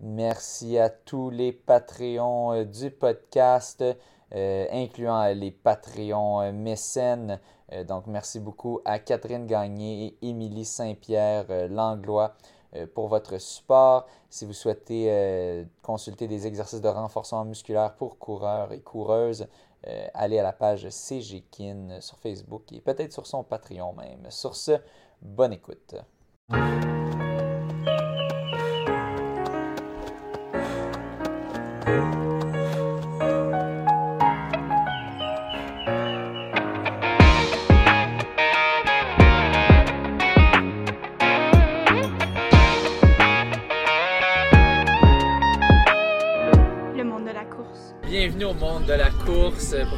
Merci à tous les Patreons euh, du podcast, euh, incluant les Patreons euh, mécènes. donc, merci beaucoup à Catherine Gagné et Émilie Saint-Pierre Langlois pour votre support. Si vous souhaitez consulter des exercices de renforcement musculaire pour coureurs et coureuses, allez à la page CGKIN sur Facebook et peut-être sur son Patreon même. Sur ce, bonne écoute.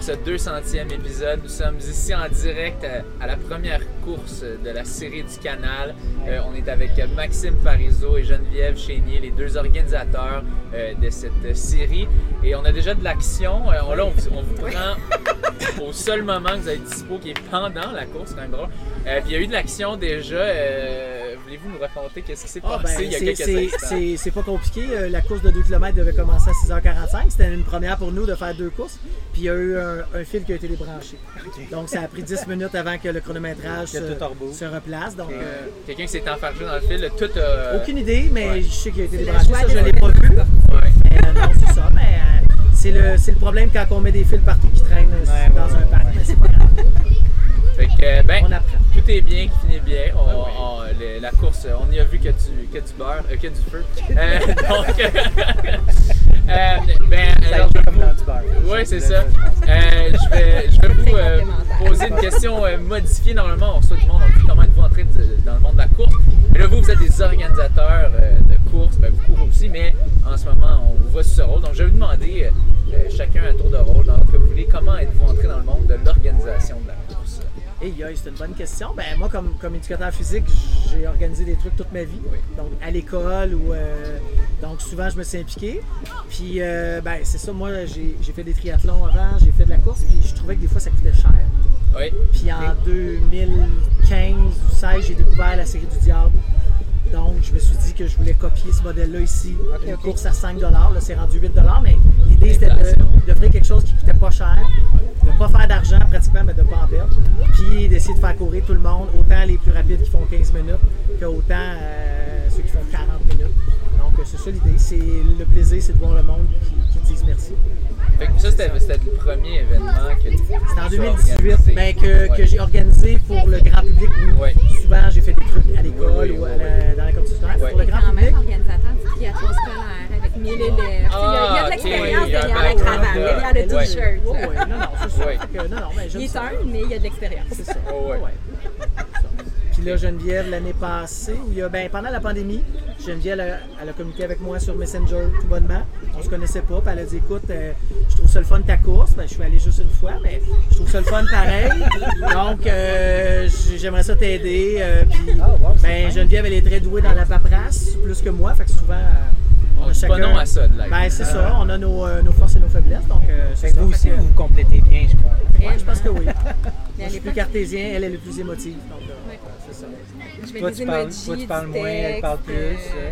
Pour ce 200e épisode. Nous sommes ici en direct à la première course de la série du canal. Euh, on est avec Maxime Parizeau et Geneviève Chénier, les deux organisateurs euh, de cette série. Et on a déjà de l'action. Euh, là, on, vous prend au seul moment que vous avez dispo qui est pendant la course, quand même drôle. puis il y a eu de l'action déjà voulez-vous nous raconter qu'est-ce qui s'est ah, passé ben, il y a quelques instants? C'est pas compliqué. Euh, la course de 2 km devait commencer à 6h45. C'était une première pour nous de faire deux courses. Puis il y a eu un, fil qui a été débranché. Donc ça a pris 10 minutes avant que le chronométrage se, replace. Donc, euh, Quelqu'un qui s'est enfargé dans le fil, tout a... Aucune idée, mais je sais qu'il a été débranché. Ça, je l'ai pas vu. Mais, euh, non, c'est ça. Mais c'est le, le, problème quand on met des fils partout qui traînent dans un parc. Mais c'est pas grave. Que, ben, on apprend. tout est bien, qui finit bien. On, la course, on y a vu que du, que du beurre, euh, que du feu. Euh, donc, euh, ben, alors, oui, c'est ça. je vais, je vais vous poser une question modifiée. Normalement, on reçoit du monde, on dit comment êtes-vous entré dans le monde de la course. Mais là, vous, vous êtes des organisateurs de course, ben, vous courez aussi, mais en ce moment, on vous voit sur ce rôle. Donc, je vais vous demander chacun un tour de rôle, dans que vous voulez, comment êtes-vous entré dans le monde de l'organisation de la course? Hey, c'est une bonne question. Ben, moi, comme, comme éducateur physique, j'ai organisé des trucs toute ma vie. Donc, à l'école ou. Euh, donc, souvent, je me suis impliqué. Puis, euh, ben, c'est ça. Moi, j'ai fait des triathlons avant, j'ai fait de la course, puis je trouvais que des fois, ça coûtait cher. Oui. Puis, en 2015 ou 2016, j'ai découvert la série du Diable. Donc, je me suis dit que je voulais copier ce modèle-là ici. une course à 5 Là, c'est rendu 8 mais l'idée, c'était d'offrir quelque chose qui coûtait pas cher, de ne pas faire d'argent pratiquement, mais de ne pas en perdre. Puis d'essayer de faire courir tout le monde, autant les plus rapides qui font 15 minutes, que autant euh, ceux qui font 40 minutes. C'est ça l'idée. C'est le plaisir, c'est de voir le monde qui, qui dise merci. Fait que ça, c'était le premier événement que C'était en 2018 ben, que, que j'ai organisé pour le grand public. Ouais. Souvent, j'ai fait des trucs à l'école ou à la, dans la commission Pour le grand public. organisateur du triathlon scolaire avec mille élèves. Ah, il y a de l'expérience derrière la cravate, derrière le t-shirt. Oui, oui, non, non, c'est ça. non, non, mais il est un, mais il y a de l'expérience. C'est ça. Puis là, Geneviève, l'année passée, il y a, ben, pendant la pandémie, Geneviève, elle a, communiqué avec moi sur Messenger tout bonnement. On se connaissait pas. Puis elle a dit Écoute, euh, je trouve ça le fun ta course. Ben, je suis allé juste une fois, mais je trouve ça le fun pareil. Donc, euh, j'aimerais ça t'aider. Euh, puis, ah, ben, Geneviève, elle est très douée dans la paperasse, plus que moi. Fait que souvent, on a chacun. pas non à ça, de Ben, c'est ça. On a nos, nos, forces et nos faiblesses. Donc, c'est vous aussi, vous vous complétez bien, je crois. Ouais, je pense que oui. je suis plus cartésien, elle est le plus émotive. Donc, je toi, tu parles, toi, tu parles moins, elle parle plus. Euh.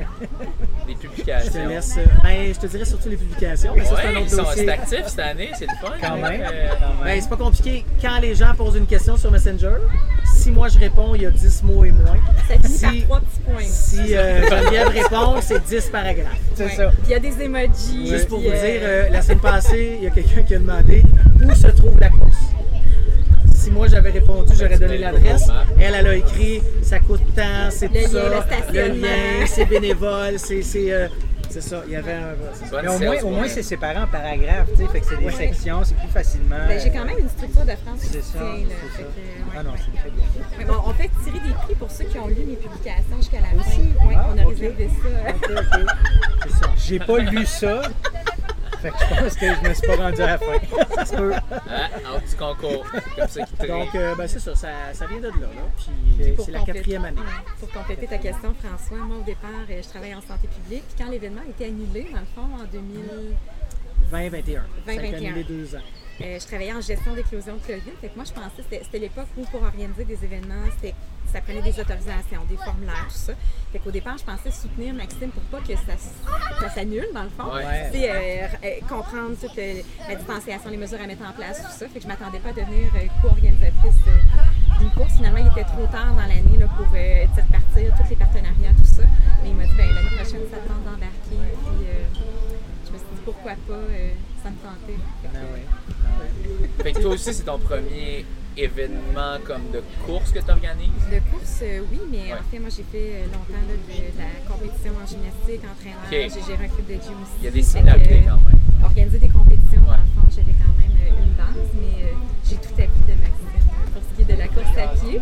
Les publications. Je te laisse. Ben, je te dirais surtout les publications. Mais ça, c'est un autre ils sont actifs cette année, c'est le fun. Quand hein. même. Euh, ben, c'est pas compliqué. Quand les gens posent une question sur Messenger, si moi je réponds, il y a 10 mots et moins. Ça finit si, par 3 petits points. Si euh, Geneviève répond, c'est 10 paragraphes. C'est ça. Puis il y a des emojis. Juste pour vous dire, la semaine passée, il y a quelqu'un qui a demandé où se trouve la course si moi j'avais répondu, j'aurais donné l'adresse. Elle, elle a écrit ça coûte tant, c'est tout ça. Le lien, c'est bénévole, c'est. Euh, c'est ça, il y avait un. Mais au moins, au moins c'est séparé en paragraphes, tu sais, fait que c'est des sections, c'est plus facilement. Ben, j'ai quand même une structure de France. C'est ça. ça. ah non, c'est très bien. bon, on fait tirer des prix pour ceux qui ont lu mes publications jusqu'à la fin. Oui, ah, on a réservé ça. C'est ça. J'ai pas lu ça. Fait que je pense que je me suis pas rendu à la fin. ça se peut. Ah, un petit concours. comme ça qui Donc, euh, ben, c'est ça, ça, ça, vient de là. là. Puis c'est la quatrième année. Pour compléter ta question, François, moi au départ, euh, je travaillais en santé publique. Puis quand l'événement a été annulé, dans le fond, en 2021. 2021. Ça a annulé deux ans. Euh, je travaillais en gestion d'éclosion de COVID. Fait que moi, je pensais que c'était l'époque où, pour organiser des événements, c'était ça prenait des autorisations, des formulaires, tout ça. Fait qu'au départ, je pensais soutenir Maxime pour pas que ça, ça s'annule, dans le fond. Ouais. Tu sais, euh, euh, comprendre toute la distanciation, les mesures à mettre en place, tout ça. Fait que je m'attendais pas à devenir co-organisatrice d'une course. Finalement, il était trop tard dans l'année pour euh, repartir, tous les partenariats, tout ça. Mais il m'a dit, ben, l'année prochaine, ça te tente d'embarquer. Puis euh, je me suis dit, pourquoi pas, euh, ça me tentait. Fait que, Ah ouais. Fait que toi aussi, c'est ton premier événement comme de course que tu organises? De course, euh, oui, mais Ouais. en fait, moi, j'ai fait euh, longtemps là, de, de la compétition en gymnastique, entraîneur. Ok. J'ai géré un club de gym aussi. Il y a des similarités quand même. Organiser des compétitions, Ouais. dans le fond, j'avais quand même euh, une base, mais euh, j'ai tout appris de Maxime euh, pour ce qui est de la course à pied.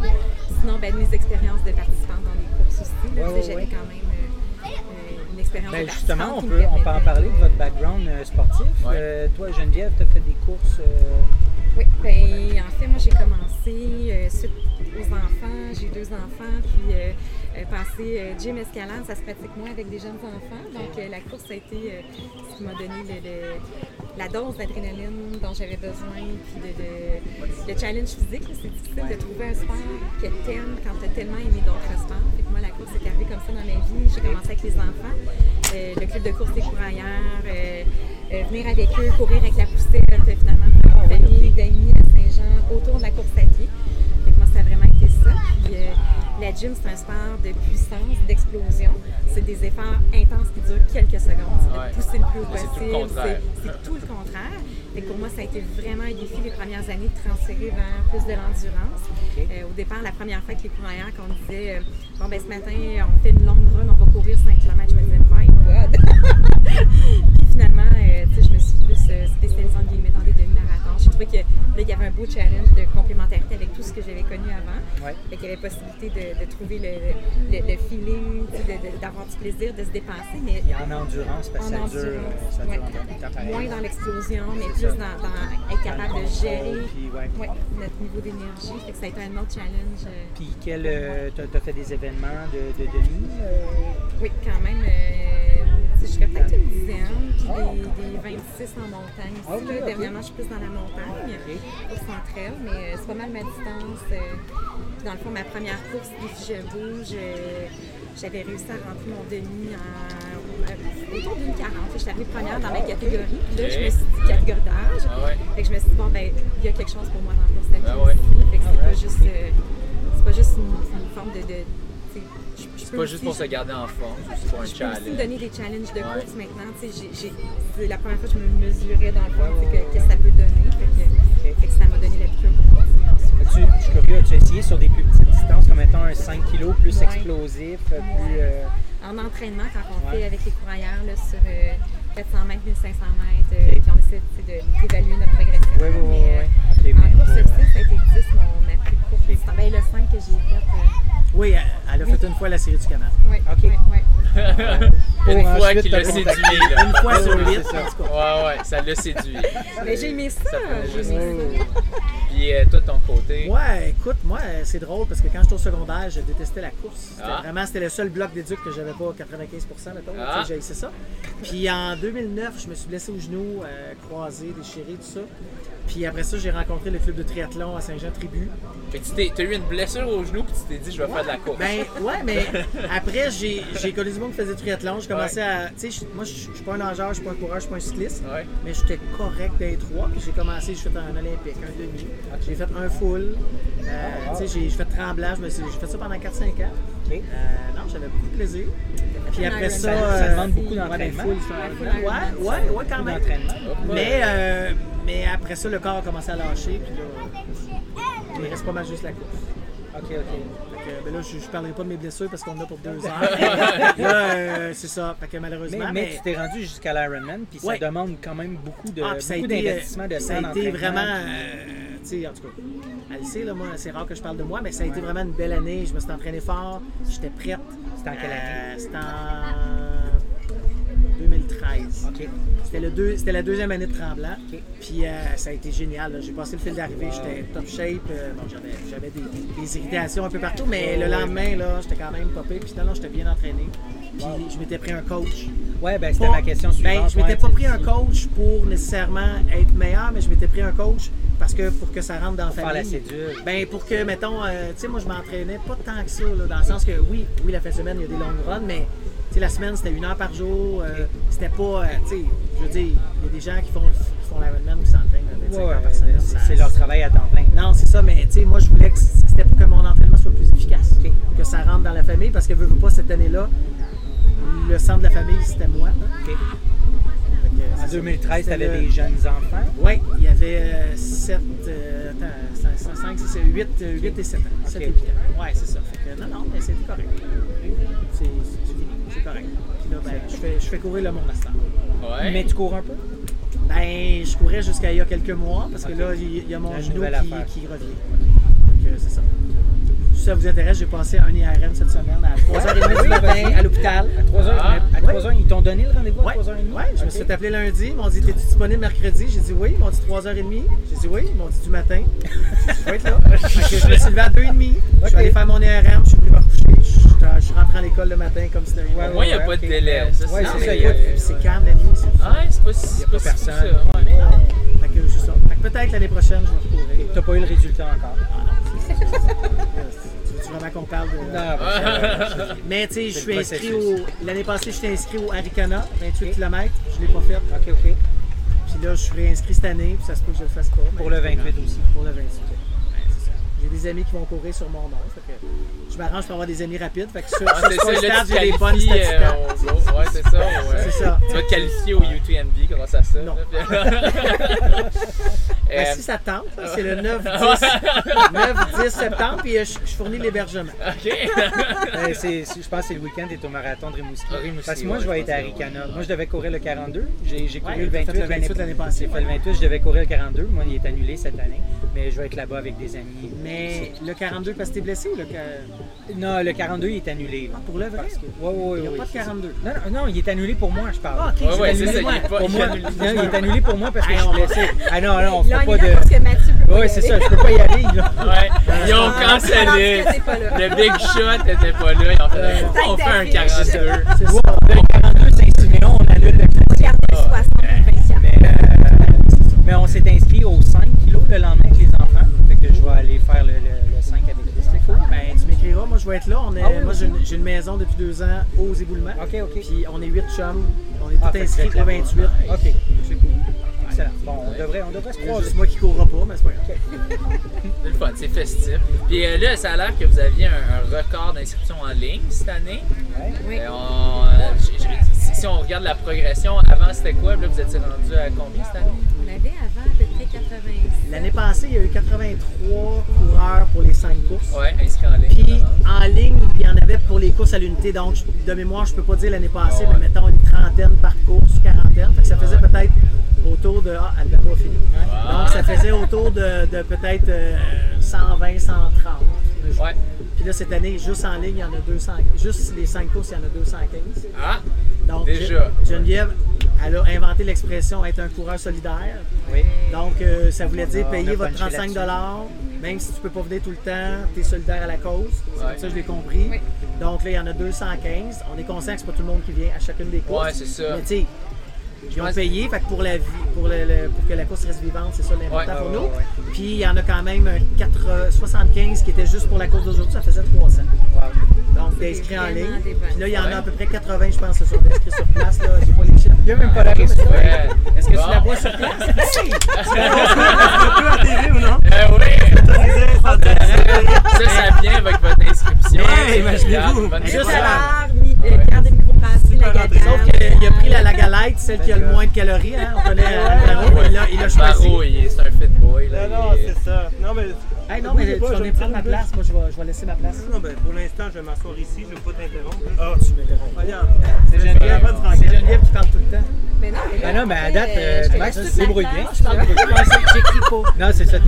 Sinon, ben, de mes expériences de participante dans les courses aussi. là, Ouais, j'avais ouais. quand même euh, Ben, de justement, on peut, on peut en parler de votre background euh, sportif. Ouais. Euh, toi, Geneviève, tu as fait des courses. euh, Oui, ben, en fait, moi, j'ai commencé euh, suite aux enfants. J'ai deux enfants, puis euh, euh, passé euh, gym escalade, ça se pratique moins avec des jeunes enfants. Donc, euh, la course a été ce qui m'a donné la dose d'adrénaline dont j'avais besoin, puis de, le challenge physique. C'est difficile de trouver un sport que t'aimes quand t'as tellement aimé d'autres sports. Fait moi, la course est arrivée comme ça dans ma vie. J'ai commencé avec les enfants. Le club de course des courailleurs, euh, venir avec eux, courir avec la poussette, finalement, faire une famille d'amis à Saint-Jean autour de la course à pied. Que moi, ça a vraiment ça. Puis, euh, la gym, c'est un sport de puissance, d'explosion. C'est des efforts intenses qui durent quelques secondes. C'est Ouais. de pousser le plus haut possible. C'est- tout le contraire. Que pour moi, ça a été vraiment un défi les premières années de transférer vers plus de l'endurance. Euh, au départ, la première fois que les courrières, qu'on disait, euh, bon, ben ce matin, on fait une longue run, on va courir 5 km, je me disais, my God! Puis finalement, euh, je me suis plus spécialisée en guillemets dans des demi-marathons. J'ai trouvé que là, il y avait un beau challenge de complémentarité avec tout ce que j'avais connu avant. Ouais. Fait qu'il y avait possibilité de, de trouver le, le, le feeling, tu d'avoir du plaisir, de se dépasser, mais Et en endurance, parce que en ça dure, endurance, ça dure ouais. moins dans l'explosion, mais plus dans, dans être capable de gérer puis ouais. ouais, notre niveau d'énergie. Fait que ça a été un autre challenge. euh, Puis, quel, euh, t'as, t'as fait des événements de, de demi? euh, Oui, quand même. euh, tu je serais peut-être une dizaine, puis des, des 26 en montagne. Ah. Dernièrement, je suis plus dans la montagne, au centre mais euh, c'est pas mal ma distance. euh. Dans le fond, ma première course, défi Je bouge, j'avais réussi à rentrer mon demi en, euh, autour d'une 40. Je suis arrivée première dans ma catégorie. Puis là, je me suis dit catégorie d'âge. Ah ouais. Fait que je me suis dit, bon, ben, il y a quelque chose pour moi dans la course à pied ouais. aussi. Fait que c'est pas juste, euh, c'est pas juste une, une forme de. de C'est peux pas juste pour se garder en forme, c'est pour un je peux aussi me challenge. donner des challenges de Ouais. course maintenant. Tu c'est la première fois que je me mesurais dans le tu que- qu'est-ce que ça peut donner. Fait que, fait que ça m'a donné la piqûre pour continuer je suis curieux, as-tu essayé sur des plus petites distances, comme étant un 5 kg plus Ouais. explosif, euh, plus. euh, En entraînement, quand on Ouais. fait avec les courailleurs là, sur euh, 400 mètres, 1500 mètres, euh, puis on essaie tu d'évaluer notre progression. Euh, ouais. Ok, en course ça a été 10, mon, ma plus Ben, le 5 que j'ai fait. euh, Oui, elle, elle a fait une fois la série du canal. ouais, Ok. Une fois qu'il l'a séduit, là. Une fois Ouais, sur cas. Ouais, ouais, ça l'a séduit. Mais j'ai aimé ça. prenait J'ai juste- aimé ça. Puis euh, toi, de ton côté, Ouais, écoute, moi, c'est drôle parce que quand j'étais au secondaire, je détestais la course. Ah. Vraiment, c'était le seul bloc d'éduc que j'avais pas 95 mettons. Ah. J'ai ça. Puis en 2009, je me suis blessé au genou, euh, croisé, déchiré, tout ça. Puis après ça, j'ai rencontré le club de triathlon à Saint-Jean-Tribu. fait que tu t'as eu une blessure au genou, puis tu t'es dit, je vais faire de la course. Ben ouais, mais après, j'ai j'ai connu du monde qui faisait du triathlon. J'ai commencé à. Tu sais, je- moi, je je suis pas un nageur, je suis pas un coureur, je suis pas un cycliste. Ouais. Mais j'étais correct des trois. Puis j'ai commencé, j'ai fait un olympique, un demi. J'ai fait un full. Euh, tu sais, j'ai fait tremblage. J'ai fait ça pendant 4-5 ans. Euh, non, j'avais beaucoup de plaisir. Puis après ça. Ça euh, demande beaucoup ouais, d'entraînement. Ouais, ouais, ouais, quand Beaucoup même. Mais, euh, mais après ça, le corps a commencé à lâcher. Puis là, il reste pas mal juste la course. Ok, ok. Que, ben là, je, je parlerai pas de mes blessures parce qu'on a pour deux heures. là, euh, c'est ça. Fait que Mais, malheureusement. mais tu t'es rendu jusqu'à l'Ironman, puis Ouais. ça demande quand même beaucoup, de, Ah, puis ça a beaucoup été, d'investissement de euh, Ça a été vraiment. puis- euh, sais, en tout cas, elle le sait, là, moi, c'est rare que je parle de moi, mais ça a été vraiment une belle année. Je me suis entraîné fort, j'étais prête. C'était en quelle année? Euh, C'était en 2013. Ok. C'était, le deux, c'était la deuxième année de Tremblant. Puis euh, ça a été génial. là. J'ai passé le fil d'arrivée, j'étais top shape. euh, bon, j'avais, j'avais des, des irritations un peu partout, mais le lendemain, là, j'étais quand même popé. Puis non, j'étais bien entraîné. Puis je m'étais pris un coach. Ouais, ben c'était ma question suivante. Ben, je m'étais ouais, pas pris un coach pour nécessairement être meilleur, mais je m'étais pris un coach parce que pour que ça rentre dans la Faire la famille. cédule. Ben pour que, mettons, euh, tu sais, moi je m'entraînais pas tant que ça, là, dans le sens que oui, oui, la fin de semaine, il y a des longues runs, mais tu sais, la semaine, c'était une heure par jour. euh, c'était pas, euh, tu sais, je veux dire, il y a des gens qui font, qui font l'Ironman qui s'entraînent 25 Ouais, heures par semaine. c'est leur travail à temps plein. non, c'est ça, mais tu sais, moi, je voulais que c'était pour que mon entraînement soit plus efficace, que ça rentre dans la famille, parce que veux, veux pas cette année-là, le centre de la famille, c'était moi. En c'est ça. 2013, tu avais le- des jeunes enfants? Oui, il y avait 7, attends, 5, 6, 8, 8 et 7 ans. 7 et 8 ans. Ouais, c'est ça. Fait que, non, non, mais c'était correct. C'est fini, c'est correct. Puis là, ben, je fais, je fais courir le monde à. Ouais. Mais tu cours un peu? Ben, je courais jusqu'à il y a quelques mois, parce que là, il y a mon genou qui, qui revient. Que c'est ça. Si ça vous intéresse, j'ai passé un IRM cette semaine à 3h30 du matin à l'hôpital. À 3h, Ah, à 3h ils t'ont donné le rendez-vous à Ouais, 3h30? ouais, je me suis fait appeler lundi. Ils m'ont dit T'es-tu disponible mercredi? J'ai dit oui. Ils m'ont dit 3h30. J'ai dit oui. Ils m'ont dit du matin. J'ai dit, Je vais être là. Je me suis levé à 2h30. Je suis allé faire mon IRM. Je suis venu me recoucher. Je suis je suis rentré à l'école le matin comme si de rien. Ouais, moins, il n'y a ouais, pas de délai. Ouais, c'est ça, c'est calme la nuit. C'est Ah, c'est pas si Il y a c'est pas personne. ça. Ouais. Fait que c'est ça. Fait que peut-être l'année prochaine, je vais recourir. T'as pas eu le résultat encore. Tu veux-tu vraiment qu'on parle de. Non, bah, Mais tu sais, je suis inscrit au. L'année passée, j'étais inscrit au Aricana, 28 km. Je l'ai pas fait. OK, OK. Puis là, je suis réinscrit cette année, puis ça se peut que je le fasse pas. Pour le c'est pas 28 grave. aussi. Pour le 28. J'ai des amis qui vont courir sur mon nom. Fait que je m'arrange pour avoir des amis rapides. Fait que sur, Ah, sur c'est ce ça, là, stade, tu j'ai des bonnes statistiques. euh. Ouais, c'est ça. ouais. Ça. Tu vas te qualifier au UTMB grâce à ça. Non. là. Ben, Euh, si ça tente, c'est le 9-10 9-10 septembre, puis euh, je, je fournis l'hébergement. OK. Ben, je pense que c'est le week-end, t'es au marathon de Rimouski. Ah, Rimouski, Parce que moi, ouais, je vais être à Ricana. ouais. Moi, je devais courir le 42. J'ai couru Ouais, le t'as fait 28 le 28 l'année passée, J'ai fait le 28, je devais courir le 42. Moi, il est annulé cette année. Mais je vais être là-bas avec des amis. Mais le 42 parce que t'es blessé ou le. Non, le 42, il est annulé. Ah, pour le vrai? Parce que... Ouais, ouais, Il n'y a ouais, pas de c'est ça. 42. Non, non, non, il est annulé pour moi, je parle. Ah, ok, Ouais, c'est ouais, annulé. c'est ça, il est pas- Pour moi, non, il est annulé pour moi parce que Hey, je suis blessé. Ah non, non, on l'ont pas annulé de. parce que Mathieu peut pas Ouais, c'est ça, je peux pas y aller. Là. Ouais. Ils ont Alors cancellé. Le Big Shot n'était pas là. Ils ont fait pourquoi on fait un Tête 42 C'est ça. Le 42 Saint-Siméon, on annule le classique. Regardez, 60 24. Mais, euh, mais on s'est inscrit au 5 kilos le lendemain. Aller faire le, le, le 5 avec les C'est cool. Ben, tu m'écriras. Moi, je vais être là. On est, Ah oui, moi, j'ai une, j'ai une maison depuis deux ans aux éboulements. OK, OK. Puis on est huit chums. On est Ah, tous inscrits là-bas. 28. OK. C'est cool. Excellent. Bon, on devrait, on devrait se croiser. juste moi qui courra pas, mais c'est pas grave. C'est le fun, c'est festif. Puis euh, là, ça a l'air que vous aviez un, un record d'inscription en ligne cette année. Oui. Euh, on- euh, si on regarde la progression, avant c'était quoi? Là, vous étiez rendu à combien cette année? L'année passée, il y a eu 83 coureurs pour les 5 courses. Ouais, inscrit en ligne. Puis en ligne, il y en avait pour les courses à l'unité. Donc, de mémoire, je peux pas dire l'année passée, Ah ouais. mais mettons une trentaine par course, quarantaine. Fait que ça faisait peut-être autour de. Ah, Alberto a fini. Ah. Donc, ça faisait autour de, de peut-être euh, 120, 130. Ouais. Puis là, cette année, juste en ligne, il y en a 200. Juste les 5 courses, il y en a 215. Ah, Donc, Déjà. Geneviève, elle a inventé l'expression être un coureur solidaire. Oui. Donc, euh, ça voulait dire payer votre punché 35 là-dessus. même si tu peux pas venir tout le temps, tu es solidaire à la cause. C'est Ouais. comme ça que je l'ai compris. Oui. Donc là, il y en a 215. On est conscient que c'est pas tout le monde qui vient à chacune des courses. Ouais, c'est ça. Mais tu sais, ils ont payé, fait que pour, la vie, pour, le- le- pour que la course reste vivante, c'est ça l'important Ouais, pour ouais, nous. ouais, ouais. Puis il y en a quand même euh, 4, 75 qui étaient juste pour la course d'aujourd'hui, ça faisait 300. Wow. Donc d'inscrits en vraiment ligne. Puis là, il y en a à peu près 80, je pense, qui sont inscrits sur place. Là. J'ai pas les chiffres. Il n'y a même pas la ouais. Est-ce que Bon. tu la bois sur place? Hey! Euh, oui. Ça, ça vient avec votre inscription. Imaginez-vous. Juste euh, Sauf qu'il a pris la, la galette, celle qui a le moins de calories. Hein? On connaît Alvaro, il l'a choisi. Est- c'est un fit boy. Là, Non, non, c'est ça. Non, mais. Hey, non, mais tu pas, vas je venir vais prendre ma place. Moi, je vais, je vais laisser ma place. Non, ben, pour l'instant, je vais m'asseoir ici, je ne vais pas t'interrompre. Ah, tu m'interromps. Regarde. C'est Geneviève, Pas de c'est. Geneviève qui parle tout le temps. Mais non, mais Ben non, mais à date, euh, Max, tu débrouilles bien. Je parle beaucoup. J'écris pas. Non, c'est ça.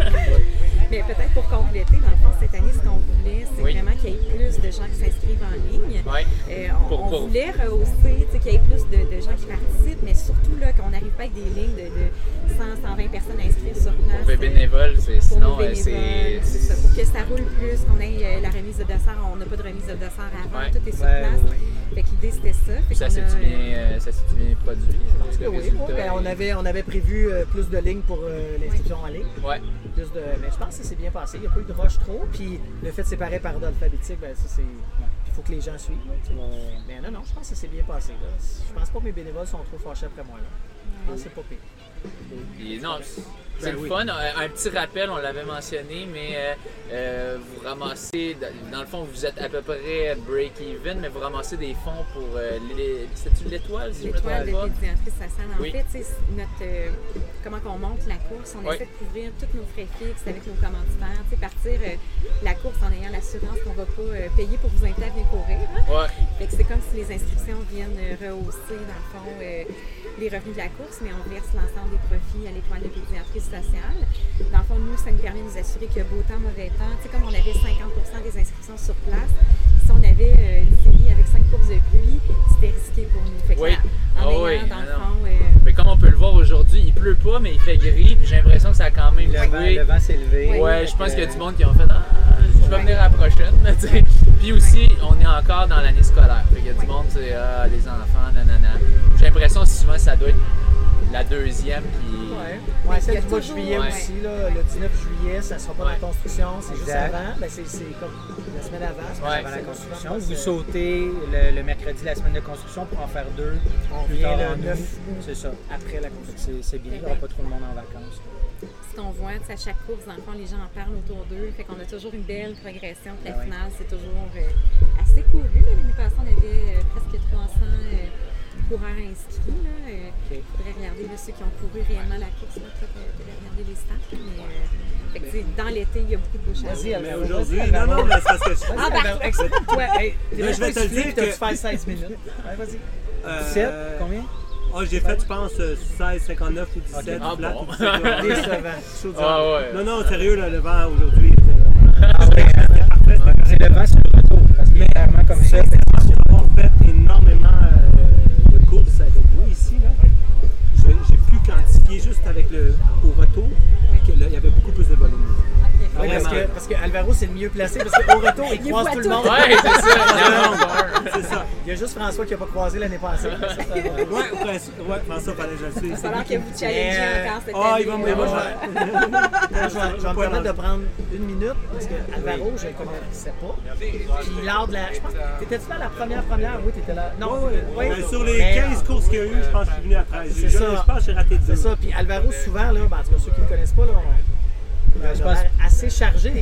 Mais peut-être pour compléter, dans le fond, cette année, ce qu'on voulait, c'est Oui. vraiment qu'il y ait plus de gens qui s'inscrivent en ligne. Ouais. Euh, on, Pour- on pour- voulait rehausser, tu sais, qu'il y ait plus de, de gens qui participent, mais surtout là, qu'on n'arrive pas avec des lignes de, de 100, 120 personnes inscrites sur place. Pour les euh, bénévoles, c'est- pour sinon, nos euh, bénévoles, c'est. c'est ça. Pour que ça roule plus, qu'on ait euh, la remise de dessert. On n'a pas de remise de dessert avant, Ouais. tout est sur Ouais, place. ouais. Fait que l'idée, c'était ça. Fait Ça s'est a, bien, euh, ça bien produit? Je pense que oui. Ben, on, avait, on avait prévu euh, plus de lignes pour euh, l'inscription en ligne. Ouais. Plus de, mais je pense que ça s'est bien passé. Il n'y a pas eu de rush trop. Puis le fait de séparer par ordre alphabétique, ben, ça, c'est. Faut que les gens suivent. Mais non, non, je pense que ça s'est bien passé. Là. Je pense pas que mes bénévoles sont trop fâchés après moi. Là. Je pense que c'est pas pire. Non, c'est- c'est Ben le oui. fun. Un, un petit rappel, on l'avait mentionné, mais euh, euh, vous ramassez, dans- le fond, vous êtes à peu près break-even, mais vous ramassez des fonds pour euh, les. C'est-tu l'étoile, si je me L'étoile de pédiatrie sociale. En Oui. fait, notre, euh, comment on monte la course, on Oui. essaie de couvrir tous nos frais fixes avec nos commanditaires. Partir euh, la course en ayant l'assurance qu'on ne va pas euh, payer pour vous inviter à venir courir. hein. Ouais. C'est comme si les inscriptions viennent euh, rehausser, dans le fond, euh, les revenus de la course, mais on verse l'ensemble des profits à l'étoile de pédiatrie sociale. Dans le fond, nous, ça nous permet de nous assurer qu'il y a beau temps, mauvais temps. Tu sais, comme on avait 50 des inscriptions sur place, si on avait euh, une série avec 5 courses de pluie, c'était risqué pour nous. Fait que Oui. là, en Ah ayant, oui, dans le non. fond, euh, Mais comme on peut le voir aujourd'hui, il pleut pas, mais il fait gris, puis j'ai l'impression que ça a quand même Le vent, joué. le vent s'est levé. Ouais, Fait je pense qu'il y a du monde qui ont fait Ah, je vais Ouais. venir à la prochaine. Puis aussi, on est encore dans l'année scolaire. Fait qu'il y a du monde, c'est ah, les enfants, nanana. J'ai l'impression que souvent ça doit être la deuxième qui. Ouais, y celle a du mois de toujours- juillet ouais. aussi, là, le 19 juillet, ça sera pas Ouais. dans la construction, c'est juste avant. Ben, c'est c'est comme la semaine avant. c'est Ouais. Avant la construction, souvent, vous sautez le, le mercredi la semaine de construction pour en faire deux. On vient le août. 9 août C'est ça. après la construction. C'est bien, il n'y aura pas trop de monde en vacances. ce qu'on voit, à chaque course, dans le fond, les gens en parlent autour d'eux. Fait qu'on a toujours une belle progression. Puis la oui. finale, c'est toujours euh, assez couru. là. L'année passée, on avait euh, presque 300 euh, coureurs inscrits. Là. Euh, Ok. faudrait regarder là, ceux qui ont couru réellement la course. Peut-être euh, faudrait regarder les stats. Mais, euh, fait que, tu dans l'été, il y a beaucoup de bouche à Vas-y. Mais aujourd'hui, non, non, mais c'est parce que je- Vas-y, Ah, ben, explique-toi. Hey, je vais te le dire que- dû faire 16 minutes. Ouais, vas-y. Euh, 17, combien? Oh, j'ai fait, je pense, euh, 16, 59 ou 17. Ah flat bon. ou 17, ouais. Ah ouais. Non, non, sérieux, là, le vent aujourd'hui vraiment. Ah ouais, c'est le vent sur le retour. Parce que clairement comme ça, juste avec le au retour qu'il y avait beaucoup plus de volume. Oui, parce que, parce que Alvaro, c'est le mieux placé, parce qu'au retour, il Il croise tout le monde. Ouais, c'est ça. C'est ça. Il y a juste François qui n'a pas croisé l'année passée. Ça, Ouais, François, fallait que je le suive. Il va falloir que vous challengez Euh, encore cette Ah, année. il va me- là. il va me- Moi, je vais, me permettre de prendre une minute parce que Alvaro, je ne le connaissais pas. Puis lors de la. Je pense t'étais-tu là la première première? Oui, t'étais là. Non, oui. Ben, sur les Mais- 15 courses qu'il y a eu, je pense que je suis venu à 13. C'est Je, ça. je pense que j'ai raté deux. C'est ça. Puis Alvaro, souvent, là, ben, en tout cas, ceux qui ne le connaissent pas, là, un assez chargé.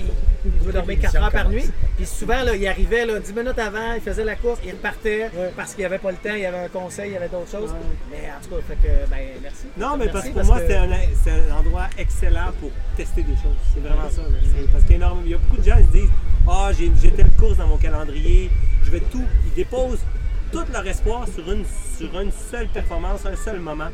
Il, il dormir 4 heures par nuit. Puis souvent, là, il arrivait là, 10 minutes avant, il faisait la course, il repartait parce qu'il n'y avait pas le temps, il y avait un conseil, il y avait d'autres choses. Mais en tout cas, fait que, ben, merci. Non, mais parce que pour moi, c'était un, c'est un endroit excellent pour tester des choses. C'est vraiment ça. C'est- Parce qu'il y a énorme- il y a beaucoup de gens qui se disent Ah, j'ai j'ai telle course dans mon calendrier, je vais tout. Ils déposent tout leur espoir sur une, sur une seule performance, un seul moment.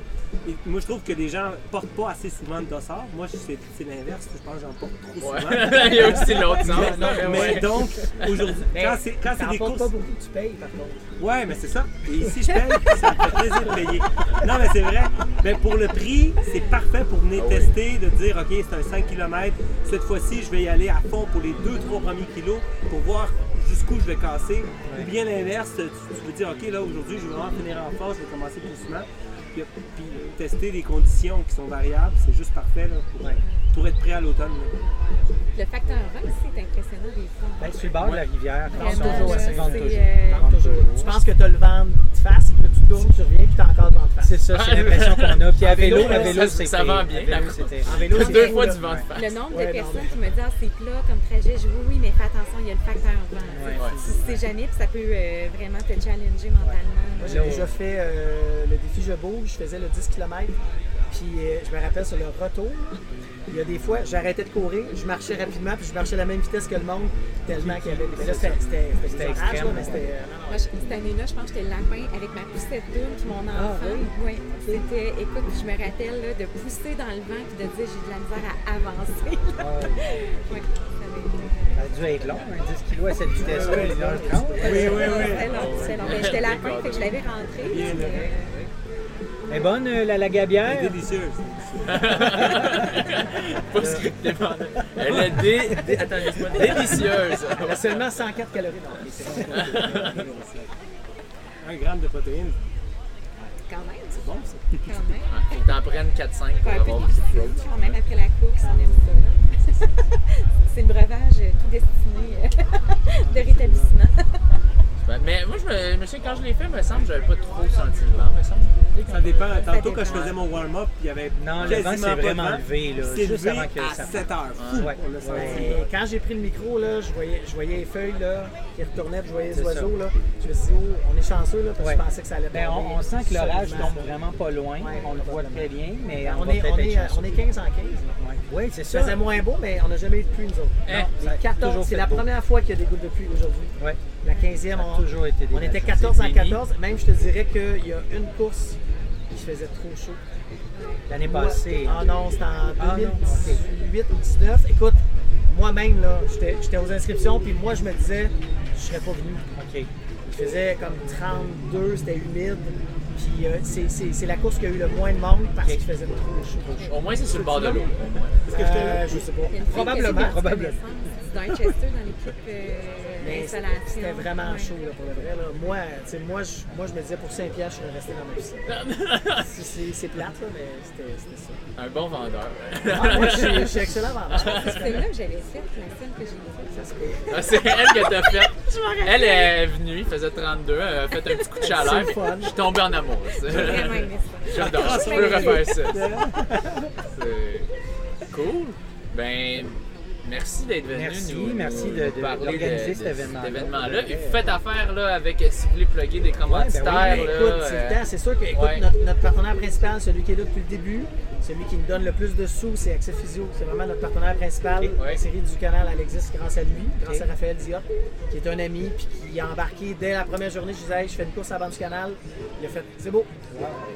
Et moi, je trouve que les gens portent pas assez souvent de dossard. Moi, c'est c'est l'inverse. Je pense que j'en porte trop Ouais. souvent. il y a aussi l'autre sens. Mais, là, mais mais ouais. donc, aujourd'hui, Mais quand c'est quand c'est des portes courses. pas beaucoup, tu payes par contre. Ouais, mais c'est ça. Et ici, je paye, ça me fait plaisir de payer. Non, mais c'est vrai. Mais pour le prix, c'est parfait pour venir tester, de dire, OK, c'est un 5 km. Cette fois-ci, je vais y aller à fond pour les 2-3 premiers kilos pour voir jusqu'où je vais casser. Ou bien l'inverse, tu, tu veux dire, OK, là, aujourd'hui, je vais vraiment finir en force, je vais commencer doucement. Puis, puis tester des conditions qui sont variables, c'est juste parfait là, pour, pour être prêt à l'automne. Le facteur vent aussi est impressionnant des fois. Ben, sur le bord de la rivière, quand Vraiment, on toujours, là, c'est vente c'est, toujours. euh, toujours. Tu penses que tu as le vent de face, puis là tu tournes, tu reviens, puis tu as encore le vent de face. C'est ça, c'est l'impression qu'on a. Puis à vélo, à vélo, ça- c'était. ça va bien, à vélo, la course. c'était- En vélo, Deux c'est fou, fois du vent de face. Le nombre de personnes qui me disent ah, c'est plat comme trajet, je dis oui, oui, mais fais attention, il y a le facteur vent. Tu sais jamais, puis ça peut euh, vraiment te challenger mentalement. J'ai déjà fait euh, le défi Je bouge, je faisais le 10 km. Puis euh, je me rappelle sur le retour, il y a des fois, j'arrêtais de courir, je marchais rapidement, puis je marchais à la même vitesse que le monde, tellement qu'il y avait des. Mais là, c'était extrême, là, mais c'était. euh. Moi, je- cette année-là, je pense que j'étais le lapin avec ma poussette d'une, puis mon enfant. Ah, oui? Ouais. C'était, écoute, je me rappelle là, de pousser dans le vent, puis de dire j'ai de la misère à avancer. Ah, Ouais, ça avait été, euh, Ça a dû être long, hein, 10 kilos à cette vitesse-là, 1h30. Oui, oui, oui. C'était long, c'était long. Mais j'étais lapin, fait que je l'avais rentré. Bien, Elle est bonne, euh, la, la gabière? C'est délicieuse. Pas scripté Elle est dé... dé- attends, délicieuse. Y a seulement 104 calories dans le un gramme de protéines. Quand même. C'est bon, ça. Quand même. Ouais, Faut que t'en prennes 4-5 pour avoir de glucides, protéines. Même après la course, on aime ça. C'est le breuvage tout destiné euh, de rétablissement. Mais moi, je me, souviens, quand je l'ai fait, il me semble que j'avais pas trop senti le vent, me semble. Sais, Ça dépend. Tantôt, quand je faisais mon warm-up, il y avait Non, le vent s'est vraiment levé, là, C'est juste avant que à ça 7 heures. Fou, Ouais. on quand j'ai pris le micro, là, je, voyais, je voyais les feuilles là, qui retournaient, puis je voyais les oiseaux. Là. Je me suis dit, oh, on est chanceux, là, parce que Ouais. je pensais que ça allait Ben, tomber on, on sent que l'orage tombe vraiment pas loin. Ouais, on le voit très bien, mais on, est, on, est, on est 15 en 15. Ouais. Oui, c'est Ça ça. faisait moins beau, mais on n'a jamais eu de pluie, nous autres. Eh, Non, ça a les 14, toujours c'est la première fois qu'il y a des gouttes de pluie aujourd'hui. La 15e, Ça a on, toujours été on était belles 14 en C'est 14. Même, je te dirais qu'il y a une course qui faisait trop chaud. L'année passée. Ah non, c'était en Ah non, 2018 ou 2019. Écoute, moi-même, là, j'étais aux inscriptions, puis moi, je me disais, je serais pas venu. OK. Il faisait comme 32, c'était humide. Puis euh, c'est- c'est c'est la course qui a eu le moins de monde parce Ok. qu'il faisait trop chaud. Au moins, c'est sur le bord de l'eau. Est-ce que Je sais pas. Il y a une fille Probablement. probablement. Dans l'équipe euh, Mais c'était vraiment Ouais. chaud là, pour le vrai. Là. Moi, tu sais, moi, je, moi, je me disais pour Saint-Pierre, je serais resté dans ma piscine. C'est- plate, là, mais c'était ça. Un bon vendeur. Ah, moi, je suis, je suis excellent vendeur. C'est là que j'avais fait, la seule que j'ai faite. Ah, C'est elle qui t'a fait. Elle est venue, il faisait 32, elle a fait un petit coup de chaleur. Fun. Je suis tombé en amour. J'ai vraiment aimé ça. J'adore, je peux refaire ça. C'est cool. Ben, merci d'être venu Merci, nous, merci nous de- parler d'organiser de, cet événement-là. événement-là. Et vous faites affaire là, avec, euh, si vous voulez plugger des commanditaires. Ben oui, là, écoute, c'est euh, le temps. C'est sûr que écoute, ouais. notre, notre partenaire principal, celui qui est là depuis le début, celui qui nous donne le plus de sous, c'est Accès Physio. C'est vraiment notre partenaire principal. Ouais. La série du canal, elle existe grâce à lui, grâce à Raphaël Diop, qui est un ami, puis qui a embarqué dès la première journée. Je disais, Hey, je fais une course à la bande du canal. Il a fait, c'est beau.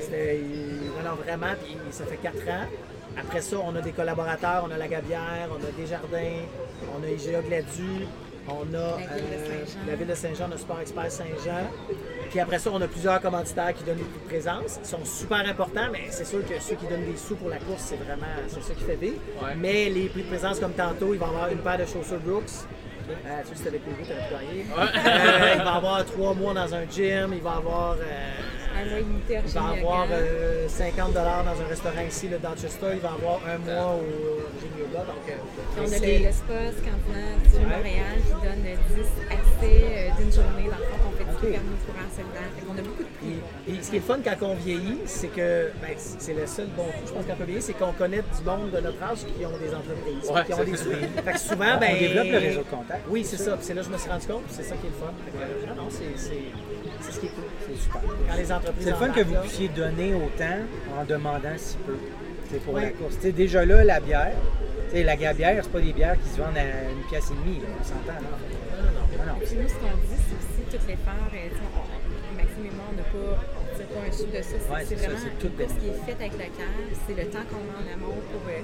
C'était, il- vraiment, puis ça fait quatre ans. Après ça, on a des collaborateurs, on a la Gabière, on a Desjardins, on a IGA Gladu, on a euh, La Ville de Saint-Jean. de Saint-Jean, on a Sport Expert Saint-Jean. Puis après ça, on a plusieurs commanditaires qui donnent des coups de présence. Ils sont super importants, mais c'est sûr que ceux qui donnent des sous pour la course, c'est vraiment c'est ça qui fait vivre. Ouais. Mais les prix de présence, comme tantôt, il va y avoir une paire de chaussures Brooks. Euh, tu sais, c'était avec Hugo, t'avais pu gagner. Euh, il va y avoir trois mois dans un gym, il va y avoir. Euh, Un mois limité il va avoir euh, 50 dans un restaurant ici, le Dorchester. Il va avoir un mois au Yoga. Donc, euh, on a c'est- le, le spa scandinave du Montréal qui donne 10 accès euh, d'une journée dans le fond qu'on fait du permis au courant. Fait qu'on a beaucoup de prix. Puis ce qui est le fun quand on vieillit, c'est que ben, c'est le seul bon coup, je pense, qu'on peut vieillir, c'est qu'on connaît du monde de notre âge qui ont des entreprises, Ouais, qui ont des sous. Fait que souvent, ben. On développe le réseau de contacts. Oui, c'est ça. C'est là que je me suis rendu compte, c'est ça qui est le fun. Fait que, euh, non, non, c'est c'est- ce qui est cool. C'est super. Quand les entreprises. C'est le fun que vous là, puissiez donner autant en demandant si peu c'est pour Ouais. la course. T'sais, déjà là, la bière, t'sais, la gabière, c'est pas des bières qui se vendent à une pièce et demie, là, on s'entend. Non, non. Puis nous, ce qu'on dit, c'est aussi toutes les faire. euh, Maxime et moi, on n'a pas, on tire pas un sou de ça. C'est Ouais, c'est c'est ça, vraiment c'est tout course qui est faite avec le cœur. C'est le temps qu'on met en amont pour euh,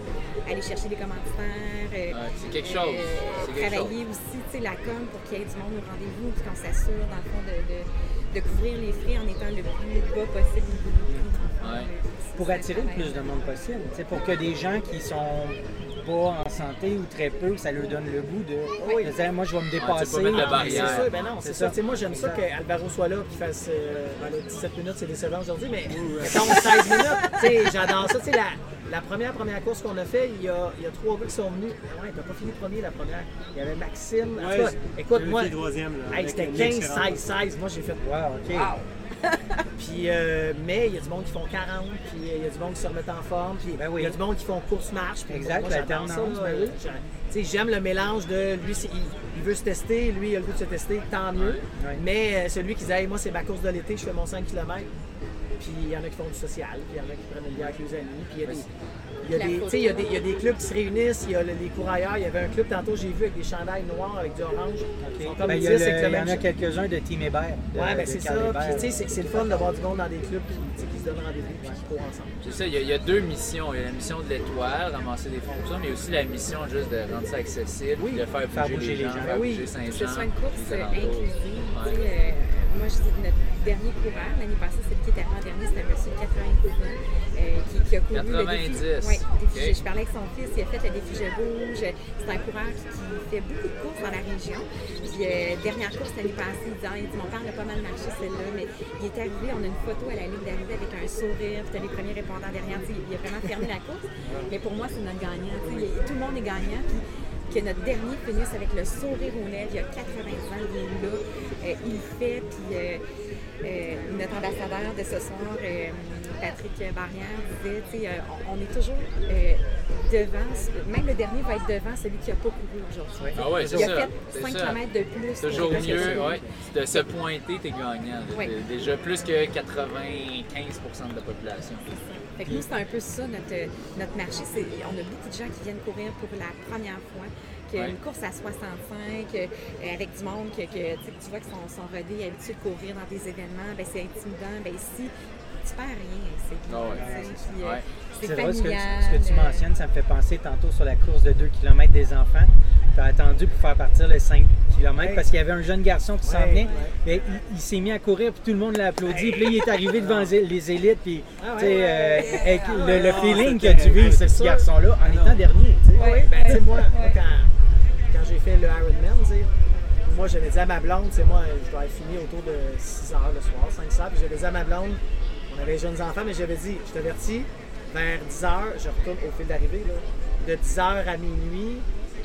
aller chercher des commanditaires. euh, Ouais, c'est quelque chose. C'est quelque travailler aussi tu sais, la com pour qu'il y ait du monde au rendez-vous, puis qu'on s'assure, dans le fond, de, de, de couvrir les frais en étant le plus bas possible. Ouais. Pour attirer le plus de monde possible. t'sais, Pour que des gens qui sont pas en santé ou très peu, ça leur donne le goût de, Oui. de dire moi je vais me dépasser. peux mettre la Ah, barrière. C'est sûr, ben non, c'est ça. ça. Tu sais, moi, j'aime ça qu'Alvaro soit là et qu'il fasse euh, ben, 17 minutes, c'est décevant aujourd'hui, mais mettons 16 minutes. Tu sais, j'adore ça. Tu sais, la, la première première course qu'on a fait, il y a, il y a trois gars qui sont venus. Ah Ouais, t'as pas fini premier la première. Il y avait Maxime. Ouais, cas, écoute, moi, hey, c'était une 15, excellente- 16, 16. Moi, j'ai fait Wow, ok. Puis, euh, mais il y a du monde qui font 40, puis euh, il y a du monde qui se remettent en forme, puis Ben oui. il y a du monde qui font course-marche. puis Exact, ça, ben oui. J'aime le mélange de lui, il, il veut se tester, lui, il a le goût de se tester, tant mieux. Mais euh, celui qui dit, Hey, moi, c'est ma course de l'été, je fais mon 5 km. Puis il y en a qui font du social, puis il y en a qui prennent une bière avec les amis, puis il y a des. Il y a des, il y a des, il y a des clubs qui se réunissent, il y a le- les courailleurs, il y avait un club tantôt j'ai vu avec des chandails noirs avec du orange. Comme Ben, il 10 y, a le- avec le il y même en a quelques-uns de Team Hébert. Ouais, ben c'est ça. Puis Hébert. tu sais, c'est- c'est le fun d'avoir du monde dans des clubs qui, qui se donnent rendez-vous puis qui courent ensemble. C'est ça, il y, a, il y a deux missions. Il y a la mission de l'étoile, ramasser des fonds pour ça, mais aussi la mission juste de rendre ça accessible, Oui, de faire bouger, faire bouger les les gens, gens. faire Oui, bouger que Saint-Jean. ce soit une course les euh, inclusive. Euh, moi, je dis notre dernier coureur, l'année passée, celui qui était avant-dernier, c'était un monsieur de 90 ans, euh, qui, a couru le défi. 90. Oui, défi- je parlais avec son fils, il a fait le défi Je bouge. C'est un coureur qui, qui fait beaucoup de courses dans la région. Puis, euh, dernière course l'année passée, il dit, il dit Mon père a pas mal marché celle-là, mais il est arrivé, on a une photo à la ligne d'arrivée avec un sourire, puis les premiers répondants derrière. Il a vraiment fermé la course. Mais pour moi, c'est notre gagnant. Tout le monde est gagnant. Puis, que notre dernier finisse avec le sourire aux lèvres, il y a 80 ans, il est là, euh, il fait, puis euh, notre ambassadeur de ce soir, euh, Patrick Barrière, disait, sais, euh, on, on est toujours devant, même le dernier va être devant celui qui n'a pas couru aujourd'hui. Ah ouais, c'est Il a ça. fait c'est 5 ça. km de plus. Toujours mieux, ouais, de se pointer, t'es gagnant. Ouais. Déjà plus que 95% de la population. Fait que nous, c'est un peu ça, notre, notre marché. On a beaucoup de gens qui viennent courir pour la première fois, Ouais. une course à 65, euh, avec du monde que, que, tu tu vois que son, son rodé est habitué de courir dans des événements, ben, c'est intimidant. Ben, ici, tu perds rien. C'est, ouais. tu drôle ce que, familial. ce que tu euh, mentionnes, ça me fait penser tantôt sur la course de 2 km des enfants. Tu as attendu pour faire partir les 5 km Ouais. parce qu'il y avait un jeune garçon qui s'en Ouais, venait. ouais. Et il, il s'est mis à courir puis tout le monde l'a applaudi. Puis là, il est arrivé devant les élites. Puis, Ah tu euh, Ah le, ouais. le Ah, feeling que tu vis, ce petit garçon-là, en non. étant dernier. tu. Oui, ben, tu moi, quand j'ai fait le Ironman, tu sais, moi, j'avais dit à ma blonde, sais, moi, je dois être fini autour de 6 h le soir, 5 h, puis j'avais dit à ma blonde, on avait jeunes enfants, mais j'avais dit, je t'avertis, vers 10 h, je retourne au fil d'arrivée, de 10 h à minuit,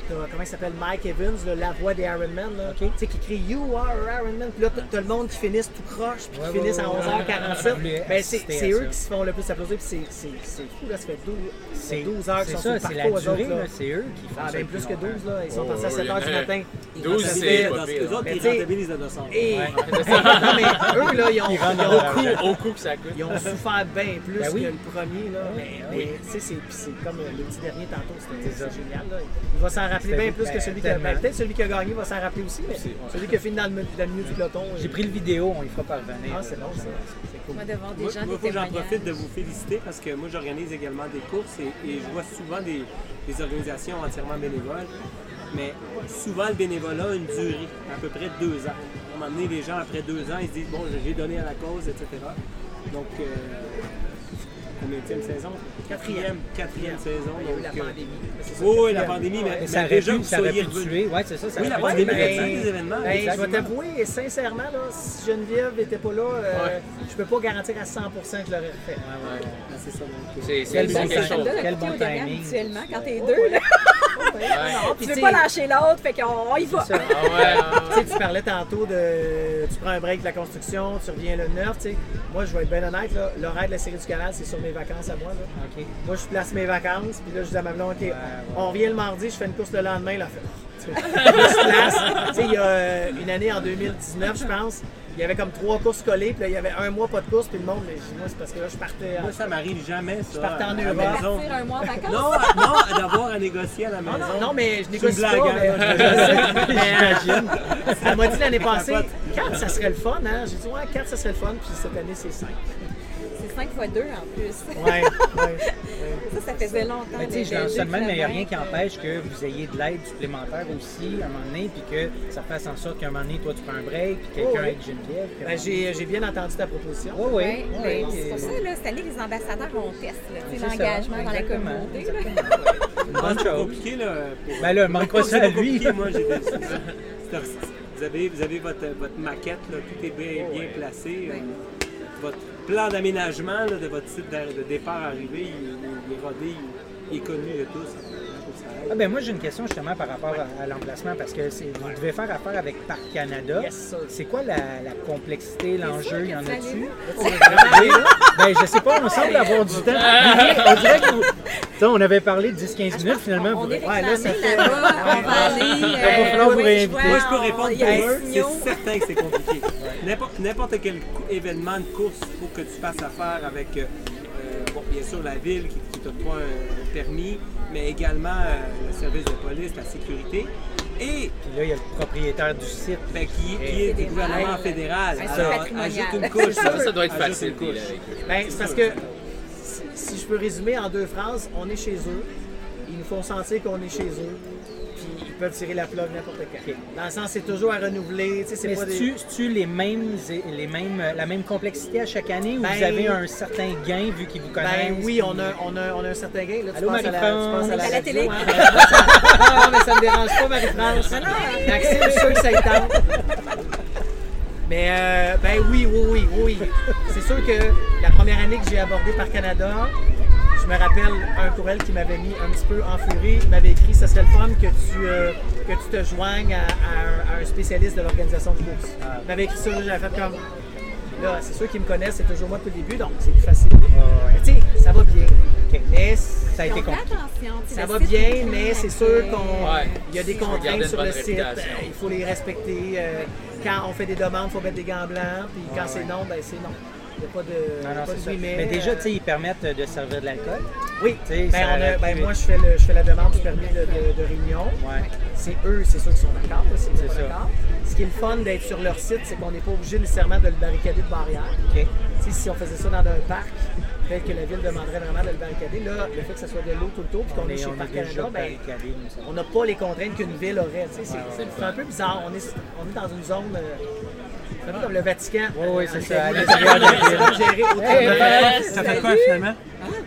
comment il s'appelle, Mike Evans, là, la voix des Ironman, là, Ok. tu sais, qui crie You are Ironman, puis là, t'as- t'as le monde qui finisse tout croche, puis qui Ouais, ouais, à ouais, 11h47. ouais, ouais. Ben, c'est eux ça. qui se font le plus applaudir, puis c'est- c'est c'est fou, là, ça fait 12, ça fait 12 heures qu'ils c'est sont sur ça, le c'est parcours, la durée, c'est eux qui font Ah, ben le plus que longtemps. 12, là. Ils sont Oh, partis à oui, 7 h du matin. 12, Ça c'est eux autres, ils rentabilisent le 200. Et, Ouais. non, mais eux, là, ils ont, Au coup, que ça coûte. ils ont souffert bien plus Ben que le premier, là. Mais, Ah mais, tu sais, c'est comme le petit dernier tantôt, c'était génial, là. Il va s'en rappeler bien plus que celui qui a. ben. Peut-être celui qui a gagné va s'en rappeler aussi, mais celui qui a fini dans le, milieu du peloton. euh, J'ai pris le vidéo, on y fera parvenir. Ah, c'est bon, ça. C'est cool. Moi, devant des gens, moi, j'en profite de vous féliciter parce que moi, j'organise également des courses et, et je vois souvent des, des organisations entièrement bénévoles. Mais souvent, le bénévolat a une durée, à peu près deux ans. À un moment donné, les gens, après deux ans, ils se disent Bon, j'ai donné à la cause, etc. Donc, euh, combien de saison Quatrième, quatrième saison. Il y a eu la euh, pandémie. mais c'est ça, Oui, oui, la pandémie, mais, ça aurait déjà, pu, ça aurait. Ouais, c'est ça. ça Oui, la pandémie, Ben, des événements, ben, je vais t'avouer, sincèrement, là, si Geneviève n'était pas là, euh, Ouais. je peux pas garantir à 100% que je l'aurais fait. Ouais. Ah, C'est ça, euh, C'est c'est Quel c'est bon quelque timing. chose. Quel bon habituellement quand t'es deux. Là. Ouais. puis Tu veux pas lâcher l'autre, fait qu'on on y va. C'est ça. Ah ouais, ah Tu sais, ouais. tu parlais tantôt de. Tu prends un break de la construction, tu reviens le 9. Tu sais. Moi, je vais être bien honnête, l'horaire de la série du canal, c'est sur mes vacances à moi. Là. Moi, je place mes vacances, puis là, je dis à ma blonde, OK, on revient le mardi, je fais une course le lendemain. Là, fait, je place. Tu sais, il y a euh, une année en 2019, je pense, il y avait comme trois courses collées, puis là, il y avait un mois pas de course, puis le monde, mais je moi, c'est parce que là, je partais. Moi, ça m'arrive jamais, ça. partais en à la Europe. maison. Partir un mois en vacances? Non, à- non, d'avoir à négocier à la maison. non, non, mais je négocie pas. hein, mais- je- euh, Elle m'a dit l'année passée, Capote. 4 ça serait le fun, hein? J'ai dit, ouais, 4 ça serait le fun, puis cette année, c'est 5. C'est 5 fois 2 en plus. Ouais, ouais. Ça, ça faisait longtemps. Mais tu sais, je lance même, mais il n'y a rien qui kilomètres. empêche que vous ayez de l'aide supplémentaire aussi à un moment donné, puis que ça fasse en sorte qu'à un moment donné, toi, tu prends un break, puis quelqu'un Oh, oui. avec Geneviève. Ben, j'ai, j'ai bien entendu ta proposition. Oui, oui. Ouais, c'est pour ça, là, cette année, les ambassadeurs, on teste l'engagement dans la communauté. Une bonne c'est chose. compliqué, là. Pour... Ben là, manque pas C'est ça à lui. moi, j'ai des- c'est- Vous avez, vous avez votre, votre maquette, là, tout est bien, bien placé. euh. Votre plan d'aménagement de votre site de, de départ arrivé, il, il est rodé, il, il est connu de tous. Ah ben moi j'ai une question justement par rapport à, à l'emplacement parce que c'est- vous devez faire affaire avec Parc Canada. Yes, c'est quoi la, la complexité, l'enjeu, il y en a-tu? Ben je sais pas, on semble avoir du temps. on dirait que on avait parlé de 10-15 minutes, finalement. On vous- est Ouais, là, ça fait- là-bas, on va aller. Va falloir vous réinviter. Moi, je peux on- répondre pour eux, c'est certain que c'est compliqué. N'importe- N'importe quel événement de course, il faut que tu fasses affaire avec, euh, euh, bon, bien sûr, la ville qui qui t'octroie un permis, mais également euh, le service de police, la sécurité, et Puis là, il y a le propriétaire du site. ben, qui, qui est du gouvernement fédéral. C'est Alors, patrimonial. ajoute une couche. Ça, ça doit être Ajoute facile une couche. deal avec eux. Ben, c'est parce que, si, si je peux résumer en deux phrases, on est chez eux, ils nous font sentir qu'on est chez eux, peuvent tirer la plug n'importe quand. Dans le sens, c'est toujours à renouveler. tu C'est Mais pas des... c'est-tu les mêmes, les mêmes, la même complexité à chaque année ou Ben- vous avez un certain gain vu qu'ils vous connaissent? Ben oui, on a, on a, on a un certain gain. Là, tu Allô, penses à la, tu Marie-France? penses à la, À la télé. hein? non, mais ça me dérange pas, Marie-France. Maxime, je suis sûr que ça. Mais euh, ben oui, oui, oui, oui. C'est sûr que la première année que j'ai abordé par Canada, me rappelle un courriel qui m'avait mis un petit peu en furie. Il m'avait écrit ça serait le fun que tu, euh, que tu te joignes à, à un, à un spécialiste de l'organisation de course. Il m'avait écrit ça, j'avais fait comme. Là, c'est ceux qui me connaissent, c'est toujours moi depuis le début, donc c'est plus facile. Mais tu sais, ça va bien. Mais Ça a été compliqué. ça va bien, mais c'est sûr qu'on Ouais. il y a des contraintes sur le site. euh, il faut les respecter. euh, quand on fait des demandes, il faut mettre des gants blancs. Puis quand c'est non, ben c'est non. Il n'y a pas de, Non, non, pas de c'est ça. oui, mais, Mais déjà, euh, tu sais, ils permettent de servir de l'alcool. Oui, ben, ça on a- aurait ben, moi je fais, le, je fais la demande du permis de, de- de réunion. Ouais. C'est eux, c'est sûr qui sont d'accord. C'est d'accord. Ce qui est le fun d'être sur leur site, c'est qu'on n'est pas obligé nécessairement de le barricader de barrière. Si on faisait ça dans un parc, peut-être que la ville demanderait vraiment de le barricader. Là, le fait que ça soit de l'eau tout le tour, puis qu'on On est est, chez Parc Canada, ben, on n'a pas les contraintes qu'une ville aurait. ouais, c'est un peu bizarre. On est, on est dans une zone. euh, c'est un peu comme le Vatican. Oui, oui, c'est En ça, à l'intérieur de la Ça fait quoi finalement?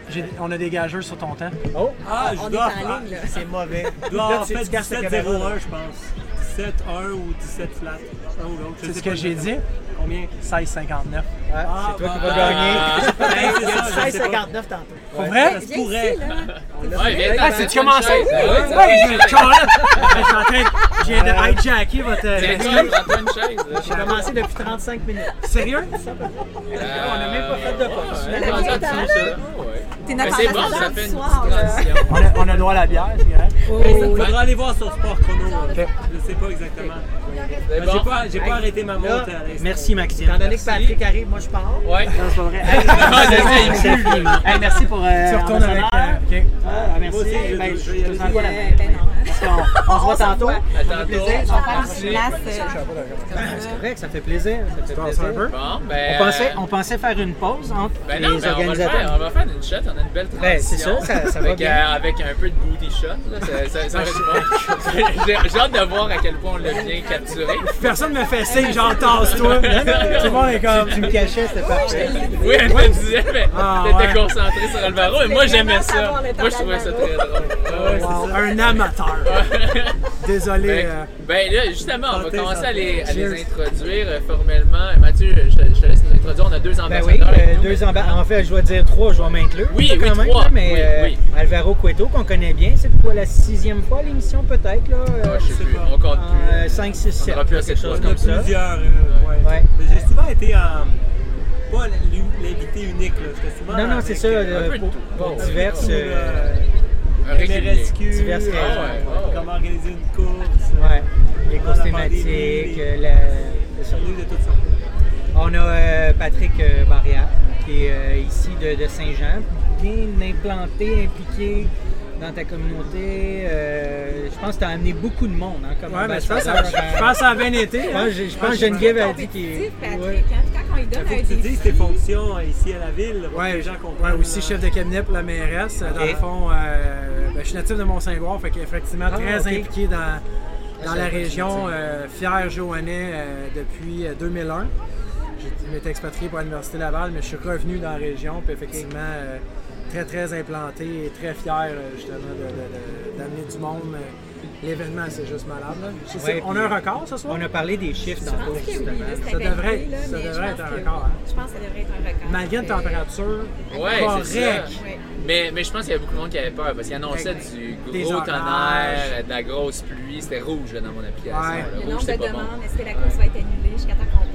J'ai- On a des gageurs sur ton temps. Oh! Ah, On je dois, en là. C'est mauvais. je dois tu- fait tu casses ta 17-01, caméra. je pense. 17-1 ou 17 flat. Un ou l'autre. je C'est ce que j'ai dit. Combien? 16,59. Ah, c'est toi qui vas bah, gagner. bah, hey, c'est Il y a ça, du je sais pas. 16,59 tantôt. Pour vrai? Ça se pourrait. Ah, c'est-tu commencé? Oui, je je suis en train de- je viens de hijacker votre. Chaise. J'ai commencé depuis 35 minutes. Sérieux? On n'a même pas fait de pause. T'es notre c'est bon, ça fait une soir, petite. On a, on a droit à la bière, c'est correct? Il faudra aller voir sur Sport Chrono. Ok. Je sais pas exactement. J'ai pas, j'ai pas arrêté ma montre. Merci, Maxime. Étant donné que. Patrick arrive, moi je pars. Ouais. Non, c'est pas vrai. Merci pour. Euh, Tu retournes avec. euh. Ah, merci. Moi aussi, je- Ben, je je qu'on on se voit tantôt. À plaisir. On va faire une place. C'est correct, ça fait plaisir. Ça fait plaisir. un peu? Bon, ben. On pensait, euh, on pensait faire une pause entre Ben non, les on va, organisateurs. faire, on va faire une shot, on a une belle transition. Ben, c'est ça, ça- ça va avec, bien. euh, avec un peu de booty shot, ça, ça. J'ai j'ai hâte de voir à quel point on l'a bien capturé. Personne me fait signe, genre tasse-toi. Tout le monde est comme. Tu me cachais, c'était parfait. Oui, elle me disait, mais Ah, t'étais concentré sur Alvaro, mais moi j'aimais ça. Moi je trouvais ça très drôle. Un amateur. Désolé. Ben, euh, ben là, justement, on va Santé, commencer à les, à santé. les introduire euh, formellement. Mathieu, je, je te laisse nous introduire. On a deux Ben ambassadeurs. oui, avec euh, nous. deux amba- En fait, je dois dire trois, je vais m'inclure. Oui, là, oui, quand même, trois. là, mais Oui, euh, oui. Alvaro Cueto, qu'on connaît bien, c'est quoi la sixième fois l'émission, peut-être, là? Ah, euh, je sais sais plus, pas. on compte plus. euh, 5, 6, 7, aura plus quelque chose. On comme ça. plusieurs. euh, ouais. Mais j'ai souvent été en. Pas l'invité unique, là. Souvent. Non, non, c'est ça, euh, euh, un peu de pour, tout. pour Bon, diverses... euh, euh, régulier. MRSQ, Diverses euh, raisons. Ouais, ouais. comment organiser une course. ouais, les courses thématiques, euh, la... ça. De toutes sortes. On a euh, Patrick euh, Barrière, qui est euh, ici de, de Saint-Jean, bien implanté, impliqué dans ta communauté. Euh, je pense que tu as amené beaucoup de monde hein, comme Ouais, mais je pense, que ça- ambassadeur. je pense que ça a bien été. Je hein. pense, je pense que Geneviève a dit qu'il Patrick, ouais. hein. Quand on lui donne Il faut un que tu dises tes fonctions euh, ici à la ville. pour que Ouais, les gens ouais, comprennent. aussi euh, chef de cabinet pour la mairesse. Dans le fond, euh, ben, je suis natif de Mont-Saint-Gouard, fait qu'effectivement Ah, très impliqué dans, dans la région. euh, fier Joannais euh, depuis euh, 2001. J'ai- Je m'étais expatrié pour l'Université Laval, mais je suis revenu dans la région. Puis effectivement, euh, très très implanté et très fier euh, justement d'amener du monde. L'événement, c'est juste malade. là. Je sais- Ouais, on a un record ce soir? On a parlé des chiffres que oui, justement. c'était Ça devrait- là, ça devrait être un record, oui. hein. Je pense que ça devrait être un record. Malgré une Euh, température Ouais, c'est correcte. Mais, mais je pense qu'il y avait beaucoup de monde qui avait peur parce qu'il annonçait du gros tonnerre, de la grosse pluie. C'était rouge là, dans mon application. Ouais. là. Le Rouge, nombre c'était de pas bon. demandes, est-ce que la course va être annulée?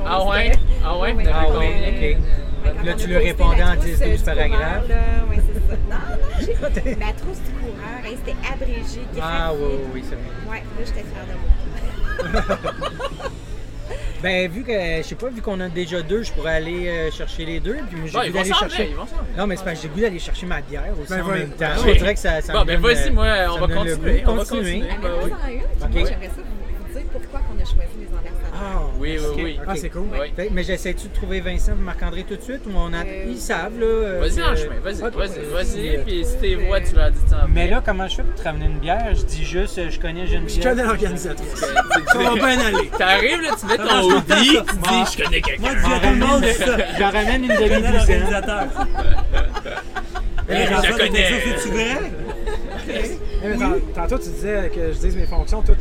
Ah ouais? Ah ouais? Vous avez Ah combien? ouais. Ouais, Là, on tu le répondais en trousse, 10, 12 euh, du paragraphes. coureur, là, ouais, c'est ça. Non, non, j'ai- la trousse du coureur, hey, c'était abrégé. Ah oui, oui, oui, c'est vrai. Ouais, là, j'étais fière de moi. Ben, vu que, je sais pas, vu qu'on a déjà deux, je pourrais aller euh, chercher les deux. Puis j'ai ils goût d'aller chercher. Non, mais c'est parce que j'ai goût d'aller chercher ma bière aussi Ben, en voilà. même temps. Ah On oui. dirait que ça, ça Bon, me ben vas-y, moi, on va donne le continuer. goût. On va Continuer. continuer. Ah, mais Ben moi, oui. j'en ai une, puis Ok. moi, j'aimerais ça vous, dire pourquoi on a choisi les ambassadeurs. Ah, Oui, oui, oui. Ah, c'est cool. Oui. Fait- mais j'essaie-tu de trouver Vincent et Marc-André tout de suite ou on a... Euh, Ils savent, là. euh, Vas-y en que- chemin, vas-y, vas-y, vas-y. Euh, Puis si t'es vois, tu leur dis de s'en Mais là, comment je fais pour te ramener une bière? Je dis juste, euh, je connais Geneviève. Je connais l'organisatrice. Tu- Ça va bien aller. T'arrives là, tu mets ton ça. tu dis je connais quelqu'un. Moi, je dis à tout le monde ça. Je ramène une Je connais demi-douzaine. l'organisateur. Je Jean-Paul, la connais. vrai? Eh, mais tant- Tantôt, tu disais que je dise mes fonctions. Tout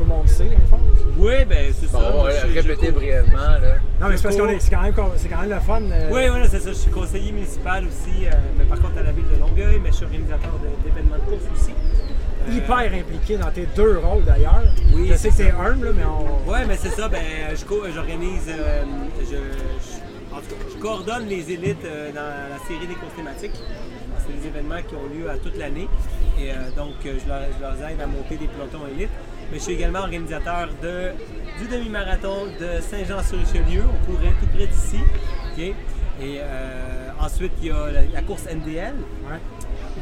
le monde sait, en fond. Oui, ben c'est ça. Bon, suis- répétez je- brièvement là. Non, mais c'est parce qu'on est, c'est quand même, c'est quand même le fun. euh, Oui, voilà, c'est ça. Je suis conseiller municipal aussi, euh, mais par contre à la ville de Longueuil, mais je suis organisateur d'événements de course aussi. Euh, hyper impliqué dans tes deux rôles d'ailleurs. Oui, je sais que c'est t'es ça. humble, là, mais on. Ouais, mais c'est ça. Ben, j'organise, euh, je, je- en tout cas, je coordonne les élites euh, dans la série des courses thématiques. C'est des événements qui ont lieu à toute l'année. Et euh, donc, euh, je leur, aide à monter des pelotons élites. Mais je suis également organisateur de, du demi-marathon de Saint-Jean-sur-Richelieu. On courrait tout près d'ici. Et euh, ensuite, il y a la, course NDL.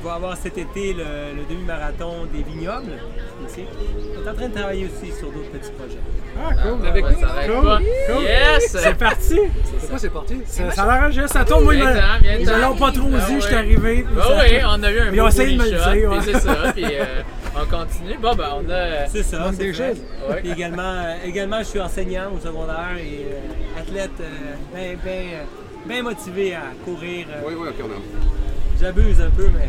Il va avoir cet été le, le demi-marathon des vignobles. Ici. On est en train de travailler aussi sur d'autres petits projets. Ah, cool. Avec Ouais, ça arrête cool. Yes! C'est parti. C'est quoi, c'est parti? Ça, ça l'enregistre, ça tourne. Moi, ils me- l'ont pas trop Ah dit, je suis ouais. arrivé. Ça- oui, on a eu un Ils ont essayé de me le dire, ouais. c'est ça, puis euh, on continue. Bon, ben, on a... C'est ça. c'est des choses. Ouais. Puis également, euh, également, je suis enseignant au secondaire et euh, athlète bien ben, ben motivé à courir. Oui, oui, ok, on a. J'abuse un peu, mais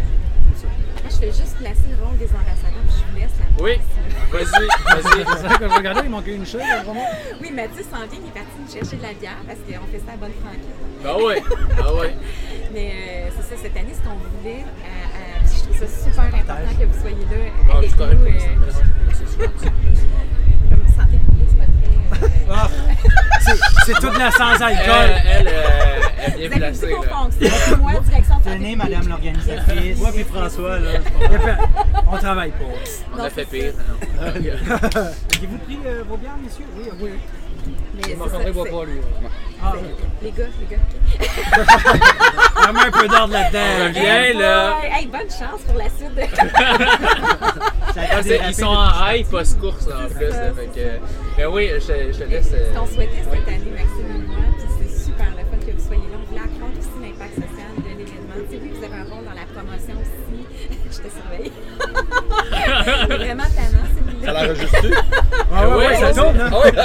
je fais juste placer le rôle des ambassadeurs, puis je vous laisse la Oui, vas-y, vas-y. C'est vrai que je regardais, il manquait une chose, là, vraiment. Oui, Mathieu s'en vient, il est parti nous chercher de la bière parce qu'on fait ça à bonne franquette. Ben oui, ben oui. Mais euh, c'est ça, cette année, ce qu'on voulait, euh, euh, je trouve ça super important que vous soyez là Ah, avec nous. C'est- C'est toute la sans Elle, alcool. elle, euh, elle est bien Vous avez placée. là. Moi, direction de santé Tenez, madame l'organisatrice. moi puis François, là. On travaille pas. On a fait pire. non. Avez-vous pris euh, vos bières, messieurs? Oui, oui. Mais Marc-André boit pas, lui. Ah, Les gars, les gars. ok. il y a un peu d'ordre là-dedans. Hey, là. Hey, bonne chance pour la suite. Ah, ils sont en high post-course là, en plus. ça, là, fait que, ben oui, je, te- je te laisse. euh, Ce qu'on souhaitait cette année, Maxime et moi, puis c'est super le fun que vous soyez là. On voulait accroître aussi l'impact social de l'événement. Tu sais, oui, vous avez un rôle dans la promotion aussi. je te surveille. C'est vraiment tannant, Ça l'enregistre-tu? Ah ouais, Oui, ouais, ça tourne, hein? Ah oui!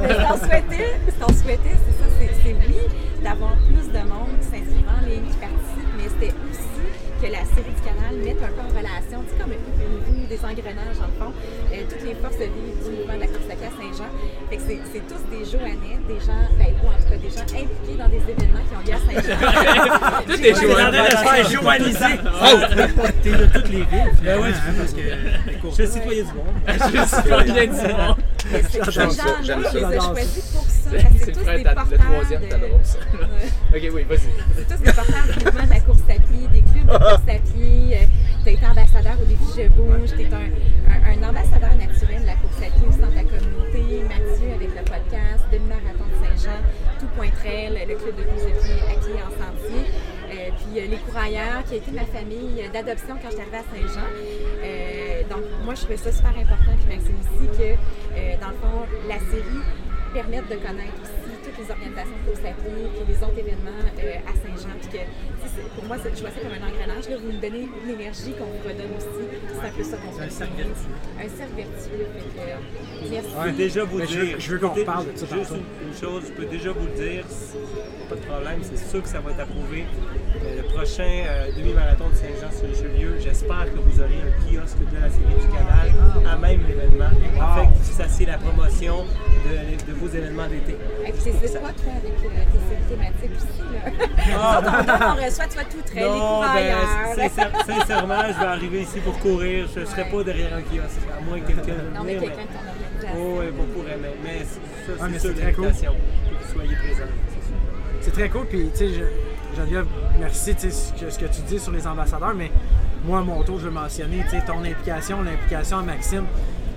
Mais ce qu'on souhaitait, ce qu'on souhaitait, c'est ça, c'est oui, d'avoir plus de monde qui s'inscrivent en ligne, qui participe, mais c'était aussi que la série du canal mette un peu en relation, tu sais, comme niveau des engrenages, en le fond, euh, toutes les forces vives du mouvement de la à à Saint-Jean. Fait que c'est tous des Joannais, des gens, ben, ou en tout cas des gens impliqués dans des événements qui ont lieu à Saint-Jean. Tout est On est en joué. train de se faire joaniser. T'es de toutes les villes. Ben ouais, hein, parce que Je suis citoyen du monde. Je suis bien du monde. J'aime ça, j'aime choisis pour c'est tous des t'as- porteurs le troisième, de- t'as drôle ça. Ouais. Ok, oui, vas-y. C'est tous des porteurs du mouvement de la course à pied, des clubs de course à pied. Euh, tu as été ambassadeur au défi Je bouge. Tu es un, un- un ambassadeur naturel de la course à pied aussi dans ta Mathieu avec le podcast, demi-marathon de Saint-Jean, Tout Point le club de course à pied à en sentier. Euh, puis euh, Les Courailleurs, qui a été ma famille euh, d'adoption quand je suis arrivée à Saint-Jean. Donc, moi, je trouvais ça super important, puis Maxime aussi, que dans le fond, la série permette de connaître aussi les organisations de course à pied puis les autres événements euh, à Saint-Jean. Puis que, c'est- pour moi, c'est- je vois ça comme un engrenage. Là, vous nous donnez l'énergie qu'on vous redonne aussi. C'est un peu ça qu'on C'est un fait. cercle vertueux. Un cercle vertueux. Fait euh, merci. Je peux déjà vous je dire. veux- je veux qu'on reparle de ça Juste une, une chose, je peux déjà vous le dire, c'est- pas de problème, c'est sûr que ça va être approuvé. Euh, le prochain euh, demi-marathon de Saint-Jean-sur-Richelieu, j'espère que vous aurez un kiosque de la série du canal à même l'événement. Afin que vous fassiez la promotion de, de vos événements d'été. Et puis, c'est quoi, toi, avec euh, tes séries thématiques aussi, là? Ah. On, reçoit, toi, tout très, les Non, ben, sincèrement, je vais arriver ici pour courir. Je ne serai pas derrière un kiosque, à moins que quelqu'un Non, mais quelqu'un de ton organisation. Oh, oui, on pourrait, mais, mais ça, Ah, mais c'est sûr c'est très cool. l'invitation. Soyez présents. c'est très cool. Puis, tu sais, Geneviève, merci tu sais, ce que, ce que tu dis sur les ambassadeurs, mais moi, à mon tour, je veux mentionner tu sais, ton implication, l'implication à Maxime.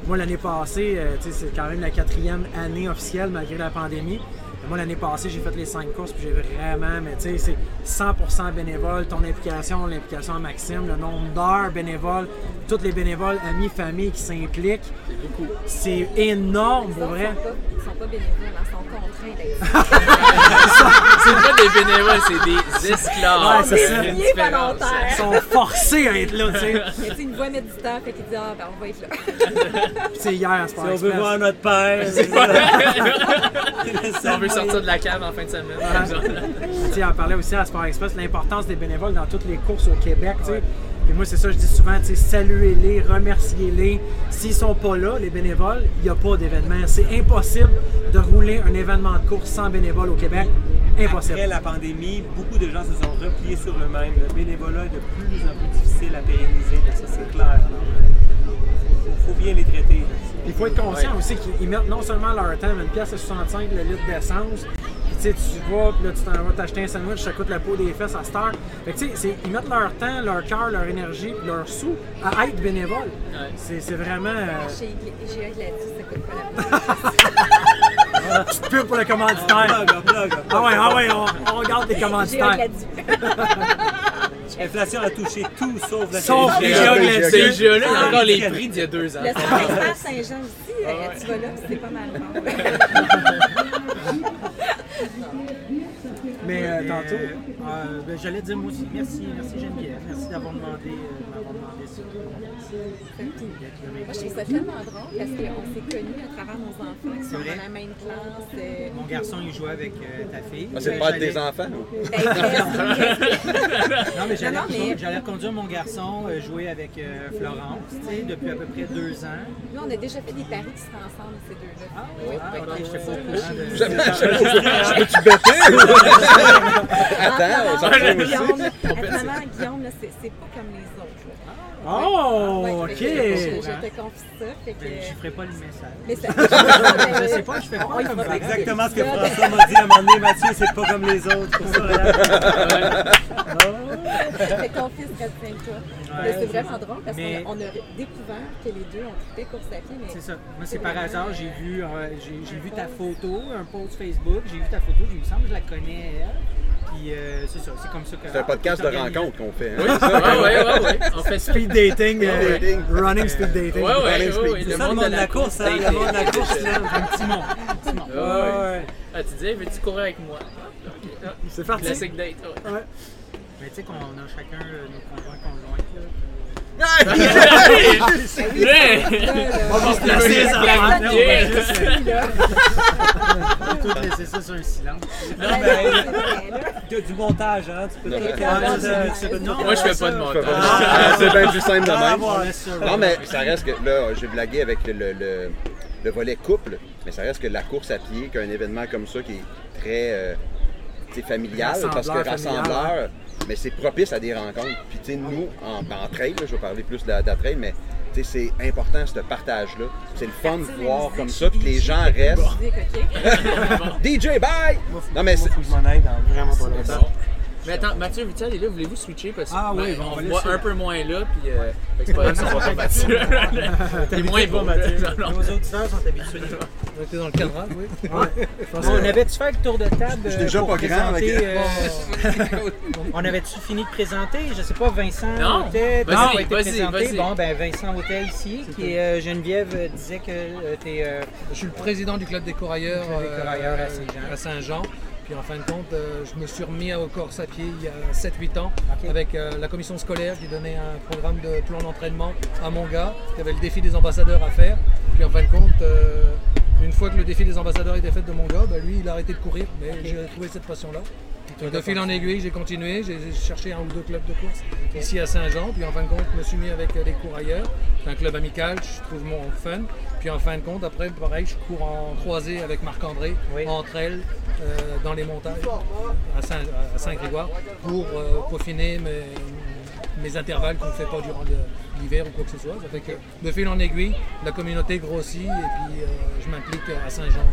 Moi, l'année passée, euh, tu sais, c'est quand même la quatrième année officielle malgré la pandémie. Moi, l'année passée, j'ai fait les 5 courses, puis j'ai vraiment, mais tu sais, c'est 100% bénévole, ton implication, l'implication à Maxime, le nombre d'heures bénévoles, tous les bénévoles, amis, famille qui s'impliquent. C'est beaucoup. C'est énorme, pour vrai. Ils sont pas bénévoles, hein, ils sont contraints d'être C'est pas des bénévoles, c'est des esclaves. Ouais, c'est ça. Il y a une Milliers différence. volontaires. Ils sont forcés à être là, tu sais. Mais tu une voix temps, fait qu'il dit Ah, ben on va être là. Puis c'est hier à Si Sport on veut voir notre père, c'est Si on veut sortir de la cave en fin de semaine. Tu sais, on parlait aussi à Sport Express l'importance des bénévoles dans toutes les courses au Québec. tu sais. Puis moi, c'est ça, je dis souvent, tu sais, saluez-les, remerciez-les. S'ils sont pas là, les bénévoles, il n'y a pas d'événement. C'est impossible de rouler un événement de course sans bénévoles au Québec. Impossible. Après la pandémie, beaucoup de gens se sont repliés sur eux-mêmes. Le bénévolat est de plus en plus difficile à pérenniser, là, ça c'est clair. Il faut, bien les traiter. Il faut être conscient aussi qu'ils mettent non seulement leur temps, mais une pièce à 65 le litre d'essence. Puis tu sais, tu vas, puis là, tu t'en vas t'acheter un sandwich, ça coûte la peau des fesses à cette heure. Fait que tu sais, ils mettent leur temps, leur cœur, leur énergie, puis leur sous à être bénévole. Ouais. C'est c'est vraiment. euh, Chez IGA Gladys, ça coûte pas la peine. petite pub pour le commanditaire. Plug, Ah ouais, ah ouais, on, on regarde les IGA commanditaires. L'inflation a touché tout sauf la Sauf les glacés. Ces jeux-là, il y a encore les prix d'il y a deux ans. Le Saint-Jean Saint-Jean aussi, euh, tu vas là, c'est pas mal no. Mais euh, tantôt. Euh, ben, J'allais dire moi aussi, merci, merci Geneviève, merci d'avoir demandé, euh, de m'avoir demandé ça. Moi, je trouve ça tellement drôle parce qu'on s'est connus à travers nos enfants qui sont vrai? dans la même classe. euh, Mon garçon, il jouait avec euh, ta fille. Ah, c'est le père de tes enfants? ben. Non, mais j'allais Non, non, mais- j'allais reconduire mon garçon jouer avec euh, Florence, tu sais, depuis à peu près deux ans. Nous, on a déjà fait des paris qui seraient ensemble, ces deux-là. Ah, oui, ah, ok, pas au courant de- Je? Attends, on s'en. Guillaume, là, c'est c'est pas comme les. Oh, Ouais, ok. fait que Je, je te confie ça. Fait que, Ben, Je ferai pas le message. mais ça, Je sais pas, je fais pas comme C'est exactement ce que François m'a dit à un moment donné, Mathieu, c'est pas comme les autres. Pour ça, là. Fait ton fils restreint toi. Mais c'est vraiment drôle parce Mais- qu'on a, découvert que les deux ont quitté course à pied. Mais C'est ça. Moi, c'est par hasard, j'ai vu, euh, j'ai vu ta photo, un post Facebook, j'ai vu ta photo, j'ai me semble que je la connais elle. Puis euh, c'est ça, c'est comme ça que. C'est un podcast de rencontre qu'on fait. Oui, Hein? ouais, ouais, ouais, ouais. On fait Speed dating, euh, dating. running speed dating. Ouais, ouais, Running ouais, speed. C'est le monde de la course, hein, le monde de la course, là. Un petit monde. un petit monde. Ouais, ouais. Ah, tu disais, veux-tu courir avec moi? C'est parti. Classic date. ouais. Mais tu sais qu'on a chacun euh, nos conjoints conjointes. Là. Tout laisser ça sur un silence. Non, mais du montage, hein. Tu peux Moi, je fais ça, pas de montage. Ah, c'est bien plus simple de Ah, même. ça. Non, mais ça reste que là, j'ai blagué avec le, le- le- le volet couple, mais ça reste que la course à pied, qu'un événement comme ça qui est très euh, familial, parce que familial, rassembleur, mais c'est propice à des rencontres. Puis, tu sais, nous, en, en trail, là, je vais parler plus de la, de la trail, mais tu sais, c'est important ce partage-là. C'est le fun de voir comme ça, puis que les gens restent. DJ, bye! Non, mais c'est. Mais attends, Mathieu, veux-tu aller là? Voulez-vous switcher? Parce que Ah oui, ben, on on voit un peu moins là, puis euh, c'est pas grave, on va Mathieu. Est moins beau, Mathieu? Non, non. Nos auditeurs sont habitués. On était dans le cadran, oui. on avait-tu fait le tour de table Je suis euh, déjà pour pas grand, avec- euh, On avait-tu fini de présenter? Je sais pas, Vincent Non. Pas été vas-y, présenté. vas-y. Bon, ben Vincent Autet ici, qui est euh, Geneviève euh, disait que euh, t'es euh, Je suis le président du club des corailleurs, Club des corailleurs à Saint-Jean. Puis en fin de compte, euh, je me suis remis au course à pied il y a 7-8 ans avec euh, la commission scolaire qui donnait un programme de plan d'entraînement à mon gars. Y avait le défi des ambassadeurs à faire. Puis en fin de compte, euh, une fois que le défi des ambassadeurs était fait de mon gars, bah, lui il a arrêté de courir. Mais j'ai trouvé cette passion-là. De fil en aiguille, j'ai continué, j'ai cherché un ou deux clubs de course ici à Saint-Jean, puis en fin de compte, je me suis mis avec euh, les courailleurs. C'est un club amical, je trouve mon fun. Puis en fin de compte, après, pareil, je cours en croisée avec Marc-André, Oui. entre elles, euh, dans les montagnes, à Saint- à Saint-Grégoire, pour euh, peaufiner mes, mes intervalles qu'on ne fait pas durant l'hiver ou quoi que ce soit. Ça fait que de fil en aiguille, la communauté grossit et puis euh, je m'implique à Saint-Jean.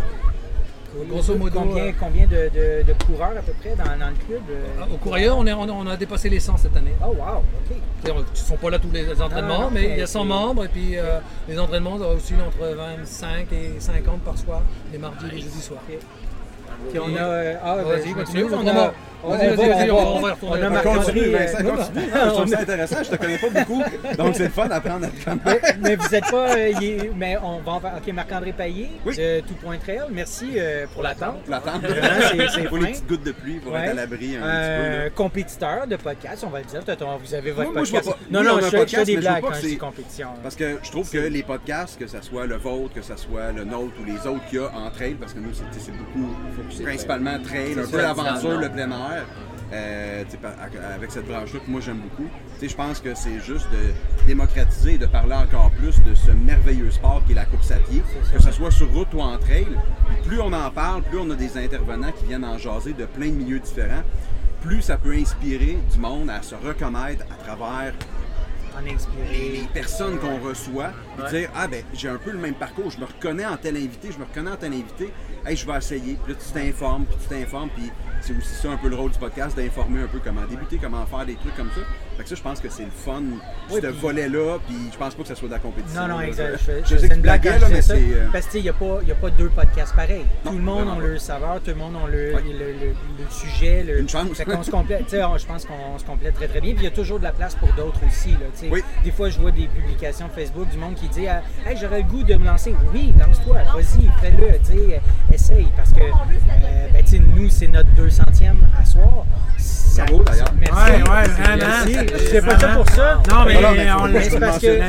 Grosso modo, combien, euh, combien de, de- de coureurs à peu près dans, dans le club? euh? au courrier, on, est- on a- dépassé les 100 cette année. Oh wow, ok. Ils ne sont pas là tous les entraînements, Ah, mais mais il y a 100 c'est- membres et puis euh, les entraînements oscillent entre 25 et 50 par soir, les mardis et les jeudis soirs. Puis on a. euh, Ah, Vas-y, vas-y, continue, continue. On vas-y, a. vas-y, vas-y, vas-y, on va- on on retourner. Continue, euh, Vincent, continue. Je trouve ça intéressant, je te connais pas beaucoup. Donc c'est le fun d'apprendre à te connaître. Mais, vous n'êtes pas. euh, mais on va en faire. Ok, Marc-André Paillé Oui. de Tout Point Trail. Merci euh, pour l'attente. L'attente. Vraiment, c'est- Pour les petites gouttes de pluie, pour être à l'abri un Euh, petit peu. compétiteur de podcast, on va le dire. Vous avez votre Moi, moi, je vois podcast. pas- non, non, on je fais- des blagues quand que je dis c'est- compétition. Parce que je trouve que les podcasts, que ce soit le vôtre, que ce soit le nôtre ou les autres qu'il y a en trail, parce que nous, c'est beaucoup, principalement trail, un peu l'aventure, le plein air. Euh, avec cette branche-là que moi j'aime beaucoup. Je pense que c'est juste de démocratiser et de parler encore plus de ce merveilleux sport qui est la course à pied, que ce soit sur route ou en trail. Plus on en parle, plus on a des intervenants qui viennent en jaser de plein de milieux différents, plus ça peut inspirer du monde à se reconnaître à travers les, personnes qu'on reçoit, Ouais. dire Ah, ben, j'ai un peu le même parcours, je me reconnais en tel invité, je me reconnais en tel invité, hey, je vais essayer. Puis là, tu t'informes, puis tu t'informes, puis c'est aussi ça un peu le rôle du podcast, d'informer un peu comment débuter, comment faire des trucs comme ça. Fait que ça, je pense que c'est le fun, ce Oui, puis- volet-là, puis je pense pas que ça soit de la compétition. Non, non, exact. Je, Je, je je, sais c'est que une blague là, mais c'est. euh, Parce qu'il n'y a, pas- il y a pas deux podcasts pareils. Non, tout le monde a pas. le saveur, tout le monde a le, Ouais. le, le- le sujet. Le, Une chance. Fait qu'on se complète, tu sais, on- je pense qu'on se complète très très bien. Puis il y a toujours de la place pour d'autres aussi. Là, tu sais. Oui. Des fois, je vois des publications Facebook du monde qui dit ah, Hey, j'aurais le goût de me lancer. Oui, lance-toi, vas-y, fais-le, tu sais, essaye. Parce que euh, ben, tu sais, nous, c'est notre 200e à soir. Ça d'ailleurs. Merci. Ouais, ouais, vraiment. Sais pas ça pour ça. Non, mais Non, non, on l'a c'est mentionné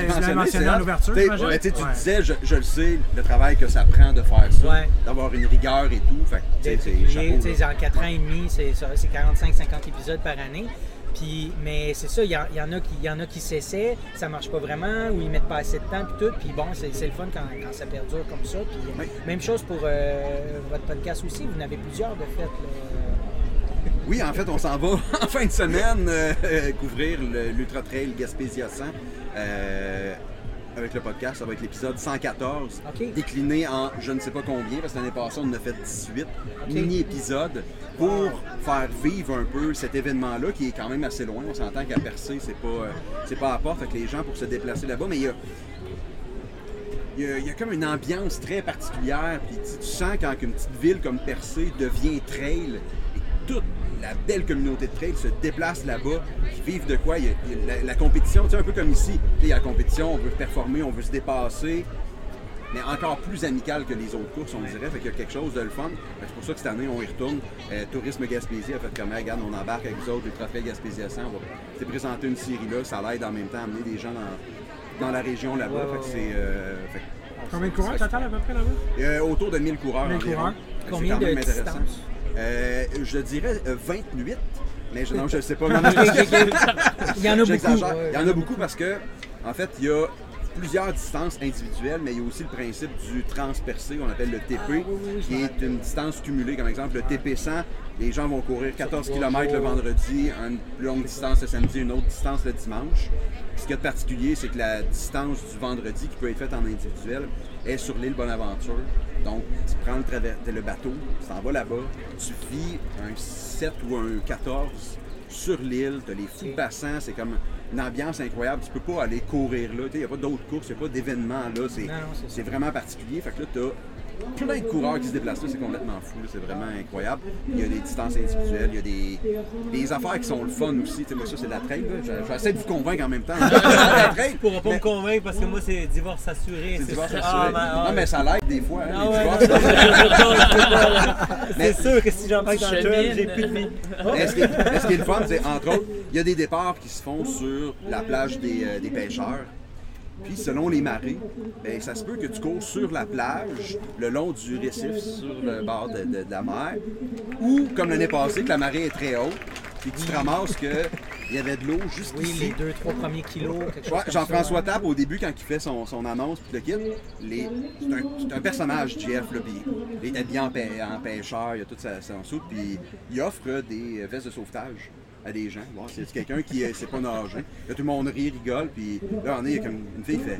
c'est en ouverture, ouais, Tu Ouais. disais, je, je le sais, le travail que ça prend de faire ça, Ouais. d'avoir une rigueur et tout. Fait t'sais, c'est chapeau, en 4 ans et demi, c'est ça, c'est 45-50 épisodes par année. Puis, mais c'est ça, il y, en- il y en a qui, il y en a qui s'essaient, ça marche pas vraiment, ou ils mettent pas assez de temps, puis tout. Puis bon, c'est le fun quand, quand ça perdure comme ça. Puis Oui. même chose pour euh, votre podcast aussi, vous en avez plusieurs de fait. là. Oui, en fait, on s'en va en fin de semaine euh, euh, couvrir l'Ultra Trail Gaspésia 100 euh, avec le podcast. Ça va être l'épisode 114, Ok. décliné en je ne sais pas combien, parce que l'année passée, on en a fait 18 mini-épisodes pour faire vivre un peu cet événement-là qui est quand même assez loin. On s'entend qu'à Percé, c'est pas, euh, c'est pas à porte, que les gens pour se déplacer là-bas, mais il y a. Il y, a, il y a comme une ambiance très particulière, puis tu, tu sens quand une petite ville comme Percé devient trail, et toute la belle communauté de trail se déplace là-bas, qui vivent de quoi? Il y a, il y a la, la compétition, tu sais, un peu comme ici. Il y a la compétition, on veut performer, on veut se dépasser, mais encore plus amical que les autres courses, on dirait. Fait qu'il y a quelque chose de le fun. C'est pour ça que cette année, on y retourne. Euh, Tourisme Gaspésie a fait comme, regarde, on embarque avec vous autres, le Trophée Gaspésia 100. On va présenter une série là. Ça l'aide en même temps à amener des gens dans, dans la région là-bas. Fait que c'est. euh, Combien de coureurs total à peu près là-bas? euh, autour de 1000 coureurs 1000 environ. coureurs. Combien de intéressant. Euh, je dirais euh, 28, mais je, non, je ne sais pas. Non, non. Il y en a beaucoup. Il y en a beaucoup parce que, en fait, il y a plusieurs distances individuelles, mais il y a aussi le principe du transpercé, qu'on appelle le TP, Ah, oui, oui, qui est une distance cumulée. Comme exemple, le TP 100, les gens vont courir 14 km le vendredi, une plus longue distance le samedi, une autre distance le dimanche. Ce qui est particulier, c'est que la distance du vendredi, qui peut être faite en individuel, est sur l'île Bonaventure. Donc, tu prends le, bateau, tu t'en vas là-bas, tu vis un 7 ou un 14 sur l'île, tu as les fous passants, c'est comme une ambiance incroyable. Tu peux pas aller courir là, il n'y a pas d'autres courses, il n'y a pas d'événements là, c'est, vraiment particulier. Fait que là, tu as plein de coureurs qui se déplacent là, c'est complètement fou, c'est vraiment incroyable. Il y a des distances individuelles, il y a des, des affaires qui sont le fun aussi. Tu sais, moi, ça, c'est de la trail. là. Je, je vais essayer de vous convaincre en même temps. Tu pourras pas mais me convaincre parce que moi, c'est divorce assuré. c'est divorce ça. assuré. Ah, ben, ah, Non, mais ça l'aide des fois. hein, Ah ouais. Mais- C'est sûr que si j'embarque dans le trail, j'ai plus de vie. Mais ce, qui est, ce qui est le fun, c'est entre autres, il y a des départs qui se font sur la plage des, euh, des pêcheurs. Puis selon les marées, ben, ça se peut que tu cours sur la plage, le long du récif, sur le bord de, de- de la mer, ou comme l'année passée, que la marée est très haute, puis que tu te ramasses qu'il y avait de l'eau Oui, jusqu'ici. les deux, trois premiers kilos, quelque chose Ouais, Jean-François ça. Table, au début, quand il fait son, son annonce puis le kit, les- c'est un, personnage, Jeff, là, puis il est habillé en, pê- en pêcheur, il a toute sa, son soupe, puis il offre des vestes de sauvetage à des gens. C'est quelqu'un qui ne sait pas nager. Là, tout le monde rit, rigole, puis là, on est, il y a comme une fille qui fait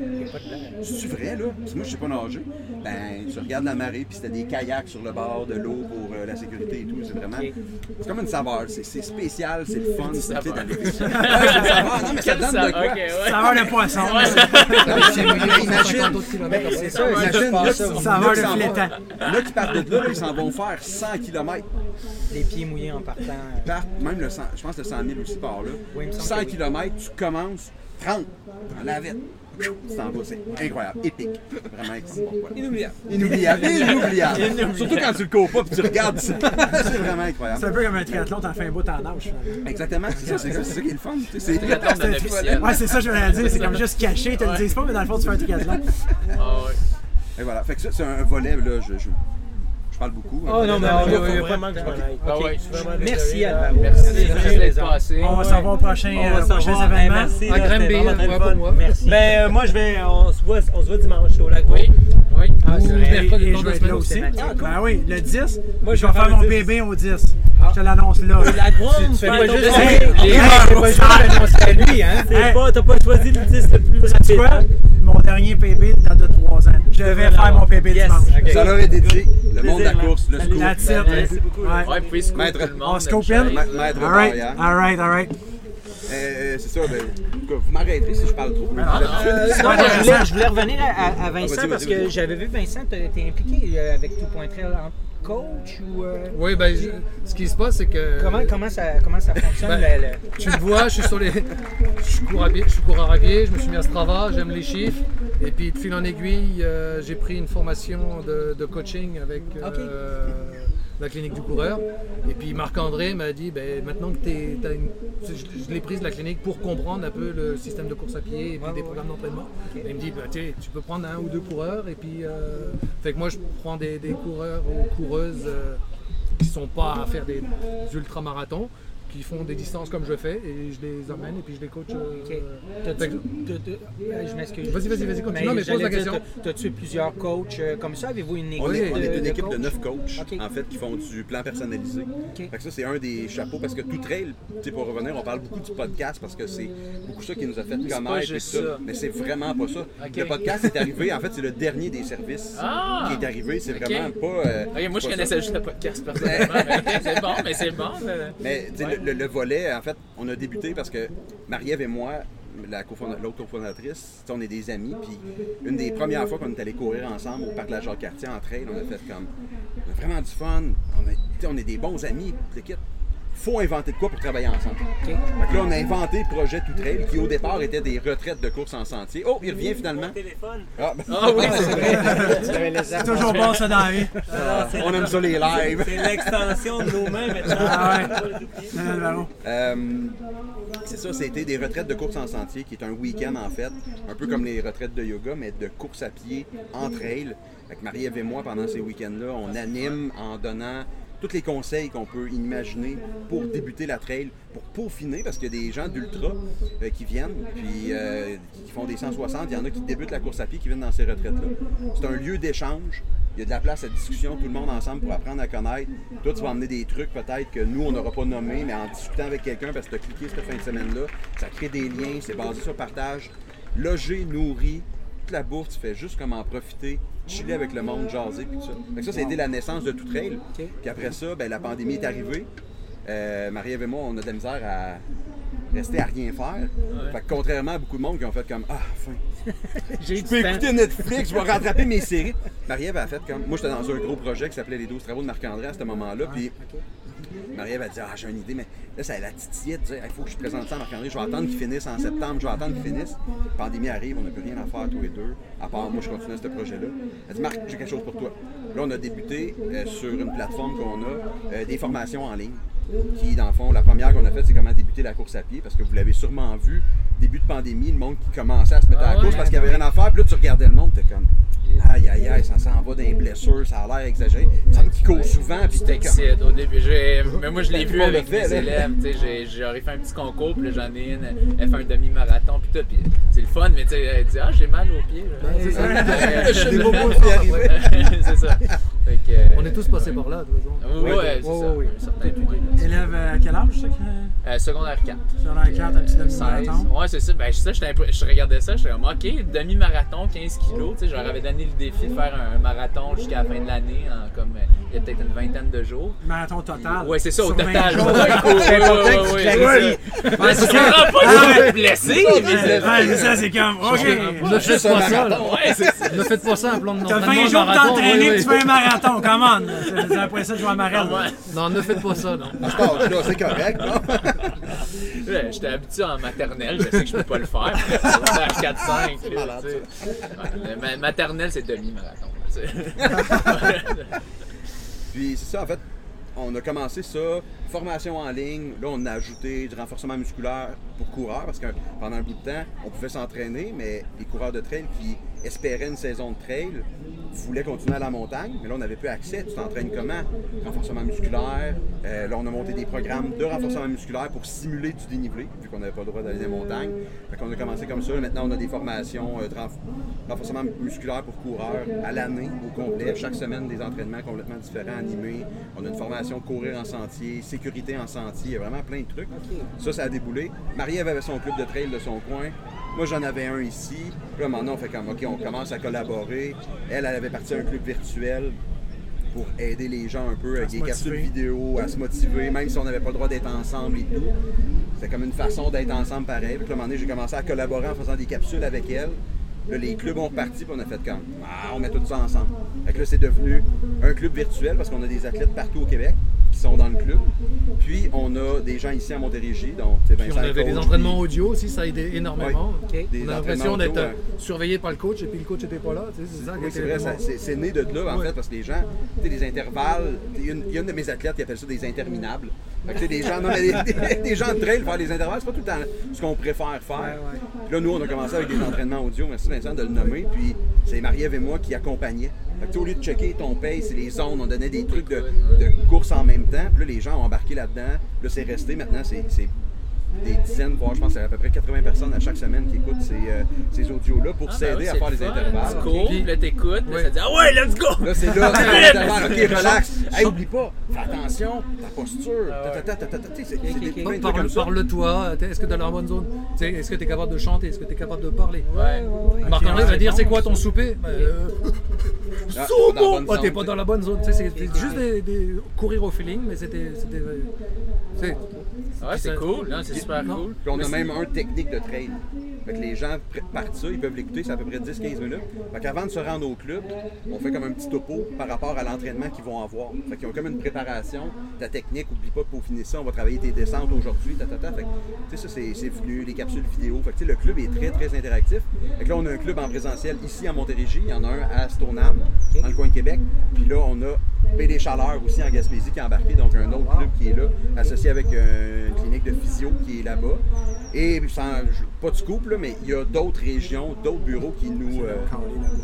C'est-tu vrai, là? Que moi, je sais pas nager. Ben, tu regardes la marée, puis c'était des kayaks sur le bord de l'eau pour euh, la sécurité et tout. C'est vraiment. C'est comme une saveur. C'est c'est spécial, c'est le fun. C'est Ouais, c'est une saveur. Non, mais ça donne de quoi. ok, ouais. Saveur de poisson. C'est mouillé Imagine. 150 autres kilomètres après. C'est ça, Imagine, là, qui s'en flétan. Là, qui partent de là, ils s'en vont faire 100 km. Les pieds mouillés en partant. partent, même le 100, je pense que le 100 000 aussi par là. Oui, il me semble 100 que oui. km, tu commences 30 dans la. Tu t'en vas, c'est incroyable, épique. Vraiment excitant. Voilà. Inoubliable. Inoubliable, inoubliable. Surtout quand tu le cours pas et tu regardes ça. c'est vraiment C'est incroyable. un peu comme un triathlon, t'en fais un bout en nage. Exactement, c'est ça, c'est ça, c'est ça qui est le fun. tu C'est Triathlon. Ouais, c'est ça, je voulais dire. C'est comme juste caché, ils te le disent pas, mais dans le fond, tu fais un triathlon. Ah ouais. Et voilà, fait que ça, c'est un volet, là, je, je, je parle beaucoup. Oh non, mais va faut vraiment que je m'en aille. Ah ouais. Vraiment Merci Alvaro. Merci, d'être passé. On va s'en va au prochain, euh, événement. merci. À moi. Merci. Ben, euh, moi, je vais, on se voit, on se voit dimanche au lac. Oui, oui. Ah, c'est mercredi, je vais être là au aussi. thématique. Ben oui, le 10. Moi, je vais faire mon le 10. bébé au 10. Je te l'annonce là. La grande Tu fais pas juste à lui, hein? C'est Hey. pas, t'as pas choisi le 10 le plus Tu vois, rapide. mon dernier bébé date de 3 ans. Je vais faire mon bébé Yes. dimanche. Ça leur est dédié, le monde de la course, le scoop. That's it. Merci beaucoup. Ouais. Puis scoop Maître. tout le monde. On scoop in? Maître All right, all right, all right. Euh, c'est ça, ben, en tout cas, vous m'arrêterez si je parle trop. Euh, non, je, voulais, je voulais revenir à, à- à Vincent parce que j'avais vu Vincent, t'es impliqué euh, avec Tout Point en coach ou. euh, Oui, ben, je- ce qui se passe, c'est que. Comment, comment, ça, comment ça fonctionne? Ben, le- le- Tu me vois, je suis sur les. Je cours à pied, je coureur à pied, je me suis mis à Strava, j'aime les chiffres. Et puis de fil en aiguille, euh, j'ai pris une formation de, de coaching avec euh, la clinique du coureur. Et puis Marc-André m'a dit ben, maintenant que une. Je, l'ai prise la clinique pour comprendre un peu le système de course à pied et des programmes d'entraînement. Et il me dit ben, tu peux prendre un ou deux coureurs. Et puis. euh, fait que moi je prends des, des coureurs ou coureuses. euh, qui sont pas à faire des ultramarathons, qui font des distances comme je fais, et je les emmène et puis je les coach. euh, Ok. fait T'as-tu- que- t'as- t'as- euh, Je m'excuse. Vas-y, vas-y, vas-y, continue. Non, mais pose la question. T'as-tu plusieurs coachs euh, comme ça? Avez-vous une équipe? On est, on est de- une de équipe de coachs? 9 coachs, en fait, qui font du plan personnalisé. Fait que ça, c'est un des chapeaux, parce que tout trail, tu sais, pour revenir, on parle beaucoup du podcast, parce que c'est beaucoup ça qui nous a fait connaître. et ça. Mais c'est vraiment pas ça. Le podcast est arrivé, en fait, c'est le dernier des services Ah! qui est arrivé. C'est vraiment pas... euh, moi, je connaissais ça. juste le podcast personnellement. mais c'est bon, mais c'est bon. Mais. Le, le- le volet, en fait, on a débuté parce que Marie-Ève et moi, la l'autre cofondatrice, on est des amis. Puis une des premières fois qu'on est allé courir ensemble au parc de la Jacques-Cartier en trail, on a fait comme. On a vraiment du fun. On, est des bons amis. L'équipe. Faut inventer de quoi pour travailler ensemble. Que là, on a inventé le projet Tout Trail qui, au départ, était des retraites de course en sentier. Oh, il revient finalement. téléphone. Ah, ben- Ah oui, c'est vrai. C'est toujours bon ça dans la vie. on aime ça les lives. C'est l'extension de nos mains maintenant. Ah ouais. Euh, c'est ça, c'était des retraites de course en sentier, qui est un week-end en fait, un peu comme les retraites de yoga, mais de course à pied en trail. Avec Marie-Ève et moi, pendant ces week-ends-là, on anime en donnant tous les conseils qu'on peut imaginer pour débuter la trail, pour peaufiner, parce qu'il y a des gens d'ultra euh, qui viennent, puis euh, qui font des 160, il y en a qui débutent la course à pied, qui viennent dans ces retraites-là. C'est un lieu d'échange, il y a de la place à discussion, tout le monde ensemble pour apprendre à connaître. Toi, tu vas emmener des trucs peut-être que nous, on n'aura pas nommés, mais en discutant avec quelqu'un, parce que tu as cliqué cette fin de semaine-là, ça crée des liens, c'est basé sur partage. Loger, nourri, toute la bouffe, tu fais juste comme en profiter, chiller avec le monde, jaser, puis tout ça. Fait que ça, ça a été la naissance de tout trail. Puis après ça, ben, la pandémie est arrivée. Euh, Marie-Ève et moi, on a de la misère à rester à rien faire. Fait que contrairement à beaucoup de monde qui ont fait comme Ah, fin, J'ai je peux écouter Netflix, je vais rattraper mes séries. Marie-Ève a fait comme. Moi, j'étais dans un gros projet qui s'appelait Les 12 travaux de Marc-André à ce moment-là. Puis Marie-Ève a dit Ah, j'ai une idée, mais là, ça la titillait de dire Il faut que je présente ça à Marc-André, je vais attendre qu'il finisse en septembre, je vais attendre qu'il finisse. La pandémie arrive, on n'a plus rien à faire tous les deux, à part moi, je continue ce projet-là. Elle dit Marc, j'ai quelque chose pour toi. Là, on a débuté euh, sur une plateforme qu'on a, euh, des formations en ligne. Qui, dans le fond, la première qu'on a faite, c'est comment débuter la course à pied, parce que vous l'avez sûrement vu, début de pandémie, le monde qui commençait à se mettre à la Ah course parce qu'il n'y avait rien à faire. Puis là, tu regardais le monde, t'es comme, aïe, aïe, aïe, ça s'en va des blessures, ça a l'air exagéré. Il me court souvent, puis C'était t'es comme, excite au début. j'ai- Mais moi, je l'ai vu avec le fait, mes élèves. tu sais, j'ai- J'aurais fait un petit concours, puis là, j'en ai une. Elle fait un demi-marathon, puis tout. Puis c'est le fun, mais tu sais, elle dit Ah, j'ai mal aux pieds. là. c'est ça. Arrivé. c'est ça. Que, euh, On est tous passés par là, de toute façon. Ouais, c'est ça. un certain. Élève à quel âge, ça? que- Euh, secondaire 4. Secondaire 4, un petit 16. demi-marathon. Ouais, c'est ça. Ben, ça, je regardais ça, j'étais comme, OK, demi-marathon, 15 kilos. Tu sais, je leur avais donné le défi de faire un marathon jusqu'à la fin de l'année, en comme, euh, il y a peut-être une vingtaine de jours. Marathon total. Ouais, c'est ça, au Sur 20 total. C'est important que tu ouais, clarifies. ouais. Ouais, c'est Je ça. me rends pas Ah, que ouais. blessé, mais ça, c'est comme, OK. Ne faites pas ça. Ne faites pas ça un plan de T'as d'entraînement 20 jours pour marathon, t'entraîner, oui, oui. tu fais un marathon, come on. C'est- C'est après ça de jouer à Marelle. Non, ne faites pas ça, non. À cet âge-là, c'est correct, non? Ouais, J'étais habitué en maternelle, je sais que je peux pas le faire. 4-5. malade, tu sais. Ouais, ma- maternelle, c'est demi-marathon. Puis c'est ça, en fait, on a commencé ça, formation en ligne. Là, on a ajouté du renforcement musculaire pour coureurs parce que pendant un bout de temps, on pouvait s'entraîner, mais les coureurs de trail qui espéraient une saison de trail voulaient continuer à la montagne, mais là, on n'avait plus accès. Tu t'entraînes comment? Renforcement musculaire. Euh, là, on a monté des programmes de renforcement musculaire pour simuler du dénivelé, vu qu'on n'avait pas le droit d'aller dans les montagnes. Fait qu'on a commencé comme ça. Maintenant, on a des formations euh, de renf- renforcement musculaire pour coureurs à l'année au complet. Chaque semaine, des entraînements complètement différents, animés. On a une formation courir en sentier, sécurité en sentier. Il y a vraiment plein de trucs. Ça, ça a déboulé. Marie-Ève avait son club de trail de son coin. Moi, j'en avais un ici. Puis là, maintenant, on fait comme, OK, on commence à collaborer. Elle, elle avait parti à un club virtuel pour aider les gens un peu avec se des capsules vidéo, à se motiver, même si on n'avait pas le droit d'être ensemble et tout. C'est comme une façon d'être ensemble pareil. Puis là, à un moment donné, j'ai commencé à collaborer en faisant des capsules avec elle. Là, les clubs ont reparti, puis on a fait comme, ah, on met tout ça ensemble. Fait que là, c'est devenu un club virtuel parce qu'on a des athlètes partout au Québec sont dans le club. Puis, on a des gens ici à Montérégie, donc c'est Puis Vincent on avait des entraînements puis- audio aussi, ça a aidé énormément. Ouais. Des On a l'impression d'être euh, surveillé par le coach et puis le coach n'était pas là. tu sais, C'est Oui, vrai, c'est c'est né de là, en fait, parce que les gens, tu sais, les intervalles, il y, a une- il y a une de mes athlètes qui appelle ça des interminables. Fait que, tu sais, des gens, non, mais des, des- des gens de trail, faire des intervalles, c'est pas tout le temps ce qu'on préfère faire. Puis là, nous, on a commencé avec des entraînements audio, merci Vincent de le nommer, puis c'est Marie-Ève et moi qui accompagnaient. Fait au lieu de checker ton pace et les zones, on donnait des trucs de, course en même temps, puis là, les gens ont embarqué là-dedans, là, c'est resté, maintenant, c'est c'est des dizaines, voire je pense c'est à peu près 80 personnes à chaque semaine qui écoutent ces, euh, ces audios-là pour Ah, ben s'aider oui, à faire le les fun. intervalles. Tu cours, puis là, t'écoutes, puis ça dit, ah ouais, let's go! Là, c'est là, ok, relax. Hey, oublie pas, fais attention, ta posture. C'est Parle-. Parle-toi, t'es- est-ce que tu es dans la bonne zone Est-ce que tu es capable de chanter? Est-ce que tu es capable de parler? Ouais. Marc-André va dire c'est quoi ton souper? Ben, bonne Ah, t'es pas dans la bonne zone. Tu sais, c'est juste courir au feeling, mais c'était. Sais, Ouais, c'est cool, non, c'est super Non. cool. Puis on a même un technique de trail. Fait que les gens partent ça, ils peuvent l'écouter, c'est à peu près 10-15 minutes. Fait qu'avant de se rendre au club, on fait comme un petit topo par rapport à l'entraînement qu'ils vont avoir. Fait qu'ils ont comme une préparation, ta technique, oublie pas que pour finir ça, on va travailler tes descentes aujourd'hui, ta, ta, ta. Fait que, tu sais, ça, c'est c'est venu, les capsules vidéo. Fait que, tu sais, le club est très, très interactif. Fait que là, on a un club en présentiel ici à Montérégie, il y en a un à Stoneham, dans le coin de Québec. Puis là, on a PD Chaleur aussi en Gaspésie qui est embarqué, donc un autre club qui est là, associé avec euh, une clinique de physio qui est là-bas. Et sans, pas de scoop, là, mais il y a d'autres régions, d'autres bureaux qui nous euh,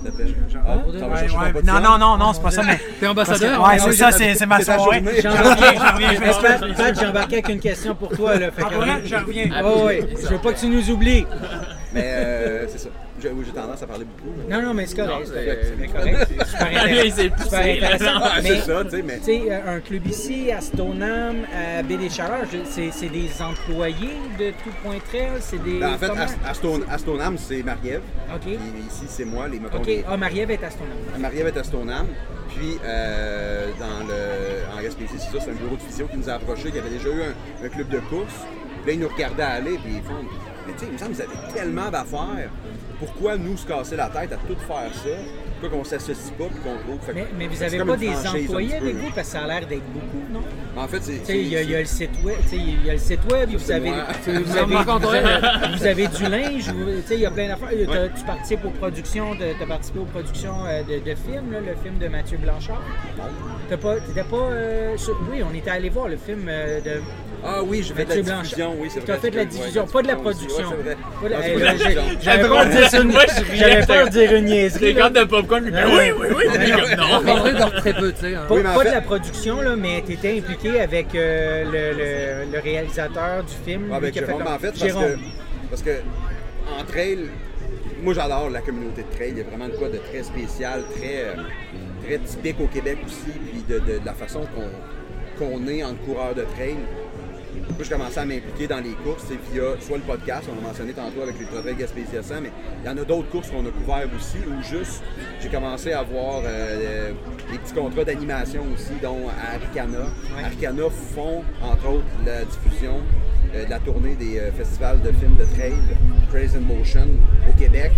appellent. Ah, Ouais, ouais. de Non, non, non, non, c'est pas ça, mais. T'es ambassadeur? Ouais, hein? c'est ça, c'est c'est ma soirée. J'en reviens, Pat, j'ai embarqué avec une question pour toi. Là, fait Ah, que- voilà, j'en reviens. Oh, oui, je veux pas que tu nous oublies. Mais euh, c'est ça. J'ai oui, j'ai tendance à parler beaucoup. mais- Non, non, mais c'est correct. Non, C'est c'est- correct, c'est super il intéressant. C'est ça, tu sais, mais. tu sais, un club ici, à Stoneham, à Baie des c'est c'est des employés de tout point trail, c'est des. Ben, en fait, à, à Stone- à Stoneham, c'est Marie-Ève. OK. Puis ici, c'est moi, les mettons, OK. Ah, Marie-Ève est à Stoneham. Marie-Ève est à Stoneham. Puis, euh, dans le, en Gaspésie, c'est ça, c'est un bureau de physio qui nous a approchés, qui avait déjà eu un, un club de course. Puis là, ils nous regardaient aller, puis ils font Mais tu sais, il me semble que vous avez tellement d'affaires. Pourquoi nous se casser la tête à tout faire ça? Pourquoi qu'on s'associe pas puis qu'on trouve? Mais, mais vous c'est avez comme pas des employés avec vous? Parce que ça a l'air d'être beaucoup, non? Mais En fait, c'est. Tu sais, il y, a- y le site web, tu sais, il y a le site web, vous avez, tu vous avez, Marc-André. vous avez du linge, tu il y a plein d'affaires. Ouais. Tu participes aux productions, de, t'as participé aux productions euh, de, de films, là, le film de Mathieu Blanchard. T'as pas, pas, euh, sur- oui, on était allé voir le film euh, de Ah oui, j'ai fait de la diffusion, oui, c'est vrai. T'as fait de la diffusion, pas de la production. Ouais, c'est vrai. Pas de- Ah. J'avais peur de dire une, Moi, je riais, j'avais peur de j'étais- dire une niaiserie. Les cartes de popcorn, lui, ben oui, oui, oui. Non. Dort très peu, tu sais. hein. Pas, Oui, mais en pas fait- de la production, là, mais tu étais impliqué avec euh, le, le- le réalisateur du film. Avec Jérôme, en fait, parce Jérôme. que, parce que en trail, moi j'adore la communauté de trail. Il y a vraiment de quoi de très spécial, très, euh, très typique au Québec aussi, puis de, de- de la façon qu'on qu'on est en coureur de trail. Moi, je commençais à m'impliquer dans les courses, sais, via soit le podcast, on a mentionné tantôt avec l'Ultra Trail Gaspésia 100, mais il y en a d'autres courses qu'on a couvertes aussi, ou juste, j'ai commencé à avoir euh, euh, des petits contrats d'animation aussi, dont à Aricana. Aricana font, entre autres, la diffusion euh, de la tournée des euh, festivals de films de trail, Praise in Motion, au Québec.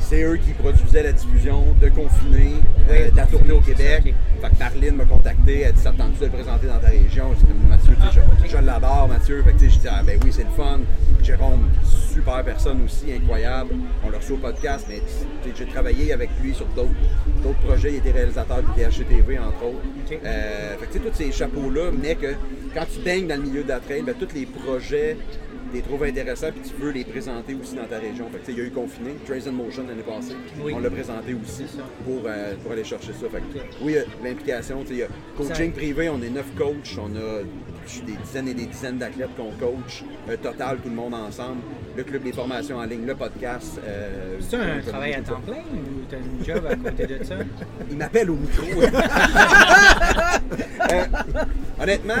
C'est eux qui produisaient la diffusion de Confiné, euh, de la tournée au Québec. Fait que Marlene m'a contacté, elle dit Ça te tente-tu de le présenter dans ta région? J'ai dit Mathieu, je, je l'adore, Mathieu. Fait que j'ai dit Ah, ben oui, c'est le fun. Jérôme, super personne aussi, incroyable. On l'a reçu au podcast, mais j'ai travaillé avec lui sur d'autres projets. Il était réalisateur du DHTV, entre autres. Euh, fait que tu sais, tous ces chapeaux-là, mais que quand tu baignes dans le milieu de la trail, ben, tous les projets les trouves intéressants puis tu veux les présenter aussi dans ta région. Fait que, il y a eu Confiné, Trace in Motion l'année passée. On l'a présenté aussi pour, euh, pour aller chercher ça. Fait que, oui, l'implication. tu sais, il y a coaching privé, on est neuf coachs, on a des dizaines et des dizaines d'athlètes qu'on coach. Euh, total, tout le monde ensemble. Le club des formations en ligne, le podcast. euh, C'est un travail à temps plein ou t'as une job à côté de ça? il m'appelle au micro. Euh, honnêtement,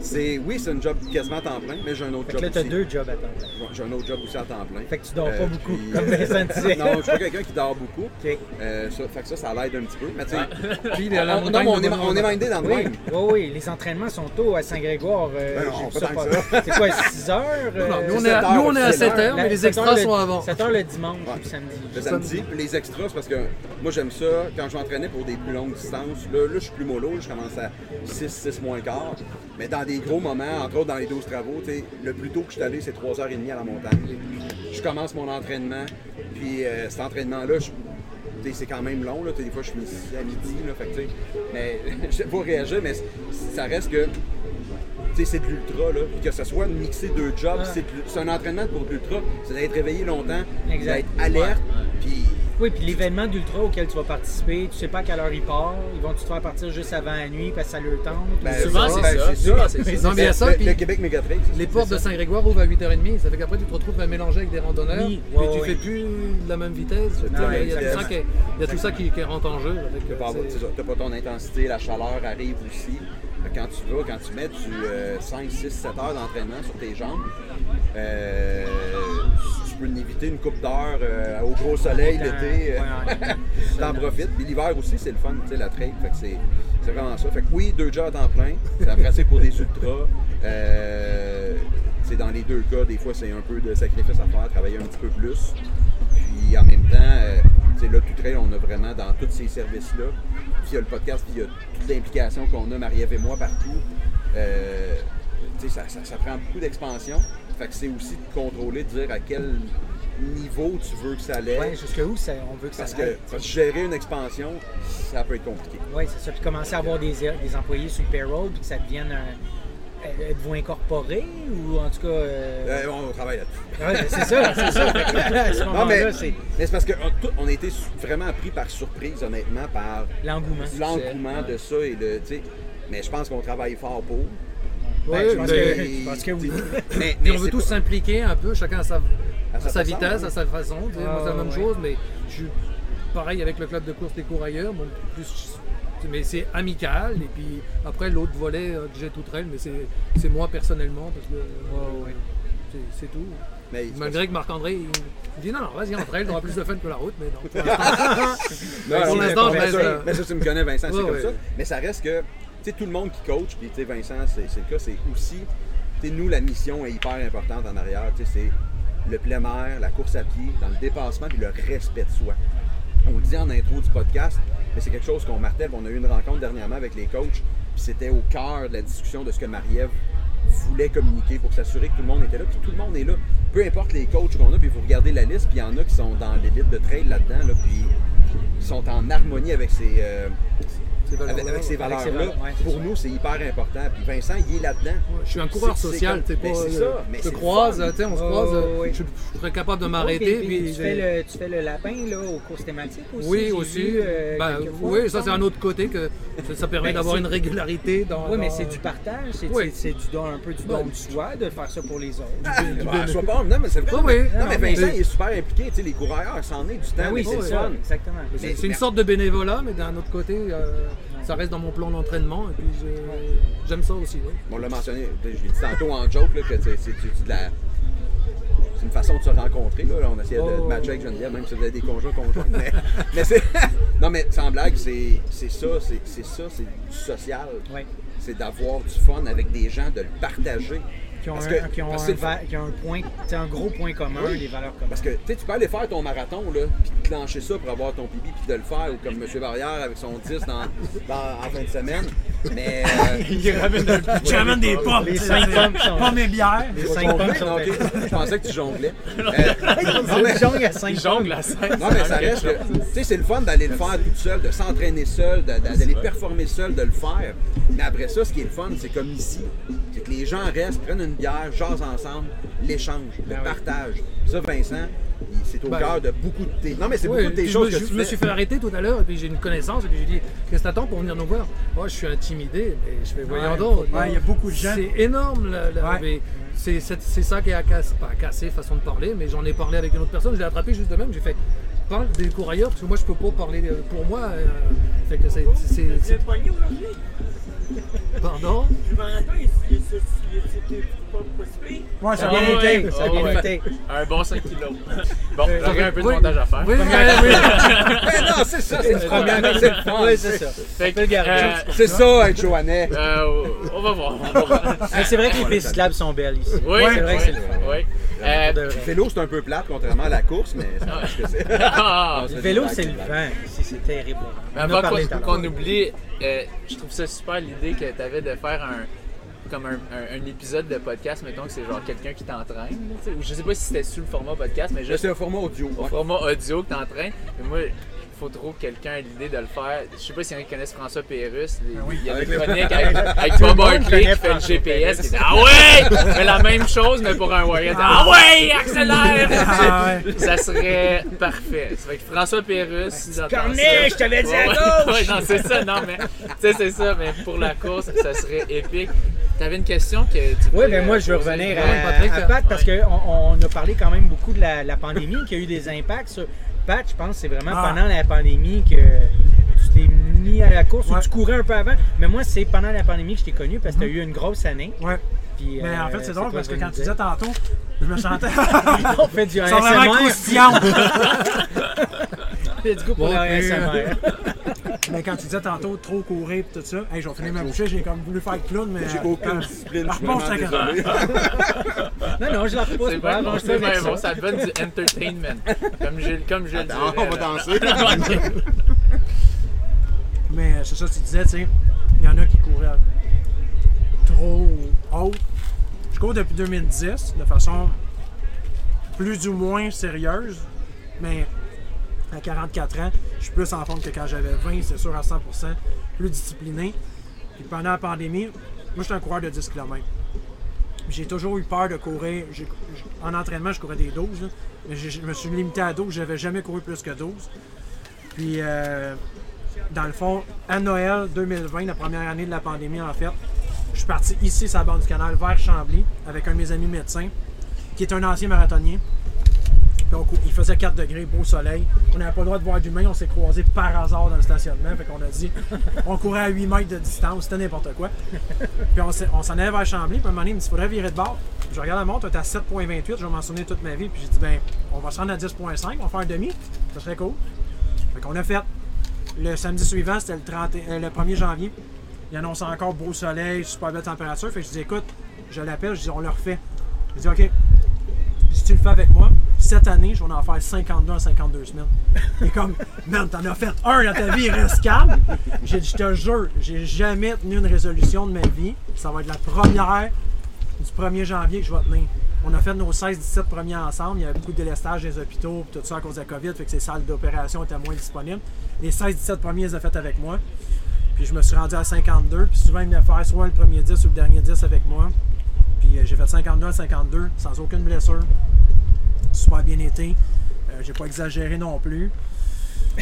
c'est oui, c'est un job quasiment à temps plein, mais j'ai un autre Fait que job là, t'as aussi. deux jobs à temps plein. Ouais, J'ai un autre job aussi à temps plein. Fait que tu dors pas Euh, beaucoup, puis- comme Vincent disait. non, je suis pas quelqu'un qui dort beaucoup. OK. Euh, ça, fait que ça, ça l'aide un petit peu. Mais tu sais, Puis la on, non, on est, on est mindé dans le Oui, même. oui, oui, les entraînements sont tôt à Saint-Grégoire. euh, Ben non, j'ai vu pas ça pas-. C'est quoi, 6 heures? euh, Non, nous, on est à, sept nous, on est à heures, 7 c'est heures, mais les 7 heures extras sont avant. 7 heures le dimanche puis le samedi. Le samedi, puis les extras, c'est parce que moi j'aime ça. Quand je m'entraînais pour des plus longues distances, là, là je suis plus mollo, je commence à 6, 6 moins quart. Mais dans des gros moments, entre autres dans les 12 travaux, le plus tôt que je suis allé, c'est 3h30 à la montagne. Je commence mon entraînement, puis euh, cet entraînement-là, c'est quand même long. Là. Des fois, je ici à midi. Là, fait que, mais je sais pas réagir, mais ça reste que c'est de l'ultra, là. Puis que ce soit mixer deux jobs, c'est de l'u- c'est un entraînement pour de l'ultra. C'est d'être réveillé longtemps, d'être alerte, puis Oui, puis l'événement d'ultra auquel tu vas participer, tu sais pas à quelle heure il part. Ils vont te faire partir juste avant la nuit parce que ça leur tente? Ben, ou- Souvent, ça, c'est ben, ça. Souvent, c'est ça. le, puis le Québec Mégatrix. les portes de Saint-Grégoire ouvrent à 8h30. Ça fait qu'après, tu te retrouves à mélanger avec des randonneurs. Oui, puis ouais, tu fais plus de la même vitesse. Tu il y a tout ça, qui, il y a tout ça qui, qui rentre en jeu. avec, T'as euh, pas, ton intensité, la chaleur arrive aussi. Quand tu vas, quand tu mets du euh, 5, 6, 7 heures d'entraînement sur tes jambes, euh, tu peux éviter une coupe d'heure euh, au gros soleil l'été. euh. T'en profites. Puis l'hiver aussi, c'est le fun, tu sais, la trail. Fait que c'est, c'est vraiment ça. Fait que oui, deux jobs à temps plein. C'est pratique pour des ultras. Euh, c'est dans les deux cas, des fois, c'est un peu de sacrifice à faire, travailler un petit peu plus. Puis en même temps, euh, tu sais, là, tout trail, on a vraiment dans tous ces services-là. Puis il y a le podcast, puis il y a toute l'implication qu'on a, Marie-Ève et moi, partout. Euh, ça, ça- ça prend beaucoup d'expansion. Fait que c'est aussi de contrôler, de dire à quel niveau tu veux que ça allait. Ouais, jusqu'à où ça- on veut que ça que, aille. parce que gérer une expansion, ça peut être compliqué. Oui, c'est ça. Puis commencer à avoir des, des employés sur le payroll, puis que ça devienne un. euh, Êtes-vous incorporé ou en tout cas. euh, Euh, on travaille là-dessus. ouais, c'est ça, c'est ça. À ce Non, mais, c'est mais c'est parce qu'on on a été vraiment pris par surprise, honnêtement, par l'engouement. l'engouement de ça. Et sais, mais je pense qu'on travaille fort pour. Ben, Ouais, je, pense mais- que, je pense que oui. Mais, on veut tous s'impliquer un peu, chacun à sa, à sa vitesse, à sa façon. Moi, c'est la Ah, même ouais. chose, mais je suis pareil avec le club de course des courailleurs. Bon, plus, mais c'est amical. Et puis après, l'autre volet euh, que j'ai tout trail, mais c'est moi personnellement, parce que euh, c'est- c'est tout. mais Malgré que Marc-André, il dit non, non, vas-y, on trail, t'auras plus de fun que la route, mais non. pour l'instant, je ça, reste, mais ça, tu me connais, Vincent, c'est comme ouais. ça. Mais ça reste que, tout le monde qui coach, puis tu sais, Vincent, c'est le cas, c'est aussi, tu sais, nous, la mission est hyper importante en arrière, tu sais, c'est le plein air, la course à pied, dans le dépassement, puis le respect de soi. On le dit en intro du podcast, mais c'est quelque chose qu'on martèle. On a eu une rencontre dernièrement avec les coachs, puis c'était au cœur de la discussion de ce que Marie-Ève voulait communiquer pour s'assurer que tout le monde était là, puis tout le monde est là. Peu importe les coachs qu'on a, puis vous regardez la liste, puis il y en a qui sont dans l'élite de trail là-dedans, là, puis ils sont en harmonie avec ces, euh. Avec, avec ces valeurs-là. valeurs, ouais, pour ça. nous, c'est hyper important. Puis Vincent, il est là-dedans. Je suis un coureur social, tu sais pas. c'est euh, ça, mais le croise, fun. tu sais, on se Oh, croise, euh, oui. je, je serais capable de Oui, m'arrêter. puis- puis puis tu, fais le, tu fais le lapin là, aux courses thématiques aussi. Oui, aussi. vu, euh, Ben, fois, oui, ça c'est un autre côté que ça, permet Ben, d'avoir une régularité dans. Oui, mais c'est du partage, c'est Oui. du don, un peu du don de soi de faire ça pour les autres. Ah, ben, sois pas non, mais c'est vrai. Oui. Non, mais Vincent, il est super impliqué. Tu sais, les coureurs, ça en est du temps. Ben oui, c'est ça, exactement. C'est c'est une sorte de bénévolat, mais d'un autre côté, euh, ça reste dans mon plan d'entraînement. Et puis j'aime ça aussi. oui. On l'a mentionné, je l'ai dit tantôt en joke, là, que c'est de la. C'est une façon de se rencontrer. Là. On essayait de, de Oh. matcher avec Geneviève, même si vous avez des conjoints conjoints. Mais, mais c'est. non, mais sans blague, c'est ça, c'est ça, c'est du social. Ouais. C'est d'avoir du fun avec des gens, de le partager. Qui ont, Parce un, que- qui ont parce un, que c'est le va- qui ont un point, un gros point commun, Oui. des valeurs communes. Parce que tu tu peux aller faire ton marathon, là, puis te clencher ça pour avoir ton pipi, puis de le faire, ou comme M. Barrière avec son 10 dans, dans- en fin de semaine. Mais. euh, Il ramène des pommes. Les tu sais, cinq c'est- pommes sont- Pommes et bières. les Jongler? cinq pommes sont Non, ok. Je pensais que tu jonglais. Euh, non, mais... jongle à cinq Il pommes. jongle à cinq. Non, mais ça reste que, tu sais, c'est le fun d'aller le faire tout seul, de s'entraîner seul, d'aller performer seul, de le faire. Mais après ça, ce qui est le fun, c'est comme ici. C'est que les gens restent, prennent une bière, jasent ensemble, l'échange, le Ben oui. partage. Ça, Vincent, il- c'est au Ben, cœur de beaucoup de tes. Non, mais c'est Oui, beaucoup de tes choses je, me, que je tu me fais. suis fait arrêter tout à l'heure, et puis j'ai une connaissance, et puis j'ai dit Qu'est-ce que t'attends pour venir nous voir? Moi, je suis intimidé, mais je fais Voyons Ouais, donc. ouais, il y a beaucoup de gens. C'est énorme, là, là, Ouais. mais c'est c'est- c'est ça qui a cassé, pas cassé, façon de parler, mais j'en ai parlé avec une autre personne, je l'ai attrapé juste de même, j'ai fait Parle des courailleurs, parce que moi, je peux pas parler euh, pour moi. euh, fait que c'est. c'est- aujourd'hui? Pardon? Le marathon, c'était pas possible. Ouais, ça vient bien Ouais, été, ça été. Un bon 5 kilos. Bon, j'aurais un peu de montage à faire. Oui, oui, oui. Mais non, c'est ça, c'est le fun. C'est le fun. Oui, c'est ça. Le euh, C'est ça, être euh, on va voir. on va voir. C'est vrai que les pistes cyclables sont belles ici. Oui, c'est vrai que c'est le. Euh. Le vélo, c'est un peu plate, contrairement à la course, mais c'est parce que c'est. ah, Non, Le c'est vélo, c'est le vent. Ici, c'est terrible. Mais avant qu'on oublie, euh, je trouve ça super l'idée que tu avais de faire un comme un, un- un épisode de podcast, mettons que c'est genre quelqu'un qui t'entraîne. ou Je sais pas si c'était sous le format podcast, mais juste c'est un format audio. au format audio que t'entraînes. Moi, faut trop que quelqu'un ait l'idée de le faire. Je sais pas s'il y en a qui connaissent François Pérusse. les- Il y a des Avec le- chroniques avec, avec Bob Barkley qui fait le GPS. Qui dit Ah ouais! Mais la même chose, mais pour un warrior. Ah ouais! Accélère! Ah ouais. Ça serait parfait. Ça fait que François si entendez cornet, je t'avais dit à gauche! ouais, non, c'est ça, non, mais tu sais, c'est ça, mais pour la course, ça serait épique. T'avais une question que tu Oui, voulais, ben moi, je veux revenir à, Patrick, à Pat parce qu'on on a parlé quand même beaucoup de la, la pandémie, qui a eu des impacts sur. Pat, je pense que c'est vraiment Ah. pendant la pandémie que tu t'es mis à la course ou tu courais un peu avant. Mais moi, c'est pendant la pandémie que je t'ai connu parce que tu as eu une grosse année. Ouais. Puis, Mais en euh, fait, c'est drôle parce que quand tu disais tantôt, je me sentais. On fait du sont vraiment Go pour Bon, le puis, ASMR. Mais quand tu disais tantôt trop courir et tout ça, hey, j'ai fini ma bouchée, j'ai comme voulu faire clown, mais. J'ai aucune euh, discipline, ah, je désolé. Non, non, je la repousse. C'est pas, bon, c'est bien ça. bon, ça te donne du entertainment. Comme je, comme je le disais. Attends, on va danser. Mais c'est ça, tu disais, tu sais, il y en a qui couraient trop haut. Je cours depuis 2010 de façon plus ou moins sérieuse, mais à 44 ans, je suis plus en forme que quand j'avais 20, c'est sûr à 100%, plus discipliné. Puis pendant la pandémie, moi j'étais un coureur de 10 km. J'ai toujours eu peur de courir. En entraînement, je courais des 12, là, mais je me suis limité à 12. J'avais jamais couru plus que 12. Puis, euh, dans le fond, à Noël 2020, la première année de la pandémie, en fait, je suis parti ici, sur la bande du canal, vers Chambly, avec un de mes amis médecins, qui est un ancien marathonien. Il faisait 4 degrés, beau soleil. On n'avait pas le droit de voir d'humain, on s'est croisés par hasard dans le stationnement. Fait qu'on a dit, on courait à 8 mètres de distance, c'était n'importe quoi. Puis on s'est- on s'en vers Chambly, puis à un moment donné, il me dit, il faudrait virer de bord. Je regarde la montre, on était à 7.28, je vais m'en souvenir toute ma vie. Puis j'ai dit, ben, on va se rendre à 10.5, on va faire un demi, ça serait cool. Fait qu'on a fait. Le samedi suivant, c'était le, 30 et- euh, le 1er janvier. Il annonçait encore beau soleil, super belle température. Fait que je dis, écoute, je l'appelle, je dis, on le refait. Je dis, OK, tu le fais avec moi, cette année, je vais en faire 52 en 52 semaines. Et comme, man, t'en as fait un dans ta vie, reste calme. J'ai dit, je te jure, j'ai jamais tenu une résolution de ma vie. Ça va être la première du 1er janvier que je vais tenir. On a fait nos 16-17 premiers ensemble. Il y avait beaucoup de délestage des hôpitaux, tout ça à cause de la COVID, fait que ces salles d'opération étaient moins disponibles. Les 16-17 premiers, ils ont fait avec moi. Puis je me suis rendu à 52. Puis souvent, il venait faire soit le premier 10 ou le dernier 10 avec moi. Puis euh, j'ai fait 52 à 52 sans aucune blessure. Super bien été. Euh, j'ai pas exagéré non plus.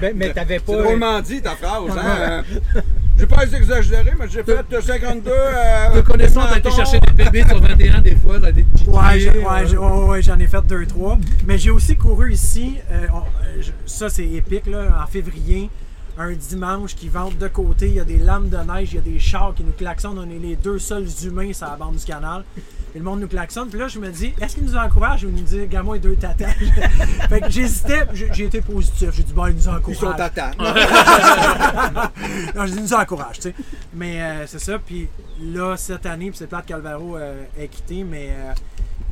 Ben, mais t'avais C'est pas. drôlement dit ta phrase, hein? Euh, J'ai pas exagéré, mais j'ai fait euh, 52. Euh, De connaissance, t'as été chercher des PB sur 21 des fois, t'as des petits Ouais, j'ai- ouais, j'ai- ouais, ouais, j'en ai fait deux, trois. Mais j'ai aussi couru ici, euh, on- euh, ça c'est épique, là, en février, un dimanche qui vente de côté, il y a des lames de neige, il y a des chars qui nous klaxonnent, on est les deux seuls humains sur la bande du canal. Et le monde nous klaxonne, puis là je me dis, est-ce qu'ils nous encouragent ou ils nous disent, gamin et deux tatas? fait que j'hésitais, j'ai j'ai été positif, j'ai dit, bon, ils nous encouragent. Ils sont tata. non, je dis, nous encourage, tu sais. Mais euh, c'est ça. Puis là, cette année, puis c'est plate Calvaro euh, est quitté, mais euh,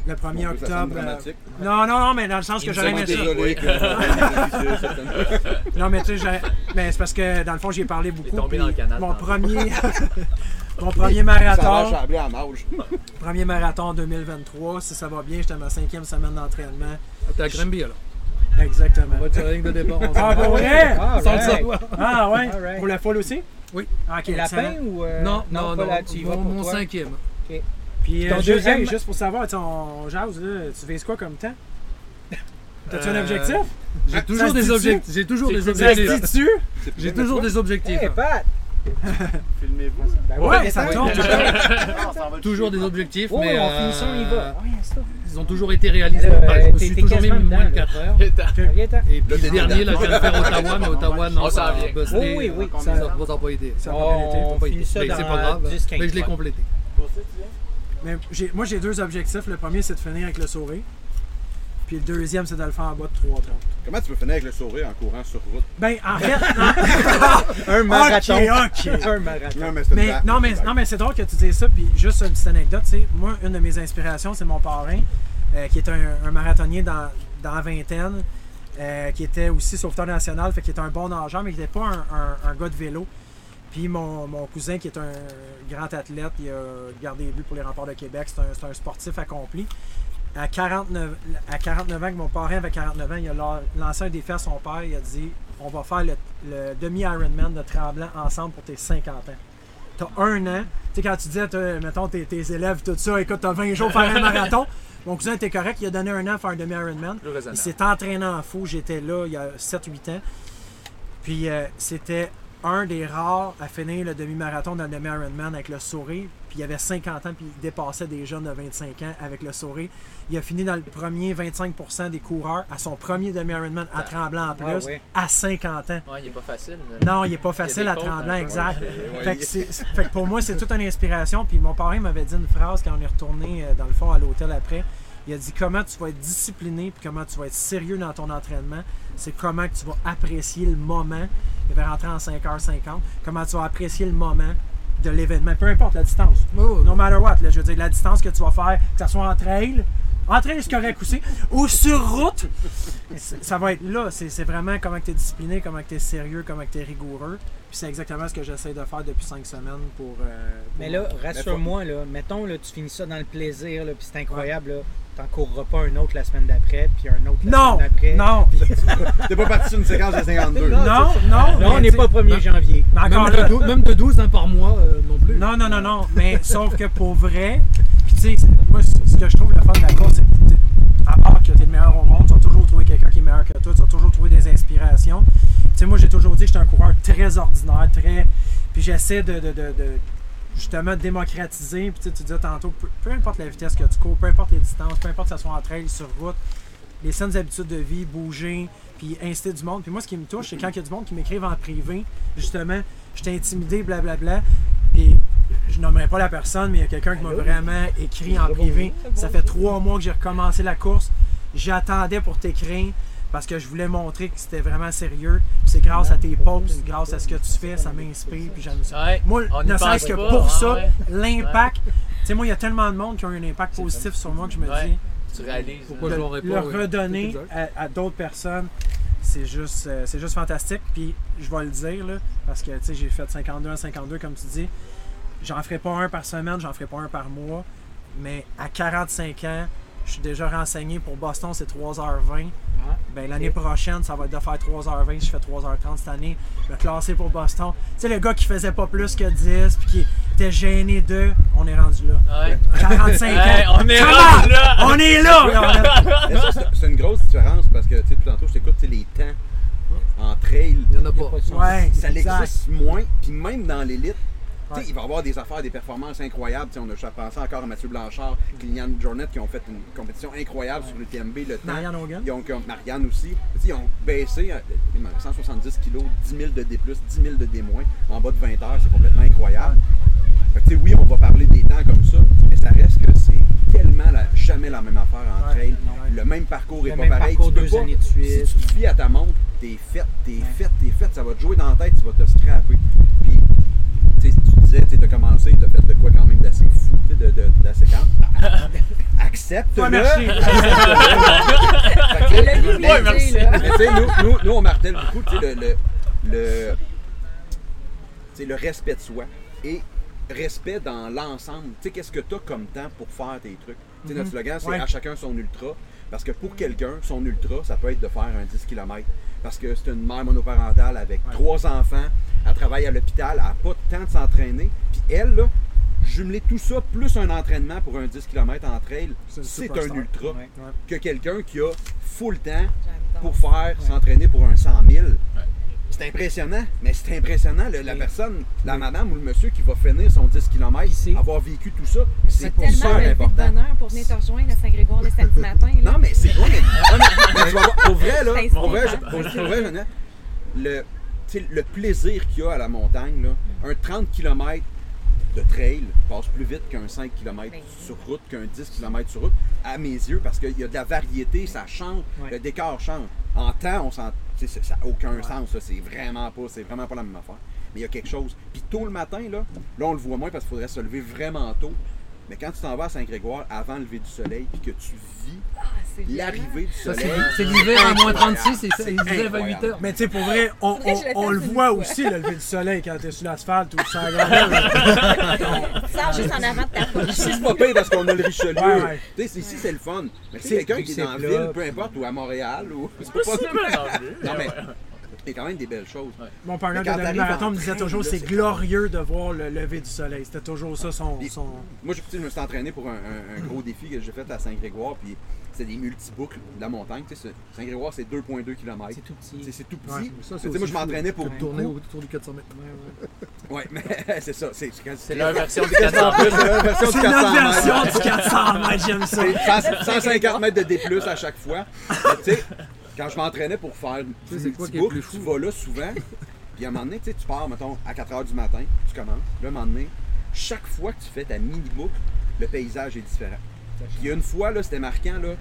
le 1er Bon, ça sonne octobre. euh, non, non, non, mais dans le sens que j'aurais aimé ça. Que. Non, mais tu sais, mais c'est parce que dans le fond, j'y ai parlé beaucoup. tombé dans le canal Mon premier. mon premier Ça va marathon. chambler en âge. Premier marathon 2023. Si ça va bien, j'étais à ma cinquième semaine d'entraînement. T'es à Granby alors? Exactement. On va tirer de départ. Ah, pour vrai? Ah, right. Ah, ouais? Pour la foule aussi? Oui. Ah, ok, Lapin ou. euh, Non, non, non. vas Mon, cinquième. Puis, Ton euh, deuxième- hey, juste pour savoir, tu sais, on jase, là, tu vises quoi comme temps? T'as-tu un Euh, objectif? J'ai toujours Ah, des objectifs. J'ai toujours des Ça objectifs. J'ai toujours des objectifs. Hey, Pat! Filmez-vous. Ben Ouais, ça tombe. Non, ça va Toujours des objectifs, Oh, mais euh, ça, on y va. Oh, yes, ça. ils ont toujours été réalisés. Euh, Enfin, je me suis toujours mis moins de dedans, 4 heures. Et puis Là, le dernier, là, je viens de faire Ottawa, mais Ottawa, non, On ça s'en a vient. busté. Oui, oui, oui. Ça Ça- n'a ça a pas été. Ça a pas été. Ça c'est pas grave. 10-15 Mais je l'ai complété. Mais moi, j'ai deux objectifs. Le premier, c'est de finir avec le sourire. Puis le deuxième, c'est de le faire en bas de 3 30. Comment tu peux finir avec le sourire en courant sur route? Ben, en fait, non. Un marathon. Ok, ok. Un marathon. Non, mais c'est Mais, non, mais, c'est une non, mais c'est drôle que tu dises ça. Puis juste une petite anecdote, tu sais, moi, une de mes inspirations, c'est mon parrain, euh, qui est un, un marathonnier dans, dans la vingtaine, euh, qui était aussi sauveteur national, fait qu'il était un bon nageur, mais qui n'était pas un, un- un gars de vélo. Puis mon, mon cousin, qui est un grand athlète, il a gardé les buts pour les remparts de Québec, c'est un, sportif accompli. À 49, à 49 ans, que mon parrain avait 49 ans, il a la- lancé un défi à son père. Il a dit On va faire le, le demi-Ironman de Tremblant ensemble pour tes 50 ans. T'as un an. Tu sais, quand tu disais, t'as- mettons, tes, tes élèves, tout ça, écoute, t'as 20 jours pour faire un marathon. Mon cousin était correct, il a donné un an à faire un demi-Ironman. Il s'est entraîné en fou. J'étais là il y a 7-8 ans. Puis euh, c'était un des rares à finir le demi-marathon dans le demi-Ironman avec le sourire. Puis il avait 50 ans, puis il dépassait des jeunes de 25 ans avec le sourire. Il a fini dans le premier 25% des coureurs à son premier demi-Ironman à Tremblant en plus, Ah ouais. à 50 ans. Ouais, il est pas facile. mais- Non, il est pas facile à Tremblant, hein, exact. ouais. Fait, que c'est- c'est- fait que pour moi, c'est toute une inspiration. Puis mon parrain m'avait dit une phrase quand on est retourné euh, dans le fond à l'hôtel après. Il a dit comment tu vas être discipliné puis comment tu vas être sérieux dans ton entraînement? C'est comment que tu vas apprécier le moment. Il va rentrer en 5h50. Comment tu vas apprécier le moment de l'événement, peu importe la distance. Oh, No matter what, là, je veux dire, la distance que tu vas faire, que ce soit en trail, en trail, c'est correct aussi, ou sur route, ça va être là. C'est vraiment comment tu es discipliné, comment tu es sérieux, comment tu es rigoureux. Puis c'est exactement ce que j'essaie de faire depuis cinq semaines pour. euh, pour- Mais là, rassure-moi, là, mettons, là, tu finis ça dans le plaisir, là, puis c'est incroyable, là, t'en courras pas un autre la semaine d'après, puis un autre la Non! semaine d'après. Non! T'es pas parti sur une séquence de 52. Non, non! Non, mais on n'est pas 1er janvier. mais encore Même là- de, même de 12 hein, par mois euh, non plus. Non, non, non, non. Mais sauf que pour vrai, puis tu sais, moi, ce que je trouve le fun de la course, c'est à part que tu es le meilleur au monde, tu vas toujours trouver quelqu'un qui est meilleur que toi, tu vas toujours trouver des inspirations. Tu sais, moi, j'ai toujours dit que j'étais un coureur très ordinaire, très. Puis j'essaie de, de, de, de, justement démocratiser. Puis tu sais, disais tantôt, peu, peu importe la vitesse que tu cours, peu importe les distances, peu importe que ce soit en trail, sur route, les saines habitudes de vie, bouger, puis inciter du monde. Puis moi, ce qui me touche, c'est quand il y a du monde qui m'écrivent en privé, justement, je t'ai intimidé, blablabla. Puis je nommerai pas la personne, mais il y a quelqu'un qui m'a vraiment écrit en privé. Ça fait trois mois que j'ai recommencé la course. J'attendais pour t'écrire parce que je voulais montrer que c'était vraiment sérieux. C'est grâce à tes posts, grâce à ce que tu fais, ça m'inspire, puis j'aime ça. Ouais, Moi, ne serait-ce pense que pas, pour hein, ça, ouais. l'impact. Tu sais, moi, il y a tellement de monde qui ont eu un impact positif sur moi que je me dis, Tu réalises. Pourquoi hein. je de l'aurais pas, le redonner à, à d'autres personnes, c'est juste, euh, c'est juste fantastique. Puis je vais le dire, là, parce que tu sais, j'ai fait 52 à 52, comme tu dis. J'en ferai pas un par semaine, j'en ferai pas un par mois. Mais à 45 ans, je suis déjà renseigné pour Boston, c'est 3h20. Ah, Ben, l'année prochaine, ça va être de faire 3h20. Je fais 3h30 cette année. Le classé pour Boston. Tu sais, le gars qui faisait pas plus que 10 puis qui était gêné de, on est rendu là. Ouais. 45 Ouais, ans. on est Come rendu on! là! On est là! C'est- une grosse différence parce que, tu sais, tout tantôt, je t'écoute, les temps en trail, Il n'y en a pas. Ouais, ça existe moins. Puis même dans l'élite, Ouais. il va y avoir des affaires, des performances incroyables. On a pensé encore à Mathieu Blanchard, Kylian Jornet qui ont fait une compétition incroyable sur le TMB, le temps. Marianne Hogan. Ils ont, Marianne aussi. Ils ont baissé euh, 170 kg, 10 000 de D+, 10 000 de D-, en bas de 20 heures. C'est complètement incroyable. Fait que, oui, on va parler des temps comme ça, mais ça reste que c'est tellement la- jamais la même affaire en Ouais, trail. ouais. Le même parcours est Le pas pareil. parcours tu peux deux pas- années de suite. Si tu te fies à ta montre, t'es fait, t'es fait, t'es fait, ça va te jouer dans la tête, tu vas te scraper. Puis, tu sais, tu disais, tu as commencé, tu as fait de quoi quand même d'assez fou, tu sais, de, de- d'assez calme. Accepte-le. Ouais, merci. Ouais, mais tu sais, nous, nous, nous, on martèle beaucoup tu sais, le, le, le, tu sais, le respect de soi et respect dans l'ensemble. Tu sais, qu'est-ce que tu as comme temps pour faire tes trucs? Tu sais, notre slogan, c'est Ouais. à chacun son ultra. Parce que pour quelqu'un, son ultra, ça peut être de faire un 10 km. Parce que c'est une mère monoparentale avec trois enfants, elle travaille à l'hôpital, elle n'a pas de temps de s'entraîner. Puis elle, là, jumeler tout ça plus un entraînement pour un 10 km en trail, C'est c'est un ultra. Ouais. Que quelqu'un qui a full temps pour faire s'entraîner pour un 100 000. C'est impressionnant, mais c'est impressionnant. le- la personne, la madame ou le monsieur qui va finir son 10 km, c'est- avoir vécu tout ça, c'est levé de important. bonheur pour venir te rejoindre à Saint-Grégoire le samedi matin. là. Non, mais c'est pas. Mais, ouais, mais- mais tu vas voir, pour vrai, là, C'est pour vrai, pour, pour vrai, le, le plaisir qu'il y a à la montagne, là, un 30 km de trail passe plus vite qu'un 5 km Ben. sur route, qu'un 10 km sur route, à mes yeux, parce qu'il y a de la variété, ça change, Ouais. le décor change. En temps, on ça n'a aucun sens, là, c'est vraiment pas, c'est vraiment pas la même affaire. Mais il y a quelque chose. Puis tôt le matin, là, là on le voit moins parce qu'il faudrait se lever vraiment tôt. Mais quand tu t'en vas à Saint-Grégoire avant le lever du soleil, puis que tu vis Ah, l'arrivée du Ça, soleil. c'est l'hiver à moins 36 et ça, il C'est se lève à 8 incroyable. heures. Mais tu sais, pour vrai, on, le on voit aussi, le lever du soleil, quand t'es sur l'asphalte ou sur la grande Tu sors juste en avant de ta poche. Ici, c'est pas pire parce qu'on a le Richelieu. Ouais, ouais. Tu sais, ici, c'est le fun. Mais C'est- quelqu'un qui est dans la ville, peu importe, ou à Montréal, ou. C'est Pas. Non, mais Ouais. a quand même des belles choses. Mon partenaire de demi-marathon me disait toujours c'est c'est glorieux de voir le lever du soleil. C'était toujours ça son. Puis, son... Moi, je, me suis entraîné pour un, un- un gros défi que j'ai fait à Saint-Grégoire, puis c'était des multiboucles de la montagne. Tu sais, c'est- Saint-Grégoire, c'est 2,2 km. C'est tout petit. C'est c'est tout petit. Ouais, Ça, Tu sais, moi, je m'entraînais pour tourner autour du 400 mètres. Ouais, mais c'est ça. C'est C'est leur version du C'est 400 en plus, c'est leur version du C'est 400 notre version mètres. du 400 mètres, j'aime ça. C'est 100 150 mètres de D+, à chaque fois. Mais Tu sais, quand je m'entraînais pour faire du sais, quoi qui est multibook, plus fou? tu vas là souvent, puis à un moment donné, tu sais, tu pars, mettons, à 4 h du matin, tu commences, là, à un moment donné, chaque fois que tu fais ta mini-boucle, le paysage est différent. Puis il y a une fois, là, c'était marquant, là,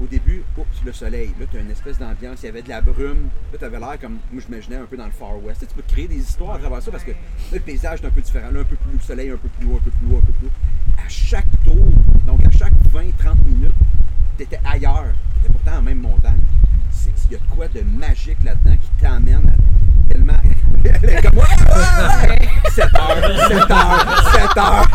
au début, oups, le soleil, là, tu as une espèce d'ambiance, il y avait de la brume, là, tu avais l'air comme, moi, je m'imaginais un peu dans le Far West. Tu sais, tu peux créer des histoires à travers ça parce que là, le paysage est un peu différent, là, un peu plus, le soleil un peu plus haut, un peu plus haut, un peu plus haut. À chaque tour, donc à chaque 20-30 minutes, tu étais ailleurs, tu étais pourtant en même montagne. Il y a de quoi de magique là-dedans qui t'amène à tellement. Elle est comme. 7 heures, 7 heures, 7 heures.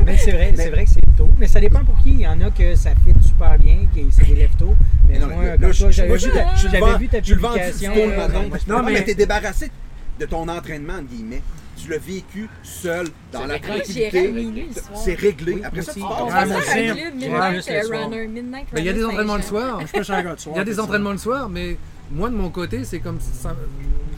Mais c'est vrai, c'est vrai que c'est tôt. Mais ça dépend pour qui. Il y en a que ça fit super bien, qui c'est des lève tôt. Mais, Mais non, moi, j'avais vu vu ta publication. Non, Non, mais, mais- t'es débarrassé de ton entraînement, entre guillemets. Tu l'as vécu seul, dans la tranquillité. C'est réglé. Après ça, tu aussi. pars. Euh, il y a des entraînements le soir. De. Il y a des entraînements le soir, mais moi de mon côté, c'est comme ça.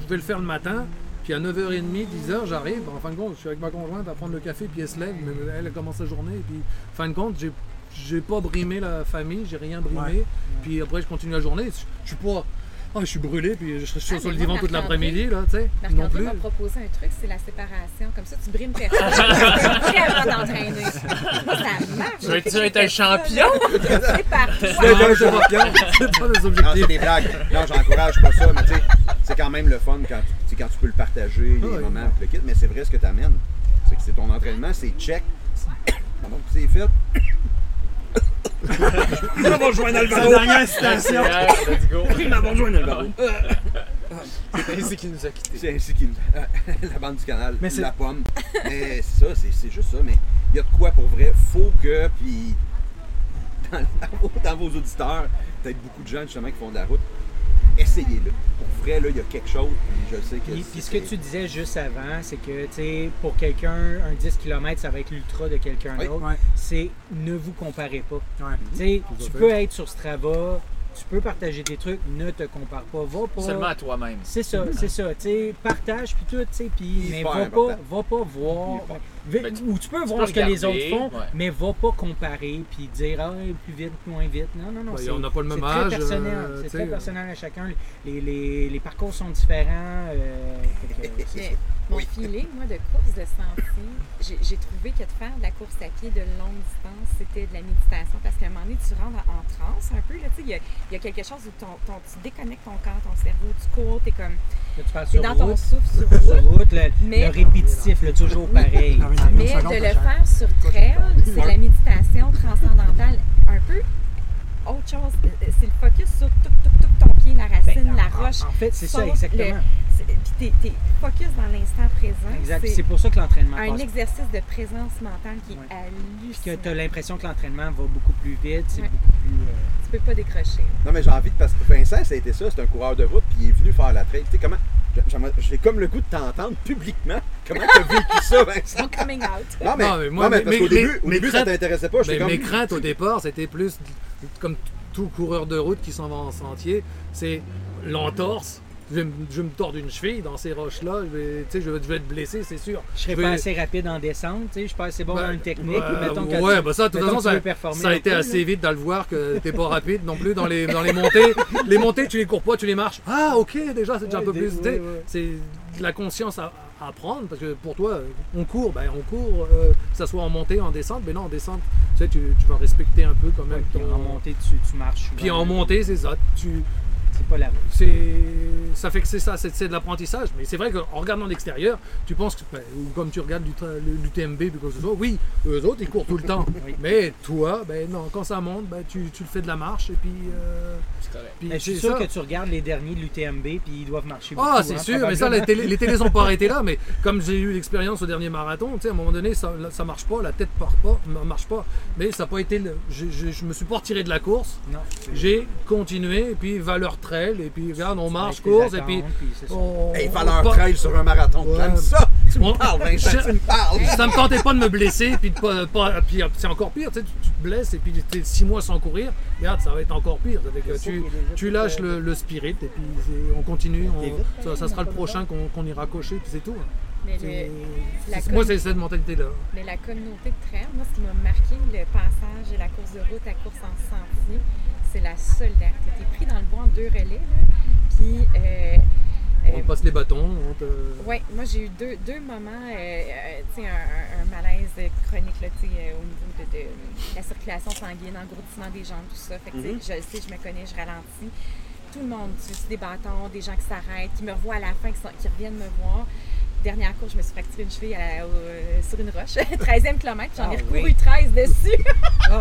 Je vais le faire le matin, puis à 9h30, 10h, j'arrive. En fin de compte, je suis avec ma conjointe à prendre le café, puis elle se lève, mais elle, commence sa journée. Et puis, en fin de compte, j'ai, j'ai pas brimé la famille, j'ai rien brimé. Ouais. Puis après, je continue la journée. Je, je suis pas. Ah, je suis brûlé, puis je serai Ah, sur mais le divan toute l'après-midi, là, tu sais. Non Marc-André plus. m'a proposé un truc, c'est la séparation. Comme ça, tu brimes personne. Tu es avant d'entraîner. Ça marche. Tu veux- être un champion? C'est un champion. C'est pas des Non, c'est objectifs. des blagues. Non, j'encourage pas ça, mais tu sais, c'est quand même le fun quand, tu quand tu peux le partager, les Ah oui. moments, le kit. Mais c'est vrai ce que tu amènes. C'est que c'est ton entraînement, c'est check. Pardon, c'est fait. On va rejoindre La Alvaro. dernière citation. Yeah, let's go. On va rejoindre Alvaro. C'est ainsi qu'il nous a quittés. C'est ainsi qu'il. la bande du canal, Mais c'est- la pomme. Mais c'est ça, c'est c'est juste ça. Mais il y a de quoi pour vrai. Faut que, puis. dans, dans vos auditeurs, peut-être beaucoup de gens justement qui font de la route, essayez-le. Pour vrai, là, il y a quelque chose, puis je sais que. Puis, puis ce que tu disais juste avant, c'est que, tu sais, pour quelqu'un, un 10 km, ça va être l'ultra de quelqu'un Oui. d'autre. Ouais. C'est ne vous comparez pas. Ouais. Tu sais, Tout à tu fait. peux être sur Strava, tu peux partager des trucs, ne te compare pas. Va pas. Seulement à toi-même. C'est ça, c'est ça. Tu sais, partage puis tout, tu sais, puis mais va pas, va pas voir. Ben, tu- ou tu peux tu voir peux ce que les autres font, ouais. mais va pas comparer puis dire ah plus vite, moins vite. Non, non, non. Ben, c'est- on n'a pas le même c'est âge, Très personnel. euh, c'est très personnel à chacun. Les, les, les parcours sont différents. euh, que, c'est. Mais mon feeling, moi, de course de sentier, j'ai j'ai trouvé que de faire de la course à pied de longue distance, c'était de la méditation. Parce qu'à un moment donné, tu rentres en, en transe un peu. là, tu sais, Il y a, y a quelque chose où ton, ton- tu déconnectes ton corps, ton cerveau, tu cours, tu es comme. Là, tu parles T'es sur dans ton route, souffle sur sur route. route, le, Mais- le répétitif, le toujours pareil. Mais de le faire sur trail, c'est la méditation transcendantale un peu autre chose. Euh, C'est le focus sur tout, tout, tout ton pied, la racine, Ben, la en- roche. En fait, c'est ça, exactement. c'est- Puis t'es, t'es focus dans l'instant présent. Exact. C'est C'est pour ça que l'entraînement un passe exercice de présence mentale qui Ouais. est Puis que hallucinant. tu as l'impression que l'entraînement va beaucoup plus vite, c'est Ouais. beaucoup plus. euh, Tu peux pas décrocher. Non, mais j'ai envie de. Parce que Vincent, ça a été ça, c'est un coureur de route, puis il est venu faire la trail. Tu sais, comment. J'ai comme le goût de t'entendre publiquement. Comment t'as vécu ça, Vincent? Son coming out. Non, mais, Non, mais moi, non, mais mes- parce qu'au mes- début, au début ça t'intéressait pas. Mais comme. mes craintes au départ, c'était plus comme tout coureur de route qui s'en va en sentier, c'est l'entorse. Je vais, me- je vais me tordre une cheville dans ces roches-là, je vais, je vais, je vais être blessé, c'est sûr. Je serais pas assez rapide en descente, je suis pas assez bon Ben, dans une technique. ouais, mettons que ouais, tu- bah ça, de toute façon, ça, a été assez là. vite dans le voir que t'es pas rapide non plus dans les, dans les montées. Les montées, tu les cours pas, tu les marches. Ah, ok, déjà, c'est déjà un peu plus. ouais, ouais. C'est de la conscience à, à prendre parce que pour toi, on court, ben, on court, euh, que ça soit en montée, en descente, mais non, en descente, tu sais, tu, tu vas respecter un peu quand même ton. en montée, tu, tu marches. Puis en montée, c'est ça. Tu, C'est ça fait que c'est ça, c'est c'est de l'apprentissage. Mais c'est vrai qu'en regardant l'extérieur, tu penses que, ben, ou comme tu regardes du, l'UTMB, puis quoi que ce soit, oui, eux autres, ils courent tout le temps. Oui. Mais toi, ben non, quand ça monte, ben, tu, tu le fais de la marche, et puis. euh, C'est correct. puis Mais je suis c'est sûr ça. que tu regardes les derniers de l'UTMB, puis ils doivent marcher Ah, beaucoup, c'est hein, sûr, mais ça, les, probablement. télé, les télés sont pas arrêtées là, mais comme j'ai eu l'expérience au dernier marathon, tu sais, à un moment donné, ça, ça marche pas, la tête part pas, ne marche pas, mais ça n'a pas été. le- Je, je, je me suis pas retiré de la course, Non. j'ai continué, et puis valeur trail, et puis regarde, on marche, course, et puis. attentes, c'est ça. On, Hey, on valeur part- trail sur un marathon. Ouais. J'aime ça. Tu me On- parles, Vincent, Je- tu me parles. ça me tentait pas de me blesser, puis de pas, pas- puis c'est encore pire, tu sais, tu, tu te blesses et puis tu es six mois sans courir, regarde, ça va être encore pire. Que tu, tu lâches le, le spirit et puis on continue, on- ça, ça sera le prochain qu'on ira cocher, puis c'est tout. Mais, C'est- le- la c'est- moi, c'est cette mentalité-là. mais la communauté de trail, moi, ce qui m'a marqué, le passage de la course de route à course en sentier, c'est la solidarité. T'es pris dans le bois en deux relais, là, puis... euh, On euh, te passe les bâtons, on te... Oui, moi j'ai eu deux, deux moments, euh, un, un- malaise chronique là, au niveau de, de la circulation sanguine, engourdissement des jambes, tout ça. Fait que, tu sais, je le sais, je me connais, je ralentis. Tout le monde, tu sais, des bâtons, des gens qui s'arrêtent, qui me revoient à la fin, qui, sont- qui reviennent me voir. Dernière course, je me suis fracturé une cheville à- au- euh, sur une roche, 13e kilomètre, j'en ai Ah recouru oui. 13 dessus, Oh